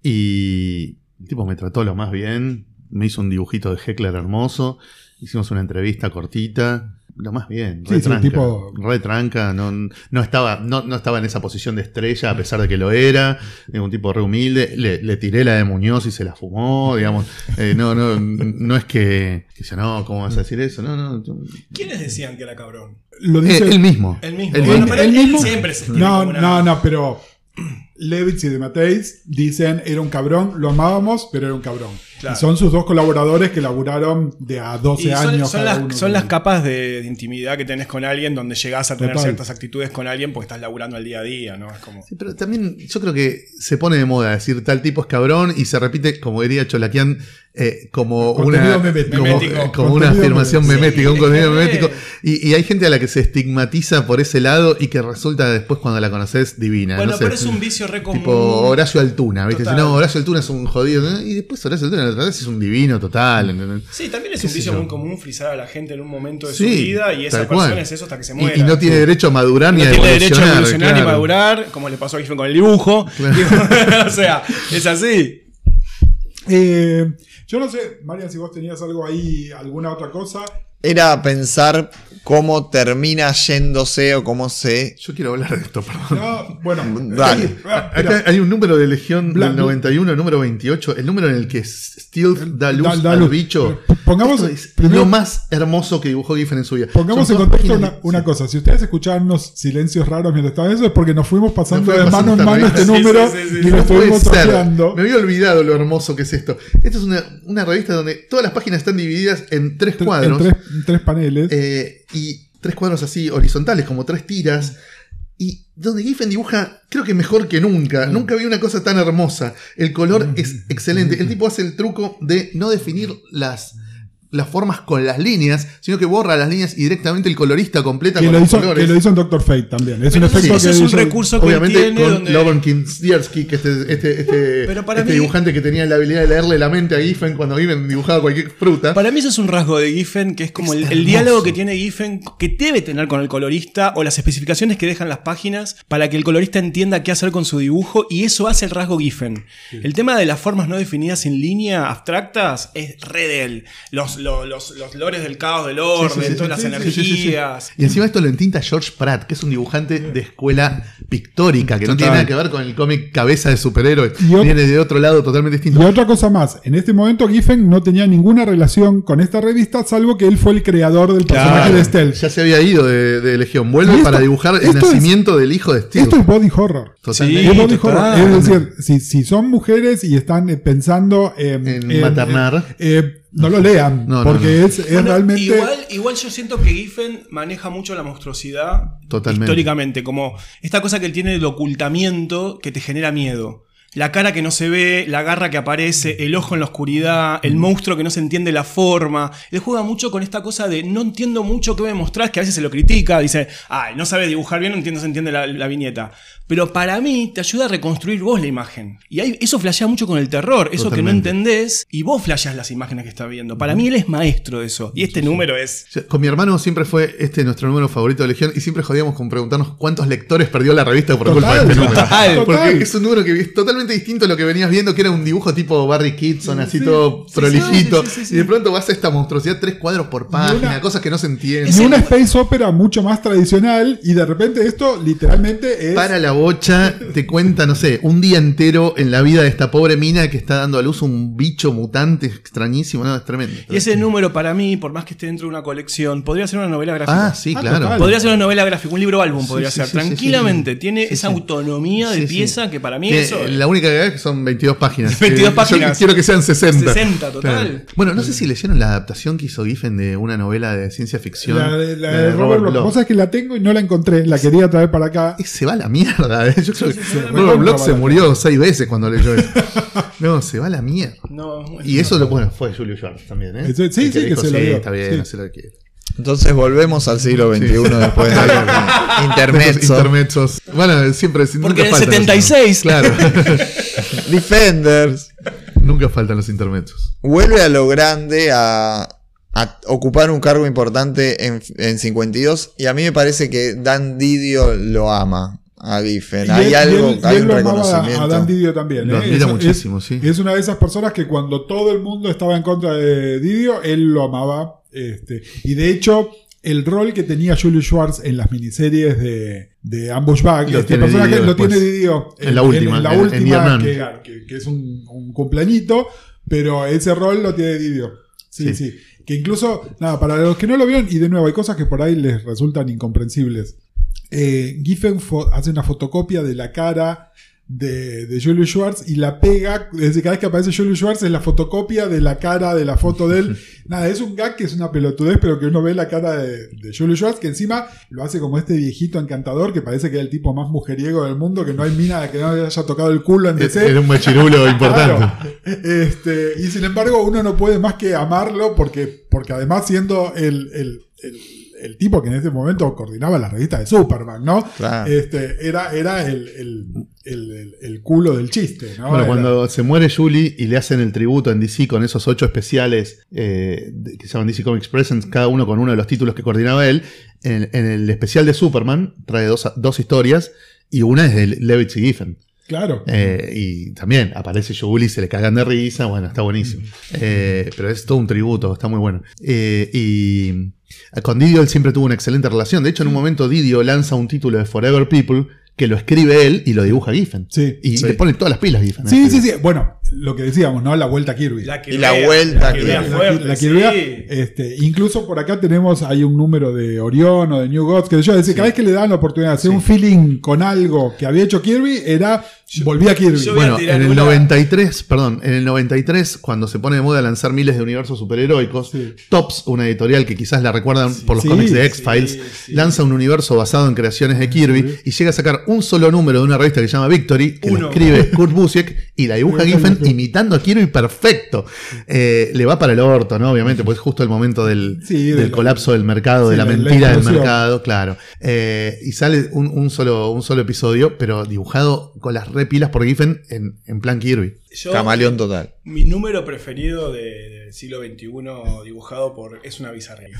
y el tipo me trató lo más bien, me hizo un dibujito de Heckler hermoso, hicimos una entrevista cortita, lo más bien, Sí, re sí, tranca, tipo- re tranca, no, no, estaba, no, no estaba en esa posición de estrella a pesar de que lo era, un tipo re humilde, le, le tiré la de Muñoz y se la fumó, digamos, Eh, no, no, no es que, que yo, no, ¿cómo vas a decir eso? No, no, yo- ¿Quiénes decían que era cabrón? Lo Eh, dice él mismo. El mismo. Él Bueno, mismo. pero él mismo- siempre se No, como una- no, no, pero Levitz y de Mateis dicen era un cabrón, lo amábamos, pero era un cabrón. Claro. Y son sus dos colaboradores que laburaron de a 12 Y son, años. son cada las, uno. son las capas de, de intimidad que tenés con alguien donde llegás a tener Total. ciertas actitudes con alguien porque estás laburando al día a día, ¿no? Es como. Sí, pero también yo creo que se pone de moda decir tal tipo es cabrón y se repite, como diría Cholaquian, eh, como Contenido una, memético. como, Memético. eh, como una Contenido afirmación memética, un Sí, contenido es que- memético. Y, y hay gente a la que se estigmatiza por ese lado y que resulta después cuando la conoces divina. Bueno, no sé. pero es un vicio re común. Tipo Horacio Altuna, ¿viste? Total. Si no, Horacio Altuna es un jodido. ¿eh? Y después Horacio Altuna, es un divino total. ¿entendés? Sí, también es ¿Qué un vicio muy común frizar a la gente en un momento de Sí, su vida y esa persona cual. es eso hasta que se Y- muera. Y, no tiene derecho a madurar ni No a tiene derecho a evolucionar. evolucionar ni claro. madurar, como le pasó a Giffen con el dibujo. o sea, es así. Eh, yo no sé, Marian, si vos tenías algo ahí, alguna otra cosa. Era pensar cómo termina yéndose o cómo se. Yo quiero hablar de esto, perdón. No, bueno, Dale. eh, ah, mira, Acá hay un número de Legión Bla- del 91, el número 28, el número en el que Stealth da luz Da- da al luz. bicho. Pero pongamos- Esto es primero- lo más hermoso que dibujó Giffen en su vida. Pongamos Son en contexto una, de- una sí. cosa. Si ustedes escuchaban unos silencios raros mientras estaban eso, es porque nos fuimos pasando Nos de mano en mano este número Sí, sí, sí, y sí. lo estuvimos ser. ojeando. Me había olvidado lo hermoso que es esto. Esta es una, una revista donde todas las páginas están divididas en tres Tre- cuadros. En tres, en tres paneles. eh, y tres cuadros así horizontales, como tres tiras. Y donde Giffen dibuja, creo que mejor que nunca. Nunca vi una cosa tan hermosa. El color es excelente. El tipo hace el truco de no definir las, las formas con las líneas, sino que borra las líneas y directamente el colorista completa que, con lo los hizo, colores. que lo hizo en Doctor Fate también. Es Pero un efecto que es un hizo- recurso que Obviamente tiene con donde- Kinstierski, que este, este, este, Pero para este mí- dibujante que tenía la habilidad de leerle la mente a Giffen cuando Giffen dibujaba cualquier fruta. Para mí eso es un rasgo de Giffen, que es como el, Es el hermoso. diálogo que tiene Giffen, que debe tener con el colorista, o las especificaciones que dejan las páginas, para que el colorista entienda qué hacer con su dibujo, y eso hace el rasgo Giffen. El tema de las formas no definidas en línea, abstractas, es re de él. Los, los, los, los lores del caos, del orden, Sí, sí, sí, todas sí, las sí, sí, sí, sí. energías. Y encima esto lo entinta George Pratt, que es un dibujante de escuela pictórica, que no tiene nada que ver con el cómic cabeza de superhéroe. Y Viene de otro lado totalmente Y distinto. otra cosa más, en este momento Giffen no tenía ninguna relación con esta revista, salvo que él fue el creador del personaje de Stealth. Ya se había ido de, de Legión. Vuelve Y esto- para dibujar el es- nacimiento del hijo de Steve. Esto es body horror. Totalmente. Sí, Es body horror. Es decir, si, si son mujeres y están pensando en, En maternar. eh, no lo lean, No, no, porque no. es, es Bueno, realmente... igual, igual yo siento que Giffen maneja mucho la monstruosidad Totalmente. históricamente, como esta cosa que él tiene del ocultamiento que te genera miedo. La cara que no se ve, la garra que aparece, el ojo en la oscuridad, el monstruo que no se entiende la forma. Él juega mucho con esta cosa de no entiendo mucho qué me mostrás, que a veces se lo critica, dice, ay, no sabe dibujar bien, no entiendo, se entiende la, la viñeta. Pero para mí te ayuda a reconstruir vos la imagen. Y ahí- eso flashea mucho con el terror, eso que no entendés, y vos flasheás las imágenes que estás viendo. Para mí él es maestro de eso. Y este número es... Con mi hermano siempre fue este nuestro número favorito de Legión y siempre jodíamos con preguntarnos cuántos lectores perdió la revista por culpa de este número. total. Porque es un número que es totalmente distinto a lo que venías viendo, que era un dibujo tipo Barry Kitson, así Sí, todo sí, prolijito. sí, sí, sí, sí. Y de pronto vas a esta monstruosidad, tres cuadros por página, una- cosas que no se Y entienden. una space opera mucho más tradicional y de repente esto literalmente es... Para la bocha, te cuenta, no sé, un día entero en la vida de esta pobre mina que está dando a luz un bicho mutante extrañísimo. No, es tremendo. Y ese número para mí, por más que esté dentro de una colección, podría ser una novela gráfica. Ah, sí, Ah, claro. total. Podría ser una novela gráfica, un libro álbum podría sí, ser. sí, sí, Tranquilamente. Tiene Sí, esa sí. autonomía de Sí, sí. pieza que para mí Que eso. la única que es que son 22 páginas. 22 Eh, páginas. Yo quiero que sean 60. 60 total. Bueno, no sé si leyeron la adaptación que hizo Giffen de una novela de ciencia ficción. La de, la de Robert Bloch. Vos sabés que la tengo y no la encontré. La quería traer para acá. Y se va a la mierda. eh. Yo creo que sí, Robert Bloch se murió seis veces cuando leyó eso. No, se va a la mierda. No, Y eso lo bueno, fue Julio Schwartz también, ¿eh? Sí, sí, El sí, que se lo dio. Está bien, Sí. hace lo que quiere. Entonces volvemos al siglo XXI después de Los Intermezzo. intermezzos. Bueno, siempre. Porque en el faltan los- 76. Claro. Defenders. nunca faltan los intermezzos. Vuelve a lo grande a, a ocupar un cargo importante en, en 52 y a mí me parece que Dan Didio lo ama a Giffen. Hay él- algo, él- hay él un lo amaba reconocimiento. A Dan Didio también. Lo ¿eh? admira muchísimo, es, sí. Es una de esas personas que cuando todo el mundo estaba en contra de Didio, él lo amaba. Este, y de hecho, el rol que tenía Julius Schwartz en las miniseries de, de Ambush Bag, Lo este tiene personaje Didio lo después. tiene Didio En la última, en la en- en última, que, que- que es un, un cumpleañito, pero ese rol lo tiene Didio. Sí, Sí. sí, Que incluso, nada, para los que no lo vieron, y de nuevo, hay cosas que por ahí les resultan incomprensibles. Eh, Giffen hace una fotocopia de la cara de, de Julius Schwartz y la pega, es decir, cada vez que aparece Julius Schwartz es la fotocopia de la cara de la foto de él. Nada, es un gag que es una pelotudez, pero que uno ve la cara de, de Julius Schwartz, que encima lo hace como este viejito encantador, que parece que es el tipo más mujeriego del mundo, que no hay mina que no le haya tocado el culo en DC. Era un machirulo importante. Claro. Este, y sin embargo, uno no puede más que amarlo porque, porque además siendo el, el- el- el tipo que en ese momento coordinaba la revista de Superman, ¿no? Claro. Este, era, era el, el- el- culo del chiste, ¿no? Bueno, Era- cuando se muere Julie y le hacen el tributo en DC con esos ocho especiales eh, que se llaman DC Comics Presents, cada uno con uno de los títulos que coordinaba él, en, en el especial de Superman trae dos, dos historias y una es de Levitz y Giffen. Claro. Eh, y también aparece Julie, se le cagan de risa, bueno, está buenísimo. Eh, pero es todo un tributo, está muy bueno. Eh, y con Didio él siempre tuvo una excelente relación. De hecho, en un momento Didio lanza un título de Forever People que lo escribe él y lo dibuja Giffen. Sí. Y Sí. le pone todas las pilas Giffen. Sí, ¿eh? sí, sí. Bueno, lo que decíamos, ¿no? La vuelta a Kirby. La que Y la vuelta que- vea La- fuerte, la sí. Kirby, este, incluso por acá tenemos hay un número de Orión o de New Gods que yo decía, cada vez que le daban la oportunidad de hacer un feeling con algo que había hecho Kirby, era volvía a Kirby. a Bueno, en el una- 93, perdón, en el 93, cuando se pone de moda lanzar miles de universos superheroicos, Sí. Tops, una editorial que quizás la recuerdan por los Sí, cómics de X-Files, lanza un universo basado en creaciones de Kirby y llega a sacar un solo número de una revista que se llama Victory, que Uno. escribe Kurt Busiek y la dibuja Giffen imitando a Kirby perfecto. Eh, le va para el orto, ¿no? Obviamente, pues es justo el momento del, de del la- colapso del mercado, de la mentira del mercado, claro. Eh, y sale un, un solo, un solo episodio, pero dibujado con las repilas por Giffen en, en plan Kirby. Yo- Camaleón total. Mi número preferido de- del siglo XXI dibujado por. Es una bizarrería.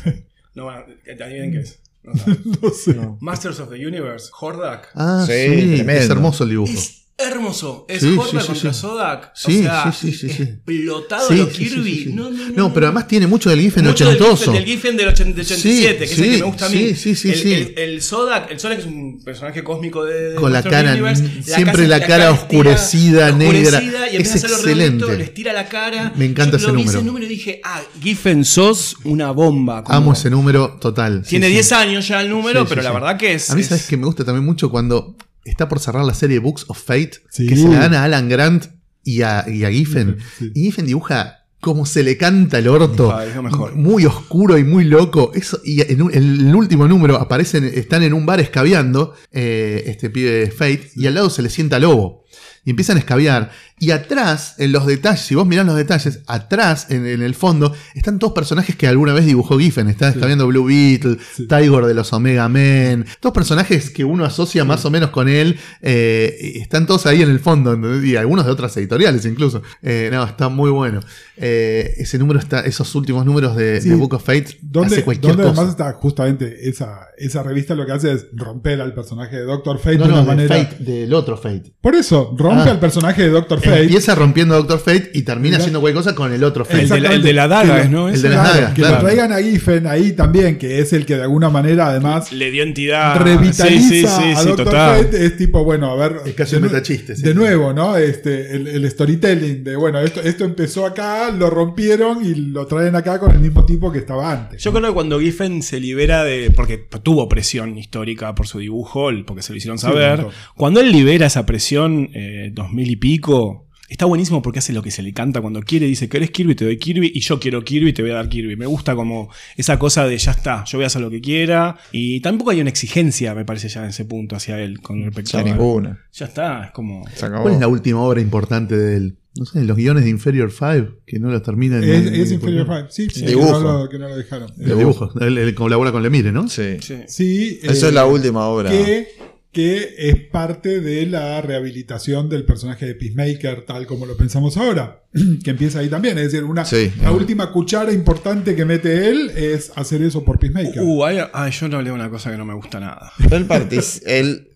No, adivinen qué es. No sé. Masters of the Universe, Hordak. Ah, Sí, sí, tremendo. es hermoso el dibujo. Es hermoso. Es Sí, contra sí. Sodak. O sea, explotado lo Kirby. No, no, no, No, pero además tiene mucho del Giffen Mucho del ochentoso. Giffen, del Giffen del 80 del 87, que es el que me gusta a mí. sí, sí, sí, el, el- el Sodak, el Sodak es un personaje cósmico de, de Con la cara, Universe. siempre la cara oscurecida, negra. oscurecida, y Es excelente. redondito, les tira la cara. Me encanta Yo ese número. ese número y dije, ah, Giffen sos una bomba. como- Amo ese número total. Tiene sí. 10 años ya el número, pero la verdad que es. A mí, es- ¿sabes que me gusta también mucho cuando está por cerrar la serie Books of Fate? Sí. Que se la dan a Alan Grant y a, y a Giffen. Sí. Y Giffen dibuja como se le canta el orto. Ah, mejor. Muy oscuro y muy loco. Eso, y en, un- en el último número aparecen, están en un bar escabeando, eh, este pibe Fate, y al lado se le sienta Lobo. Y empiezan a escabiar. Y atrás, en los detalles, si vos mirás los detalles, atrás, en, en el fondo, están todos personajes que alguna vez dibujó Giffen. Está escabeando Blue Beetle, Sí. Tiger de los Omega Men. Todos personajes que uno asocia más o menos con él. eh, están todos ahí en el fondo. Y algunos de otras editoriales incluso. Eh, no, está muy bueno. Eh, ese número está, esos últimos números de, Sí. de Book of Fate hace cualquier cosa. además está justamente esa, esa revista lo que hace es romper al personaje de Doctor Fate No, de una manera. Fate, del otro Fate. Por eso, rompe Ah. al personaje de Doctor Fate. Empieza rompiendo a Doctor Fate y termina haciendo cualquier cosa con el otro El Fate. de, la, el de la daga, Que lo- ¿no? el de las Claro, dagas, que claro. lo traigan a Giffen ahí también, que es el que de alguna manera además Le dio entidad. revitaliza Sí, sí, sí, a Doctor total. Fate. Es tipo, bueno, a ver. Es casi de un nue- metachiste, sí. De nuevo, ¿no? Este, el, el storytelling de, bueno, esto, esto empezó acá, lo rompieron y lo traen acá con el mismo tipo que estaba antes. Yo creo que cuando Giffen se libera de. porque tuvo presión histórica por su dibujo, porque se lo hicieron saber. cuando él libera esa presión, eh, 2000 y pico. Está buenísimo porque hace lo que se le canta cuando quiere. Dice, ¿querés Kirby? Te doy Kirby. Y yo quiero Kirby, te voy a dar Kirby. Me gusta como esa cosa de ya está, yo voy a hacer lo que quiera. Y tampoco hay una exigencia, me parece, ya en ese punto hacia él con respecto Ya a. ninguna. Ya está, es como. Se acabó. ¿Cuál es la última obra importante de él? No sé, los guiones de Inferior 5, que no los terminan. Es, es Inferior Five. Sí, sí, que Dibujo. no, lo, que no lo dejaron. El dibujo. Él, él colabora con Lemire, ¿no? Sí. Sí. Sí. Eso eh, es la última obra. que, que es parte de la rehabilitación del personaje de Peacemaker, tal como lo pensamos ahora, que empieza ahí también. Es decir, una, Sí. la última cuchara importante que mete él es hacer eso por Peacemaker. Uh, hay- ay, yo no leo una cosa que no me gusta nada. Él, partic- él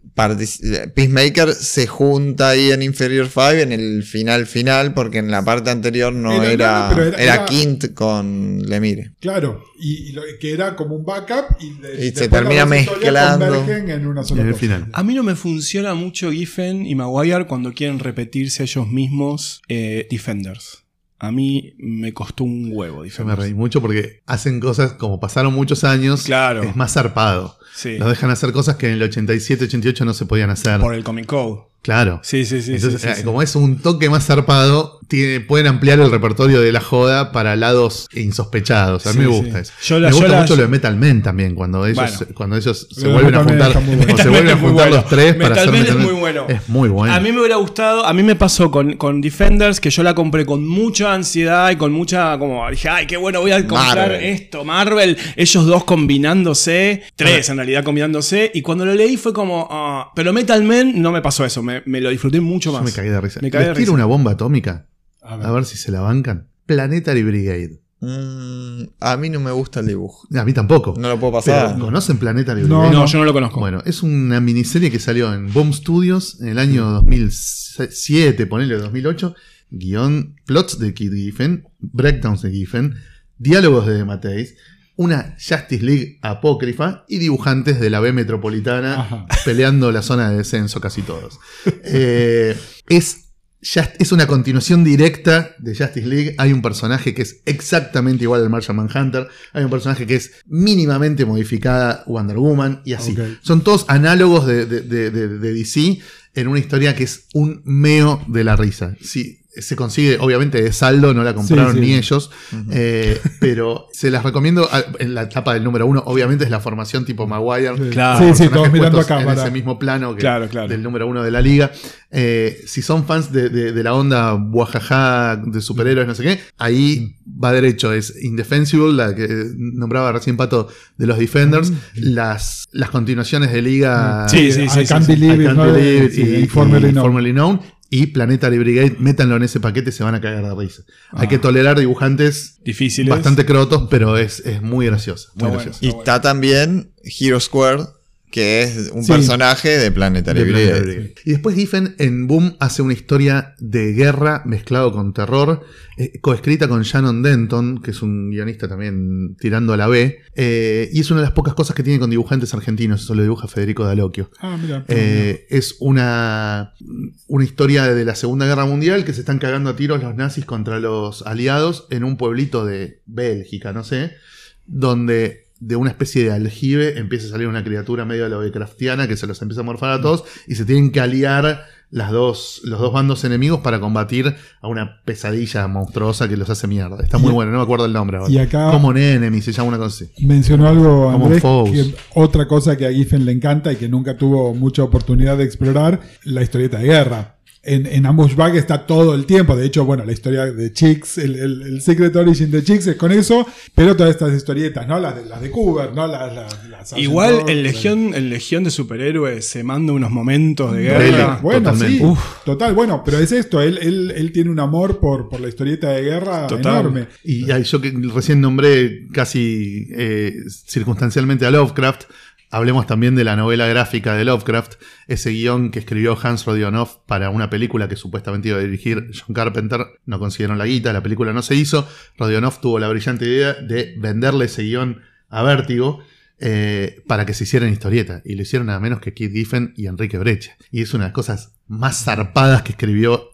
Peacemaker se junta ahí en Inferior 5 en el final final, porque en la parte anterior no Era- era. no, no, pero era- era, era- Quint con Lemire. Claro, y, y lo- que era como un backup y, de- Y se termina mezclando. en una sola En el final. A mí no me funciona mucho Giffen y Maguire cuando quieren repetirse ellos mismos eh, Defenders. A mí me costó un huevo Yo me Defenders. reí mucho porque hacen cosas como pasaron muchos años. Claro. Es más zarpado. Sí. Dejan hacer cosas que en el 87, 88 no se podían hacer. Por el Comic Code. Claro. Sí, sí, sí. Entonces, sí, sí, eh, sí. como es un toque más zarpado, tiene- pueden ampliar el repertorio de la joda para lados insospechados. A mí me gusta eso. Yo la- me yo gusta la- mucho lo de Metal Men también, cuando ellos, Bueno. cuando ellos se vuelven a Men juntar, bueno. se vuelven Men a juntar bueno. los tres para Metal hacer Men Metal es Men. muy bueno. Es muy bueno. A mí me hubiera gustado, a mí me pasó con, con Defenders que yo la compré con mucha ansiedad y con mucha, como dije, ay, qué bueno, voy a comprar Marvel. esto, Marvel, ellos dos combinándose, tres en realidad combinándose, y cuando lo leí fue como, ah, pero Metal Man no me pasó eso, me, me lo disfruté mucho Yo más. me cagué de risa. Me cagué de Les tiro risa. una bomba atómica. A ver. A ver si se la bancan. Planetary Brigade. Mm, a mí no me gusta el dibujo. A mí tampoco. No lo puedo Pero, pasar. ¿Conocen Planetary No, Brigade? No, yo no lo conozco. Bueno, es una miniserie que salió en Boom Studios en el año 2007, ponele 2008. Guión, plots de Kid Giffen, breakdowns de Giffen, diálogos de Mateis, una Justice League apócrifa y dibujantes de la B metropolitana Ajá. peleando la zona de descenso casi todos. Eh, es, Just- es una continuación directa de Justice League. Hay un personaje que es exactamente igual al Martian Manhunter. Hay un personaje que es mínimamente modificada Wonder Woman y así. Son todos análogos de, de- de- de- de DC en una historia que es un meo de la risa. Sí, se consigue obviamente de saldo, no la compraron Sí, sí. ni ellos, eh, pero se las recomiendo ah, en la etapa del número uno. Obviamente es la formación tipo Maguire. Sí. Claro. Sí, todos mirando en ese mismo plano que Claro, claro. del número uno de la liga. Eh, si son fans de, de- de la onda guajaja de superhéroes, no sé qué, ahí va derecho. Es Indefensible, la que nombraba recién Pato de los Defenders, las, las continuaciones de liga. Sí, sí, I sí, can't sí, sí. believe I Can't. Believe It y, y Formerly y Known. Formerly Known. Y Planetary Brigade, métanlo en ese paquete, se van a cagar de risa. Hay Ah. que tolerar dibujantes Difíciles. bastante crotos, pero es, es muy gracioso. Muy Está gracioso. Y está también Hero Square, que es un Sí. personaje de Planetary De Planetary Brigade. Brigade. Y después Giffen en Boom hace una historia de guerra mezclado con terror, eh, coescrita con Shannon Denton, que es un guionista también tirando a la B, eh, y es una de las pocas cosas que tiene con dibujantes argentinos, eso lo dibuja Federico D'Alocchio. Ah, mira. Eh, es una, una historia de la Segunda Guerra Mundial que se están cagando a tiros los nazis contra los aliados en un pueblito de Bélgica, no sé, donde de una especie de aljibe empieza a salir una criatura medio Lovecraftiana que se los empieza a morfar a todos y se tienen que aliar las dos, los dos bandos enemigos para combatir a una pesadilla monstruosa que los hace mierda. Está muy Y- bueno, no me acuerdo el nombre ahora. y acá- Common Enemy se llama una cosa así. Mencionó algo, Andrés, que otra cosa que a Giffen le encanta y que nunca tuvo mucha oportunidad de explorar, la historieta de guerra. En, en Ambush Bag está todo el tiempo. De hecho, bueno, la historia de Chicks, el, el, el Secret Origin de Chicks es con eso, pero todas estas historietas, ¿no? Las de, las de Cooper, ¿no? Las, las, las Igual el Legión, el Legión de Superhéroes se manda unos momentos de guerra. Bueno, Totalmente. sí, Uf. total, bueno, pero es esto, él, él, él tiene un amor por, por la historieta de guerra Total. enorme. Y yo que recién nombré casi eh, circunstancialmente a Lovecraft, hablemos también de la novela gráfica de Lovecraft, ese guion que escribió Hans Rodionov para una película que supuestamente iba a dirigir John Carpenter, no consiguieron la guita, la película no se hizo, Rodionov tuvo la brillante idea de venderle ese guion a Vértigo. eh, para que se hicieran historieta y lo hicieron nada menos que Keith Giffen y Enrique Brecha y es una de las cosas más zarpadas que escribió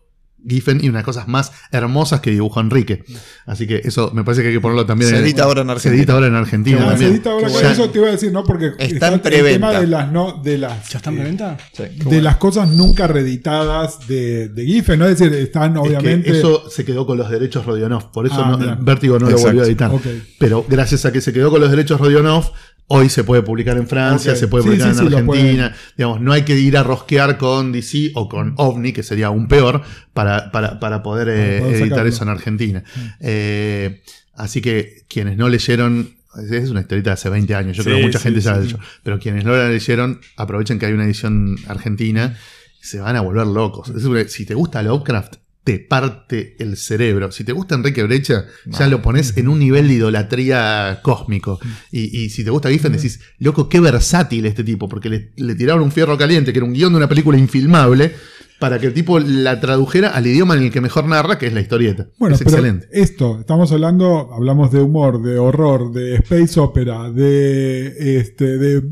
Giffen y una de las cosas más hermosas que dibujó Enrique. Así que eso me parece que hay que ponerlo también Se en- edita ahora en Se Argentina. edita ahora en Argentina se también. edita ahora, con eso te iba a decir, ¿no? Porque Está en el preventa. tema de las, no, de las, ¿Ya está en eh, preventa? Sí, qué de bueno. las cosas nunca reeditadas de, de Giffen, ¿no? Es decir, están es que obviamente. eso se quedó con los derechos Rodionov, por eso Ah, no-. Vértigo no Exacto. lo volvió a editar. Pero gracias a que se quedó con los derechos Rodionov, hoy se puede publicar en Francia, se puede publicar sí, en sí, Argentina. Digamos, no hay que ir a rosquear con DC o con OVNI, que sería aún peor, para, para, para poder, eh, editar sacarlo. eso en Argentina. Eh, así que quienes no leyeron. Es una historieta de hace 20 años, yo Sí, creo que mucha gente ya la leyó. Pero quienes no la leyeron, aprovechen que hay una edición argentina, se van a volver locos. Si te gusta Lovecraft, te parte el cerebro. Si te gusta Enrique Brecha, ya lo pones en un nivel de idolatría cósmico. Y, y si te gusta Giffen, decís, loco, qué versátil este tipo, porque le, le tiraron un fierro caliente, que era un guion de una película infilmable, para que el tipo la tradujera al idioma en el que mejor narra, que es la historieta. Bueno, es pero excelente. esto, estamos hablando, hablamos de humor, de horror, de space opera, de este, de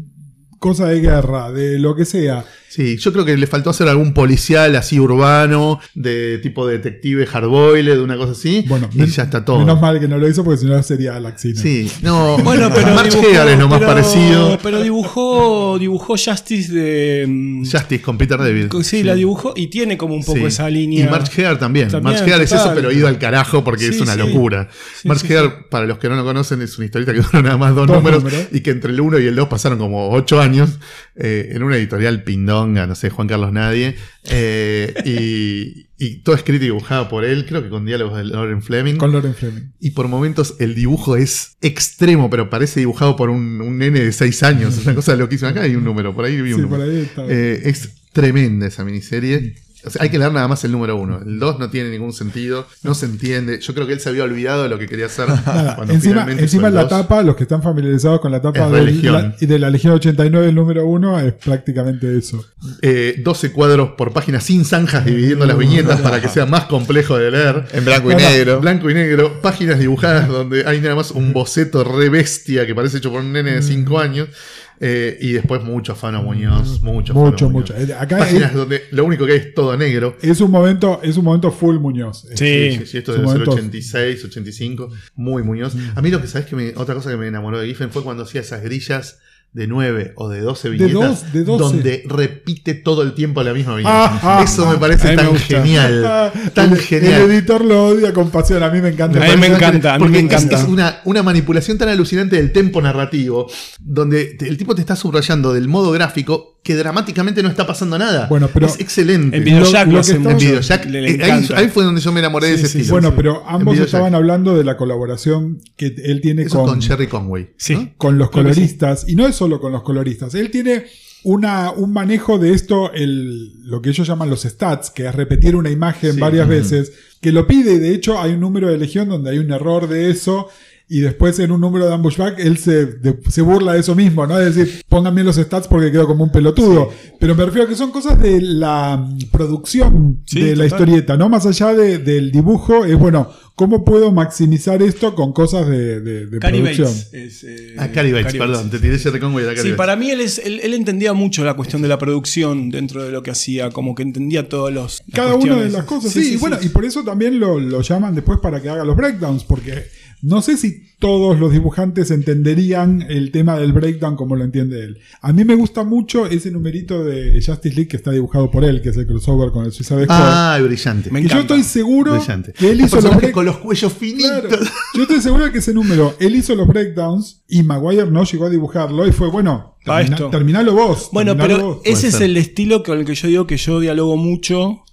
cosa de guerra, de lo que sea. Sí, yo creo que le faltó hacer algún policial así urbano, de tipo detective hardboiled, de una cosa así. Bueno, y men- ya está todo. Menos mal que no lo hizo porque si no sería Laxina. Sí, no. Bueno, pero March dibujó, Hagar es lo más pero- parecido. Pero dibujó, dibujó Justice de. mm, Justice con Peter David. Sí, la dibujó y tiene como un poco Sí. esa línea. Y March Hagar también. También, March Hagar es eso, pero ido al carajo porque Sí, es una sí. locura. Sí, March sí, Hagar, para los que no lo conocen, es una historieta que dura nada más dos, Dos números, números. y que entre el 1 y el 2 pasaron como 8 años eh, en una editorial no sé, Juan Carlos Nadie. eh, y, y todo escrito y dibujado por él, creo que con diálogos de Lauren Fleming. Con Loren Fleming. Y por momentos el dibujo es extremo, pero parece dibujado por un, un nene de 6 años. Es una cosa loquísima. Acá hay un número, por ahí vi un Sí, número. por ahí está. Eh, es tremenda esa miniserie. O sea, hay que leer nada más el número uno. El 2 no tiene ningún sentido, no se entiende. Yo creo que él se había olvidado de lo que quería hacer. Nada, cuando encima finalmente encima la 2. tapa, los que están familiarizados con la tapa Legión. la- y de la Legión 89, el número 1, es prácticamente eso. Eh, 12 cuadros por página sin zanjas dividiendo las viñetas para que sea más complejo de leer. En blanco y negro. Blanco y negro, páginas dibujadas donde hay nada más un boceto re bestia que parece hecho por un nene de 5 años. Eh, y después mucho Fano Muñoz, mucho Fano Mucho, Muñoz. mucho. Eh, Acá Páginas es, donde lo único que hay es todo negro. es un momento, es un momento full Muñoz. Sí. Sí, sí, sí, esto Su debe ser momento- 86, 85, muy Muñoz. A mí lo que sabes que me, otra cosa que me enamoró de Giffen fue cuando hacía esas grillas de 9 o de 12 De viñetas dos- de 12. donde repite todo el tiempo la misma viñeta. Ah, ah, Eso ah. me parece me tan genial, Ah, tan el, genial. El editor lo odia con pasión, a mí me encanta. A mí me encanta, a mí porque me encanta. Es, es una, una manipulación tan alucinante del tempo narrativo, donde te- el tipo te está subrayando del modo gráfico que dramáticamente no está pasando nada. Bueno, pero- es excelente. En Videojack Lo- lo, que En estamos- mucho. Videojack, Le- le eh, ahí, fue donde yo me enamoré de ese sí, estilo. Bueno, Sí. pero ambos estaban hablando de la colaboración que él tiene Eso con, con Jerry Conway. Sí. ¿no? con los Creo coloristas. Y no es solo con los coloristas. Él tiene una, un manejo de esto, el, lo que ellos llaman los stats, que es repetir una imagen varias veces, que lo pide. De hecho, hay un número de Legión donde hay un error de eso. Y después en un número de Ambushback él se, de- se burla de eso mismo, ¿no? Es decir, pongan bien los stats porque quedo como un pelotudo. Pero me refiero a que son cosas de la producción Sí, de la total. historieta, ¿no? Más allá de- del dibujo, es bueno, ¿cómo puedo maximizar esto con cosas de, de- de producción? Bates. es, eh, Ah, Cary Bates, Cary perdón, te tiré Jerry Conway. era Cary Sí, Bates. para mí él, es, él, él entendía mucho la cuestión de la producción dentro de lo que hacía, como que entendía todos los. Cada una de las cosas, sí, y bueno, y por eso también lo, lo llaman después para que haga los breakdowns, porque no sé si todos los dibujantes entenderían el tema del breakdown como lo entiende él. A mí me gusta mucho ese numerito de Justice League que está dibujado por él, que es el crossover con el Suicide Squad. Ah, brillante. Me y yo encanta. estoy seguro brillante. que él hizo los con los cuellos finitos. Claro. Yo estoy seguro de que ese número, él hizo los breakdowns y Maguire no llegó a dibujarlo y fue, bueno, Pa' termina- esto. terminalo vos. Bueno, terminalo pero vos. ese es el estilo con el que yo digo que yo dialogo mucho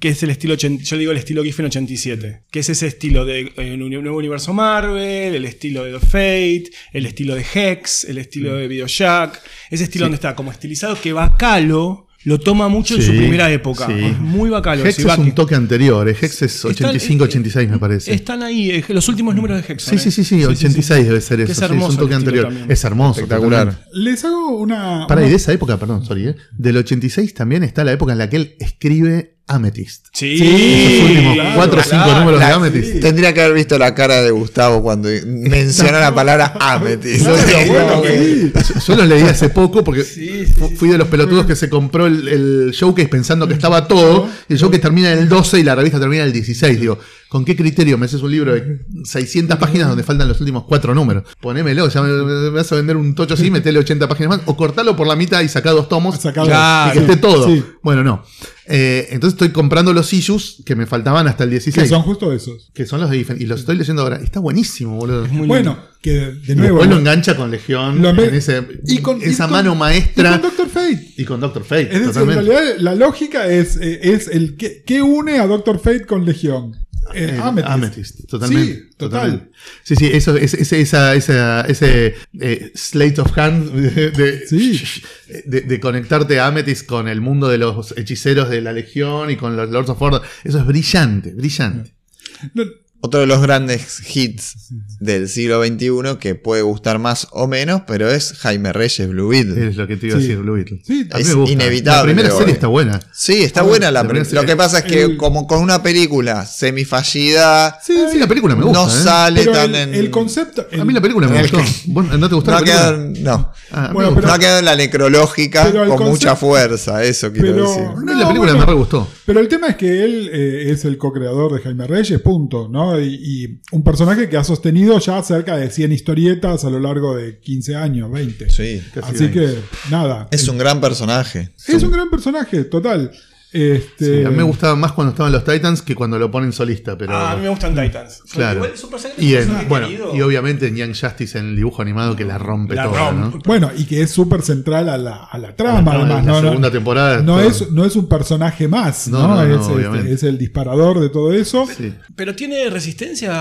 que es el estilo, 80 yo le digo el estilo Giffen 87, que es ese estilo de eh, un nuevo universo Marvel, el estilo de The Fate, el estilo de Hex, el estilo de Bioshock, ese estilo donde está como estilizado que Bacalo lo toma mucho en su Sí, primera época. sí. Es muy Bacalo. Hex si es un toque anterior. eh, Hex es Están- 85-86, me parece. Están ahí, eh, los últimos números de Hex. Sí, sí, sí, sí, 86 debe ser eso. es sí, es hermoso un toque anterior. también. Es hermoso. Espectacular. totalmente. Les hago una. Para, y una- de esa época, perdón, sorry, ¿eh? del 86 también está la época en la que él escribe Amethyst. Sí, Esos últimos claro, 4 o 5 claro. números de Amethyst. Tendría que haber visto la cara de Gustavo cuando mencionó la palabra Amethyst. bueno, sí. Yo- Yo los leí hace poco porque fu- fui de los pelotudos que se compró el, el showcase pensando que estaba todo. Y el showcase termina en el 12 y la revista termina en el 16. Digo, ¿con qué criterio me haces un libro de 600 páginas donde faltan los últimos cuatro números? Ponémelo, ya me, me vas a vender un tocho así, metele 80 páginas más. O cortalo por la mitad y saca dos tomos. Sacá Claro. y que esté todo. Sí. Bueno, no. Eh, entonces estoy comprando los issues que me faltaban hasta el 16. Que son justo esos. que son los de. Y los estoy leyendo ahora. Está buenísimo, boludo. Muy lindo. Bueno, que de Y nuevo. después lo engancha con Legión, Lo en ese- y con- esa y con- mano Y maestra. con Doctor Fate. Y con Doctor Fate, Es decir, en realidad la lógica es, eh, es el que, ¿qué une a Doctor Fate con Legión. Eh, Eh, Amethyst. Amethyst, totalmente. Sí, total. totalmente. Sí, sí, eso, es- ese, esa, esa- ese eh, slate of hand de, de- Sí. de- de conectarte a Amethyst con el mundo de los hechiceros de la Legión y con los Lords of Order. Eso es brillante, brillante. No, Otro de los grandes hits del siglo XXI que puede gustar más o menos, pero es Jaime Reyes Blue Beetle. Es lo que te iba a Sí. decir, Blue Beetle. Sí, A mí es me gusta. inevitable, La primera serie está buena. Sí, está A ver, buena la la primera Lo que pasa es que el- como con una película semifallida, sí, Sí, la película me gusta. no ¿eh? sale pero tan el, en... el concepto. A mí la película me gustó. que- ¿Vos- ¿No te gustó no, la película? quedado, no. Ah, Bueno, pero- No ha quedado en la necrológica con mucha fuerza, eso quiero Pero- decir. A mí No, la película bueno. me re gustó. Pero el tema es que él eh, es el co-creador de Jaime Reyes, punto, ¿no? Y, y un personaje que ha sostenido ya cerca de 100 historietas a lo largo de 15 años, 20. Sí. Así 20. que, nada. Es un gran personaje. es un gran personaje, total. Este, Sí, a mí me gustaba más cuando estaban los Titans que cuando lo ponen solista, pero. Ah, a mí me gustan Titans. Claro. Igual y, en, bueno, y obviamente en Young Justice en el dibujo animado que la rompe La toda. Bueno, y que es súper central a la, a la trama, la además. la no, no- segunda temporada no todo. es, no es un personaje más, No, ¿no? no, no, es, este, es el disparador de todo eso. Sí. Pero tiene resistencia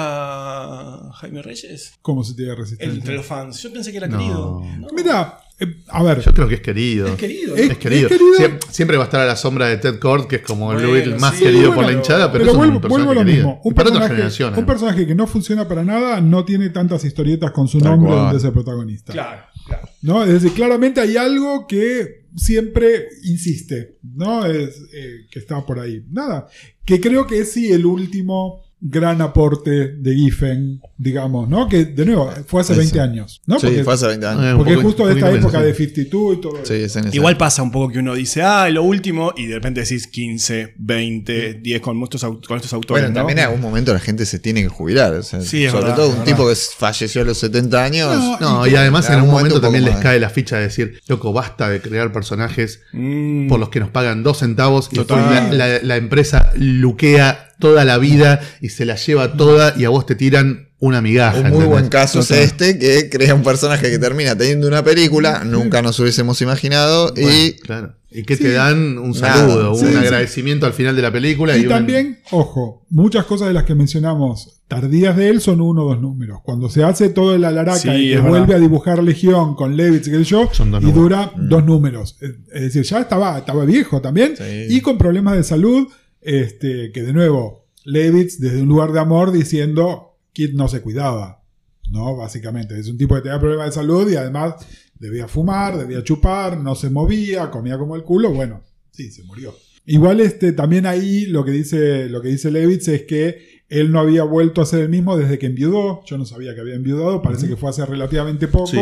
Jaime Reyes ¿Cómo se tiene resistencia? entre los fans. Yo pensé que era No. querido. No. Mira, eh, a ver, Yo creo que es querido. Es querido. Es- Es querido. es querido. Siem- siempre va a estar a la sombra de Ted Cord, que es como el Bueno, más sí, querido por la hinchada, pero, pero es un vuelvo, personaje vuelvo a lo querido. mismo. Un personaje, un que no funciona para nada no tiene tantas historietas con su Tal nombre cual. donde es el protagonista. Claro, claro. ¿no? Es decir, claramente hay algo que siempre insiste, ¿no? Es, eh, que está por ahí. Nada. Que creo que es sí el último gran aporte de Giffen, digamos, ¿no? Que de nuevo fue hace Sí, 20 sí. años, ¿no? Sí, Porque, fue hace 20 años. Eh, porque poco- justo de esta época de 52 y todo Sí, es en Igual pasa un poco que uno dice, ah, lo último, y de repente decís 15, 20, 10 con estos, au- con estos autores. Bueno, ¿no? también en algún momento la gente se tiene que jubilar. o sea, Sí, es sobre verdad, todo es un verdad. tipo que falleció a los 70 años. No, y además en algún momento también les más. cae la ficha de decir, loco, basta de crear personajes Mm. por los que nos pagan dos centavos y la- la empresa luquea toda la vida y se la lleva toda y a vos te tiran una migaja. Un muy ¿entendés? buen caso es este, que crea un personaje que termina teniendo una película, nunca nos hubiésemos imaginado, Bueno, y claro. Y que Sí. te dan un saludo, un sí. agradecimiento al final de la película. Y, Y un- también, ojo, muchas cosas de las que mencionamos tardías de él son uno o dos números. Cuando se hace todo el alaraca Sí, y que vuelve a dibujar Legión con Levitz y Son dos y dura dos números. Es es decir, ya estaba, estaba viejo también Sí. y con problemas de salud, este, que de nuevo, Levitz desde un lugar de amor diciendo, Kid no se cuidaba. ¿no? Básicamente, es un tipo que tenía problemas de salud y además debía fumar, debía chupar, no se movía, comía como el culo, bueno, sí, se murió. Igual este, también ahí lo que dice, lo que dice Levitz es que él no había vuelto a ser el mismo desde que enviudó. Yo no sabía que había enviudado, parece que fue hace relativamente poco Sí.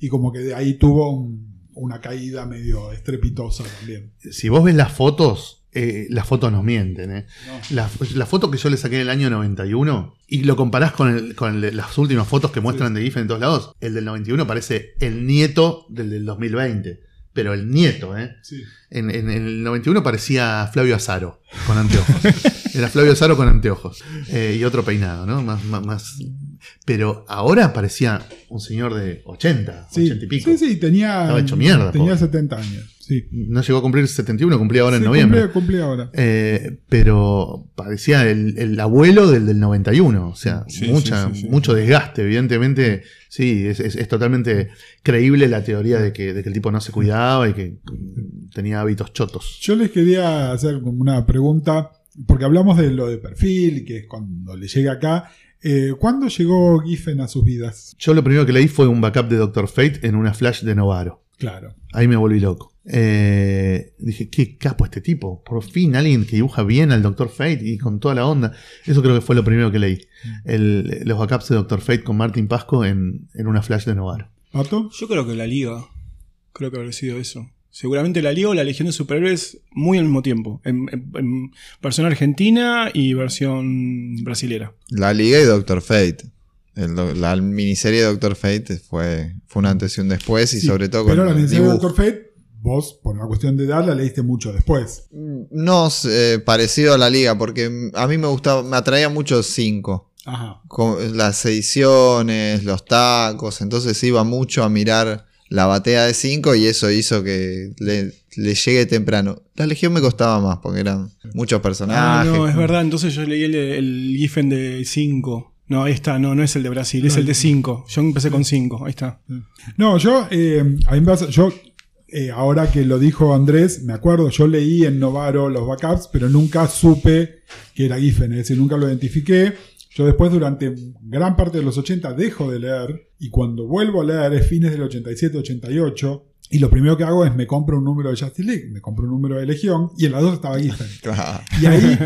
y como que de ahí tuvo un- una caída medio estrepitosa también. Si vos ves las fotos, eh, las fotos nos mienten. eh. La, la foto que yo le saqué en el año 91 y lo comparás con, el- con el- las últimas fotos que muestran de Giffen en todos lados, el del 91 parece el nieto del del 2020. Pero el nieto, ¿eh? Sí. En, en el 91 parecía Flavio Azaro con anteojos. Era Flavio Azaro con anteojos. Eh, y otro peinado, ¿no? Más, más, más Pero ahora parecía un señor de 80, Sí, 80 y pico. sí, sí, tenía. Estaba hecho mierda, Tenía pobre. 70 años. Sí. No llegó a cumplir 71, cumplía ahora en noviembre. Cumplía, cumplía ahora. Eh, pero parecía el, el abuelo del del 91. O sea, Sí, mucha, mucho desgaste. Evidentemente, sí, es, es- es totalmente creíble la teoría de que, de que el tipo no se cuidaba y que tenía hábitos chotos. Yo les quería hacer como una pregunta, porque hablamos de lo de perfil, que es cuando le llega acá. Eh, ¿Cuándo llegó Giffen a sus vidas? Yo lo primero que leí fue un backup de Doctor Fate en una flash de Novaro. Claro. Ahí me volví loco. Eh, dije, qué capo este tipo. Por fin alguien que dibuja bien al Doctor Fate y con toda la onda. Eso creo que fue lo primero que leí. El- los backups de Doctor Fate con Martin Pasco en, en una flash de Novaro. ¿Pato? Yo creo que la liga. Creo que habrá sido eso. Seguramente la liga o la Legión de Superhéroes muy al mismo tiempo. En, en- en versión argentina y versión brasilera. La Liga y Doctor Fate. El la miniserie de Doctor Fate fue, fue un antes y un después, y Sí, sobre todo con Pero la miniserie de. Doctor Fate, vos, por una cuestión de edad, la leíste mucho después. No eh, parecido a la Liga, porque a mí me gustaba, me atraía mucho 5. Ajá. Las ediciones, los tacos, entonces iba mucho a mirar la batea de 5 y eso hizo que le, le llegue temprano. La Legión me costaba más porque eran muchos Ah, personajes. no, es verdad. Entonces yo leí el, el Giffen de 5. No, ahí está. No, no es el de Brasil, es el de 5. Yo empecé con 5. Ahí está. No, yo, eh, a mí me pasa- yo, eh, ahora que lo dijo Andrés, me acuerdo, yo leí en Novaro los backups, pero nunca supe que era Giffen, es decir, nunca lo identifiqué. Yo después, durante gran parte de los 80, dejo de leer, y cuando vuelvo a leer es fines del 87-88, y lo primero que hago es me compro un número de Justice League, me compro un número de Legión, y en las dos estaba Giffen. Claro. Y ahí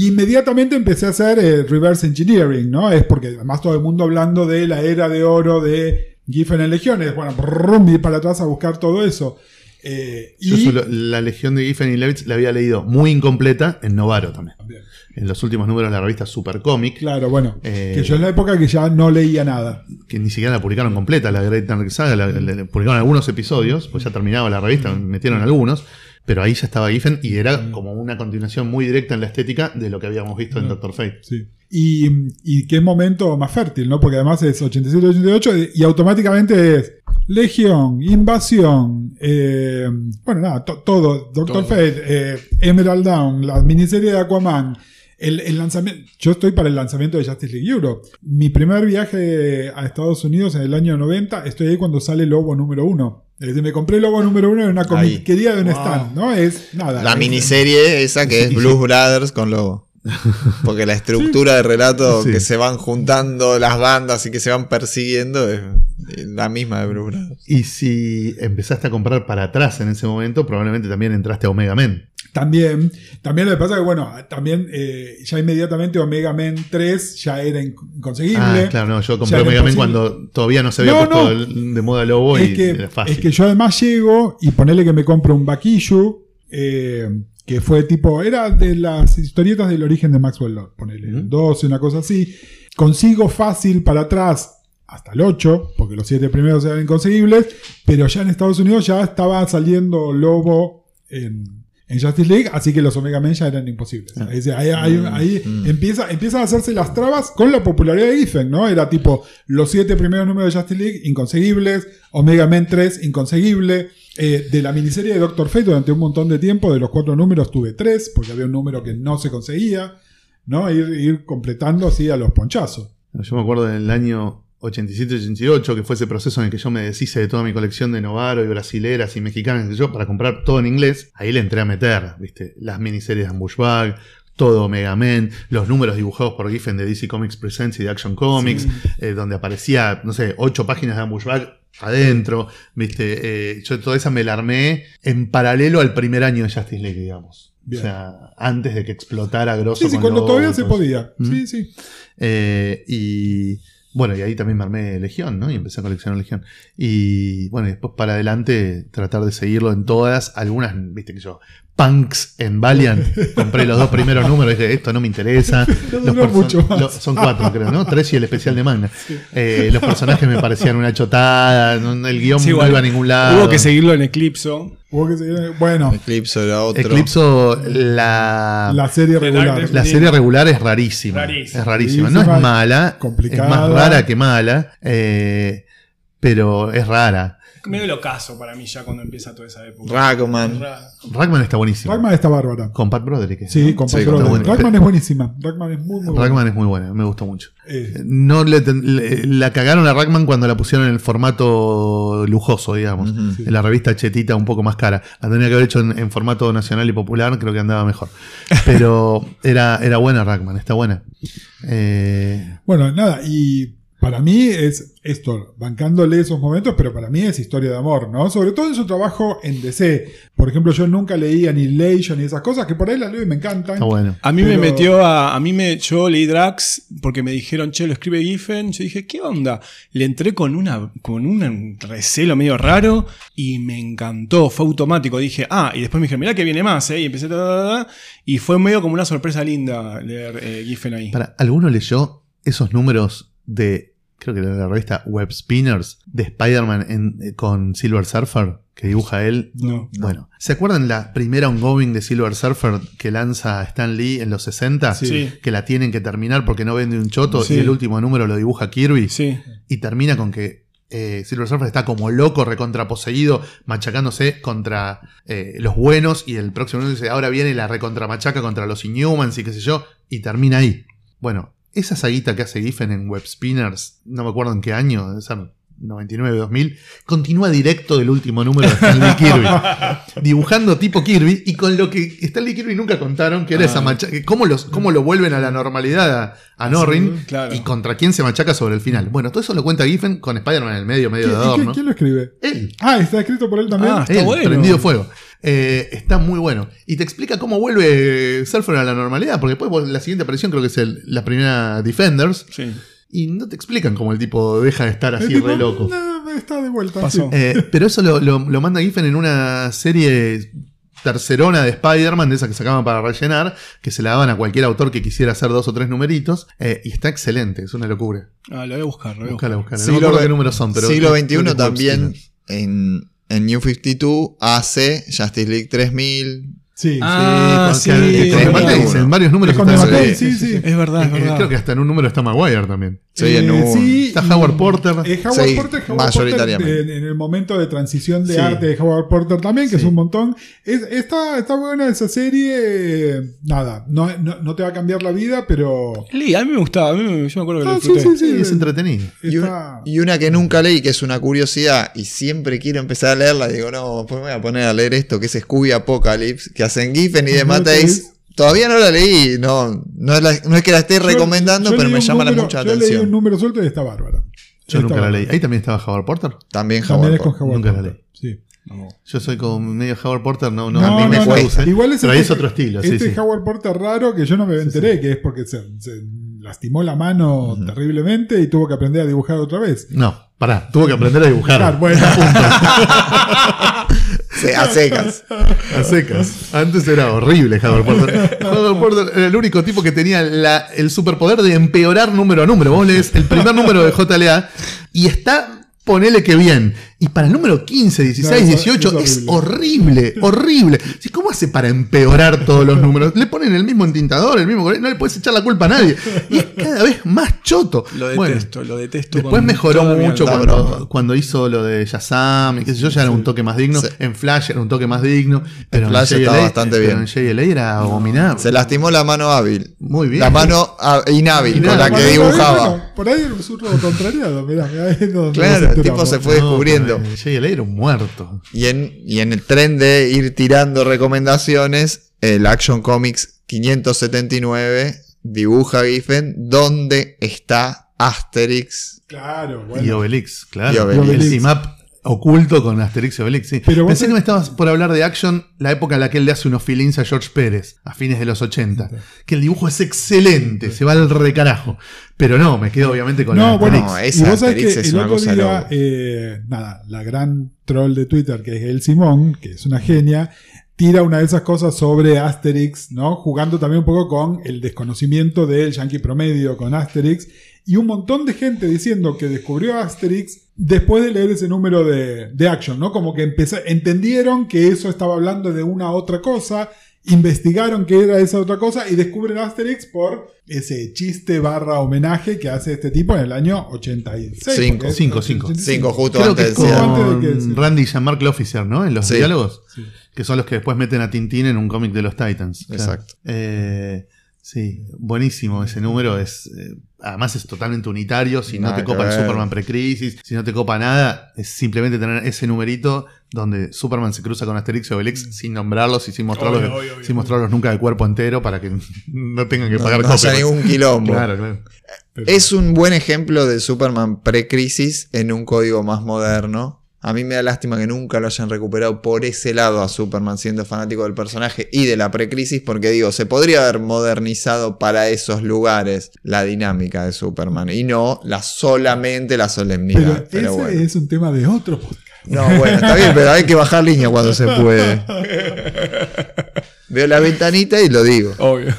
inmediatamente empecé a hacer eh, reverse engineering, ¿no? Es porque además todo el mundo hablando de la era de oro de Giffen en Legiones. Bueno, brum, ir para atrás a buscar todo eso. Eh, Yo y solo- la Legión de Giffen y Levitz la había leído muy incompleta en Novaro también. También. En los últimos números de la revista Super Comic, claro, bueno, Eh, que yo en la época que ya no leía nada. que ni siquiera la publicaron completa, la Great Dark Saga, la, la- la- publicaron algunos episodios, pues ya terminaba la revista, metieron algunos, pero ahí ya estaba Giffen y era como una continuación muy directa en la estética de lo que habíamos visto en Doctor Fate. Sí. Y, y qué momento más fértil, ¿no? Porque además es 87-88 y automáticamente es Legión, Invasión, eh, bueno, nada, to- todo, Doctor Todo. Fate, eh, Emerald Down, la miniserie de Aquaman, el, el lanzamiento, yo estoy para el lanzamiento de Justice League Europe. Mi primer viaje a Estados Unidos en el año 90, estoy ahí cuando sale Lobo número uno. Es decir, me compré Lobo número uno en una comiquería de un Wow. stand, ¿no? Es nada. La es- miniserie esa que es Blues Brothers con Lobo. Porque la estructura de relato Sí. que se van juntando las bandas y que se van persiguiendo es la misma de Blues Brothers. Y si empezaste a comprar para atrás en ese momento, probablemente también entraste a Omega Men. También, también lo que pasa es que, bueno, también eh, ya inmediatamente Omega Men 3 ya era inc- inconseguible. Ah, claro, no, yo compré Omega Men cuando todavía no se había No, puesto no. de moda Lobo es, y que, era fácil. es que yo además llego y ponele que me compro un Bakishu, eh, que fue tipo, era de las historietas del origen de Maxwell Lord, ponele, Ujú. 12, una cosa así. Consigo fácil para atrás hasta el 8, porque los 7 primeros eran inconseguibles, pero ya en Estados Unidos ya estaba saliendo Lobo en, en Justice League, así que los Omega Men ya eran imposibles. Ah. Ahí, ahí mm. empieza, empiezan a hacerse las trabas con la popularidad de Giffen, ¿no? Era tipo los 7 primeros números de Justice League inconseguibles, Omega Men 3 inconseguible. Eh, de la miniserie de Doctor Fate durante un montón de tiempo, de los cuatro números tuve tres, porque había un número que no se conseguía, ¿no? Ir, ir completando así a los ponchazos. Yo me acuerdo del año 87-88, que fue ese proceso en el que yo me deshice de toda mi colección de Novaro y brasileras y mexicanas, sé yo, para comprar todo en inglés. Ahí le entré a meter, ¿viste? Las miniseries de Ambushbag, todo Mega Man, los números dibujados por Giffen de DC Comics Presents y de Action Comics, eh, donde aparecía, no sé, ocho páginas de Ambushbag adentro, ¿viste? Eh, yo toda esa me la armé en paralelo al primer año de Justice League, digamos. Bien. O sea, antes de que explotara grosso. Sí, sí, cuando todavía y se podía. Ujú. Sí, sí. Eh, y bueno, y ahí también me armé Legión, ¿no? Y empecé a coleccionar Legión. Y bueno, y después para adelante tratar de seguirlo en todas, algunas, viste que yo, punks en Valiant. Compré los dos primeros números y dije, esto no me interesa. No Los duró perso- mucho más. lo- son cuatro, creo, ¿no? Tres y el especial de manga. Eh, los personajes me parecían una chotada, el guion Sí, no igual. iba a ningún lado. Hubo que seguirlo en Eclipso. Hubo que seguir- Bueno, Eclipse era otro. Eclipso, la, la serie regular. La serie regular es rarísima. Rarísima. Es rarísima. No es mala, complicada. es más rara que mala, eh, pero es rara. Medio el ocaso para mí ya cuando empieza toda esa época. Ragman. Ra- Ragman está buenísimo. Ragman está bárbara. Con Pat Broderick. Sí, ¿no? con Sí, Pat con Brothers. Pat Brothers. Ragman es buenísima. Ragman es muy, muy Ragman es muy buena, me gustó mucho. buena. Eh, No le, la cagaron a Ragman cuando la pusieron en el formato lujoso, digamos. En la revista chetita un poco más cara. La tenía que haber hecho en, en formato nacional y popular, creo que andaba mejor. Pero era, era buena Ragman, está buena. Eh, Bueno, nada, y para mí es esto, bancándole esos momentos, pero para mí es historia de amor, ¿no? Sobre todo en su trabajo en DC. Por ejemplo, yo nunca leía ni Legion ni esas cosas, que por ahí las leo y me encantan. está bueno. A mí me metió a. A mí me. Yo leí Drax porque me dijeron, che, lo escribe Giffen. Yo dije, ¿qué onda? Le entré con una. con un recelo medio raro y me encantó. Fue automático. Dije, ah, y después me dijeron, mirá que viene más, ¿eh? Y empecé. ta, ta, ta, ta, y fue medio como una sorpresa linda leer eh, Giffen ahí. Para, ¿Alguno leyó esos números de, creo que de la revista Web Spinners, de Spider-Man eh, con Silver Surfer, que dibuja él? No. Bueno, ¿se acuerdan la primera ongoing de Silver Surfer que lanza Stan Lee en los 60? Sí. Que la tienen que terminar porque no vende un choto Sí. y el último número lo dibuja Kirby. Sí. Y termina con que eh, Silver Surfer está como loco, recontraposeído, machacándose contra eh, los buenos. Y el próximo número dice: Ahora viene la recontramachaca contra los Inhumans y qué sé yo. Y termina ahí. Bueno, esa saguita que hace Giffen en Web Spinners, no me acuerdo en qué año, debe ser 99-2000, continúa directo del último número de Stanley Kirby. dibujando tipo Kirby y con lo que Stanley Kirby nunca contaron, que era Ah. esa machaca, cómo, los, cómo lo vuelven a la normalidad a, a Norrin claro. y contra quién se machaca sobre el final. Bueno, todo eso lo cuenta Giffen con Spider-Man en el medio, medio ¿Qui- de adorno. ¿Quién lo escribe? Él. Ah, está escrito por él también. Ah, Está Él, bueno. prendido fuego. Eh, está muy bueno. Y te explica cómo vuelve Surfer a la normalidad. Porque después la siguiente aparición creo que es el- la primera Defenders. Sí. Y no te explican cómo el tipo deja de estar así tipo, re loco. "No, está de vuelta. Pasó. sí". Eh, pero eso lo, lo- lo manda Giffen en una serie tercerona de Spider-Man, de esa que sacaban para rellenar, que se la daban a cualquier autor que quisiera hacer dos o tres numeritos. eh, y está excelente, es una locura. Ah, lo voy a buscar. Lo voy a buscar. Búscala, búscala. No Siglo me acuerdo qué números son, pero. siglo XXI también en, en New 52 hace Justice League 3000. Sí. Ah, Sí, sí. Matthews, en varios números Es con está- Kane, sí, sí, sí. Es verdad, es Eh, verdad. Creo que hasta en un número está Maguire también. Sí, en Eh, un- sí, Está Howard Porter. eh, Howard Sí, Porter, Howard mayoritariamente. Porter, en, en el momento de transición de Sí. arte de Howard Porter también, que Sí. es un montón. Es- está, está buena esa serie. Nada, no, no, no te va a cambiar la vida, pero. Leí, a mí me gustaba. A mí me, yo me acuerdo que lo Ah, sí, disfruté. sí, sí. Sí, es entretenido. Y, un- Está- y una que nunca leí, que es una curiosidad, y siempre quiero empezar a leerla, digo, no, pues me voy a poner a leer esto, que es Scooby Apocalypse, que hacen Giffen y de ¿No Mateis. Todavía no la leí, no, no, es, la- no es que la esté Yo- recomendando, yo pero me llama la número- mucha Yo leí un atención. número suelto y está bárbara. Yo Está nunca la bárbara. leí. Ahí también estaba Howard Porter. También También Howard es con Porter. Howard Nunca la Porter. leí. Sí. Yo soy con medio Howard Porter, no, no, No, a mí me no, no. cuesta. Igual es Pero ahí este- es otro estilo, sí, Este sí. Howard Porter raro que yo no me enteré, que es porque se, se lastimó la mano terriblemente y tuvo que aprender a dibujar otra vez. No, pará, tuvo que aprender a dibujar. Ah, bueno, Sí, a secas. A secas. Antes era horrible Howard Porter. Howard Porter era el único tipo que tenía la- el superpoder de empeorar número a número. Vos lees el primer número de JLA y está, ponele que bien. Y para el número 15, 16, No, eso- 18 es es horrible, horrible. Sí, ¿Cómo hace para empeorar todos los números? Le ponen el mismo entintador, el mismo no le puedes echar la culpa a nadie. Y es cada vez más choto. Lo Bueno, detesto, lo detesto. Después mejoró mucho cuando, hizo lo de Shazam y qué sé yo, ya era un toque más digno. Sí. En Flash era un toque más digno. Pero en Flash JLA estaba bastante pero bien. En JLA era abominable. Se lastimó la mano hábil. Muy bien. La mano ah, inhábil, con la que dibujaba. bueno, por ahí era un contrariado, mirá, mirá, nos Claro, el tipo se fue No, descubriendo. En JLA era un muerto. Y en, y en el tren de ir tirando recomendaciones, el Action Comics 579 dibuja Giffen dónde está Asterix. Claro, Y bueno. Obelix, claro. Y Obelix. El team-up oculto con Asterix y Obelix, sí. Pero Pensé que me estabas por hablar de Action, la época en la que él le hace unos feelings a George Pérez, a fines de los 80. Que el dibujo es excelente, se va al recarajo. Pero no, me quedo obviamente con No, la bueno, No, Asterix. esa y vos sabés Asterix que es el una otro cosa día, loca. eh, nada, la gran troll de Twitter, que es el Simón, que es una genia, tira una de esas cosas sobre Asterix, ¿no? Jugando también un poco con el desconocimiento del yankee promedio con Asterix. Y un montón de gente diciendo que descubrió Asterix después de leer ese número de, de Action, ¿no? Como que empeza- entendieron que eso estaba hablando de una otra cosa, investigaron qué era esa otra cosa y descubren Asterix por ese chiste barra homenaje que hace este tipo en el año 86. Cinco, porque es cinco, cinco. 85. Cinco, justo Creo antes que del con cierre. Antes de que- sí. Randy y Jean-Marc Officer, ¿no? En los Sí. diálogos. Sí. Que son los que después meten a Tintín en un cómic de los Titans. claro. Exacto. Eh, sí, buenísimo ese número. Es, eh, además es totalmente unitario. Si no te copa el. Superman precrisis, si no te copa nada, es simplemente tener ese numerito donde Superman se cruza con Asterix y Obelix sin nombrarlos y sin mostrarlos, Obvio, obvio, obvio. sin mostrarlos nunca de cuerpo entero para que no tengan que No, pagar no copyright. ningún quilombo. Claro, claro. Es un buen ejemplo de Superman pre-crisis en un código más moderno. A mí me da lástima que nunca lo hayan recuperado por ese lado a Superman siendo fanático del personaje y de la pre-crisis, porque digo, se podría haber modernizado para esos lugares la dinámica de Superman y no la solamente la solemnidad. Pero, Pero, ese bueno. es un tema de otro podcast. No, bueno, está bien, pero hay que bajar línea cuando se puede. Veo la ventanita y lo digo. Obvio.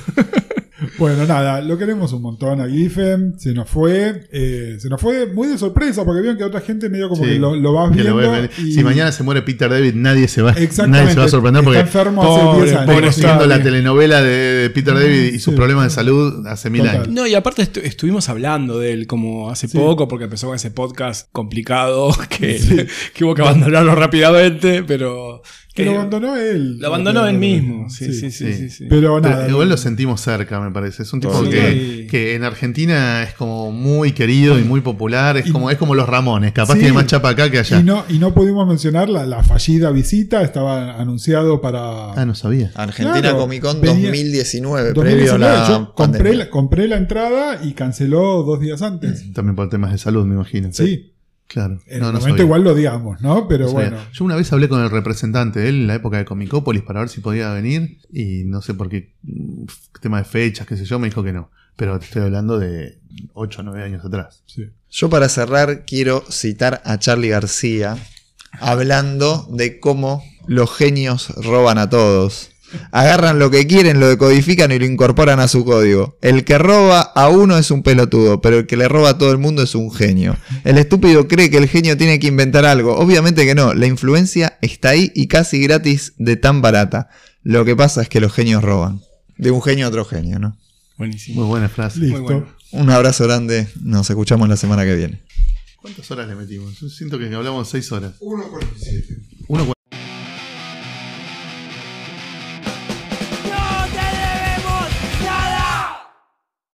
Bueno, nada, lo queremos un montón a Giffen. Se nos fue. eh, se nos fue muy de sorpresa porque vieron que otra gente medio como Sí, que lo, lo vas lo viendo. y- Si mañana se muere Peter David, nadie se va, nadie se va a sorprender porque Está enfermo hace Pobre, 10 años. pobre Estamos viendo la telenovela de, de Peter David y sus Sí. problemas de salud hace mil Total. años. No, y aparte estu- estuvimos hablando de él como hace Sí. poco, porque empezó con ese podcast complicado que, que hubo que abandonarlo rápidamente, pero. Que lo abandonó él. Lo abandonó él mismo. Sí, sí, sí. Sí. sí, sí. Pero Pero nada. igual no- lo sentimos cerca, me parece. Es un tipo Sí. que, que en Argentina es como muy querido y muy popular. Es Y- como, es como los Ramones. Capaz Sí. tiene más chapa acá que allá. Y no, y no pudimos mencionar la, la fallida visita, estaba anunciado para Ah, no sabía. Argentina Claro, Comic Con venía- 2019, 2019. previo a la Yo compré la, compré la entrada y canceló dos días antes. También por temas de salud, me imagino. Sí, Claro. en No, el no momento sabía. igual lo odiamos, ¿no? Pero No bueno. Yo una vez hablé con el representante de él en la época de Comicópolis para ver si podía venir y no sé por qué mm, tema de fechas, qué sé yo, me dijo que no. Pero te estoy hablando de 8 o 9 años atrás. Sí. Yo para cerrar quiero citar a Charlie García hablando de cómo los genios roban a todos. Agarran lo que quieren, lo decodifican y lo incorporan a su código. El que roba a uno es un pelotudo, pero el que le roba a todo el mundo es un genio. El estúpido cree que el genio tiene que inventar algo. Obviamente que no, la influencia está ahí y casi gratis de tan barata. Lo que pasa es que los genios roban. De un genio a otro genio, ¿no? Buenísimo. Muy buena frase. Listo. bueno. Un abrazo grande, nos escuchamos la semana que viene. ¿Cuántas horas le metimos? Yo siento que hablamos 6 horas. 1.47.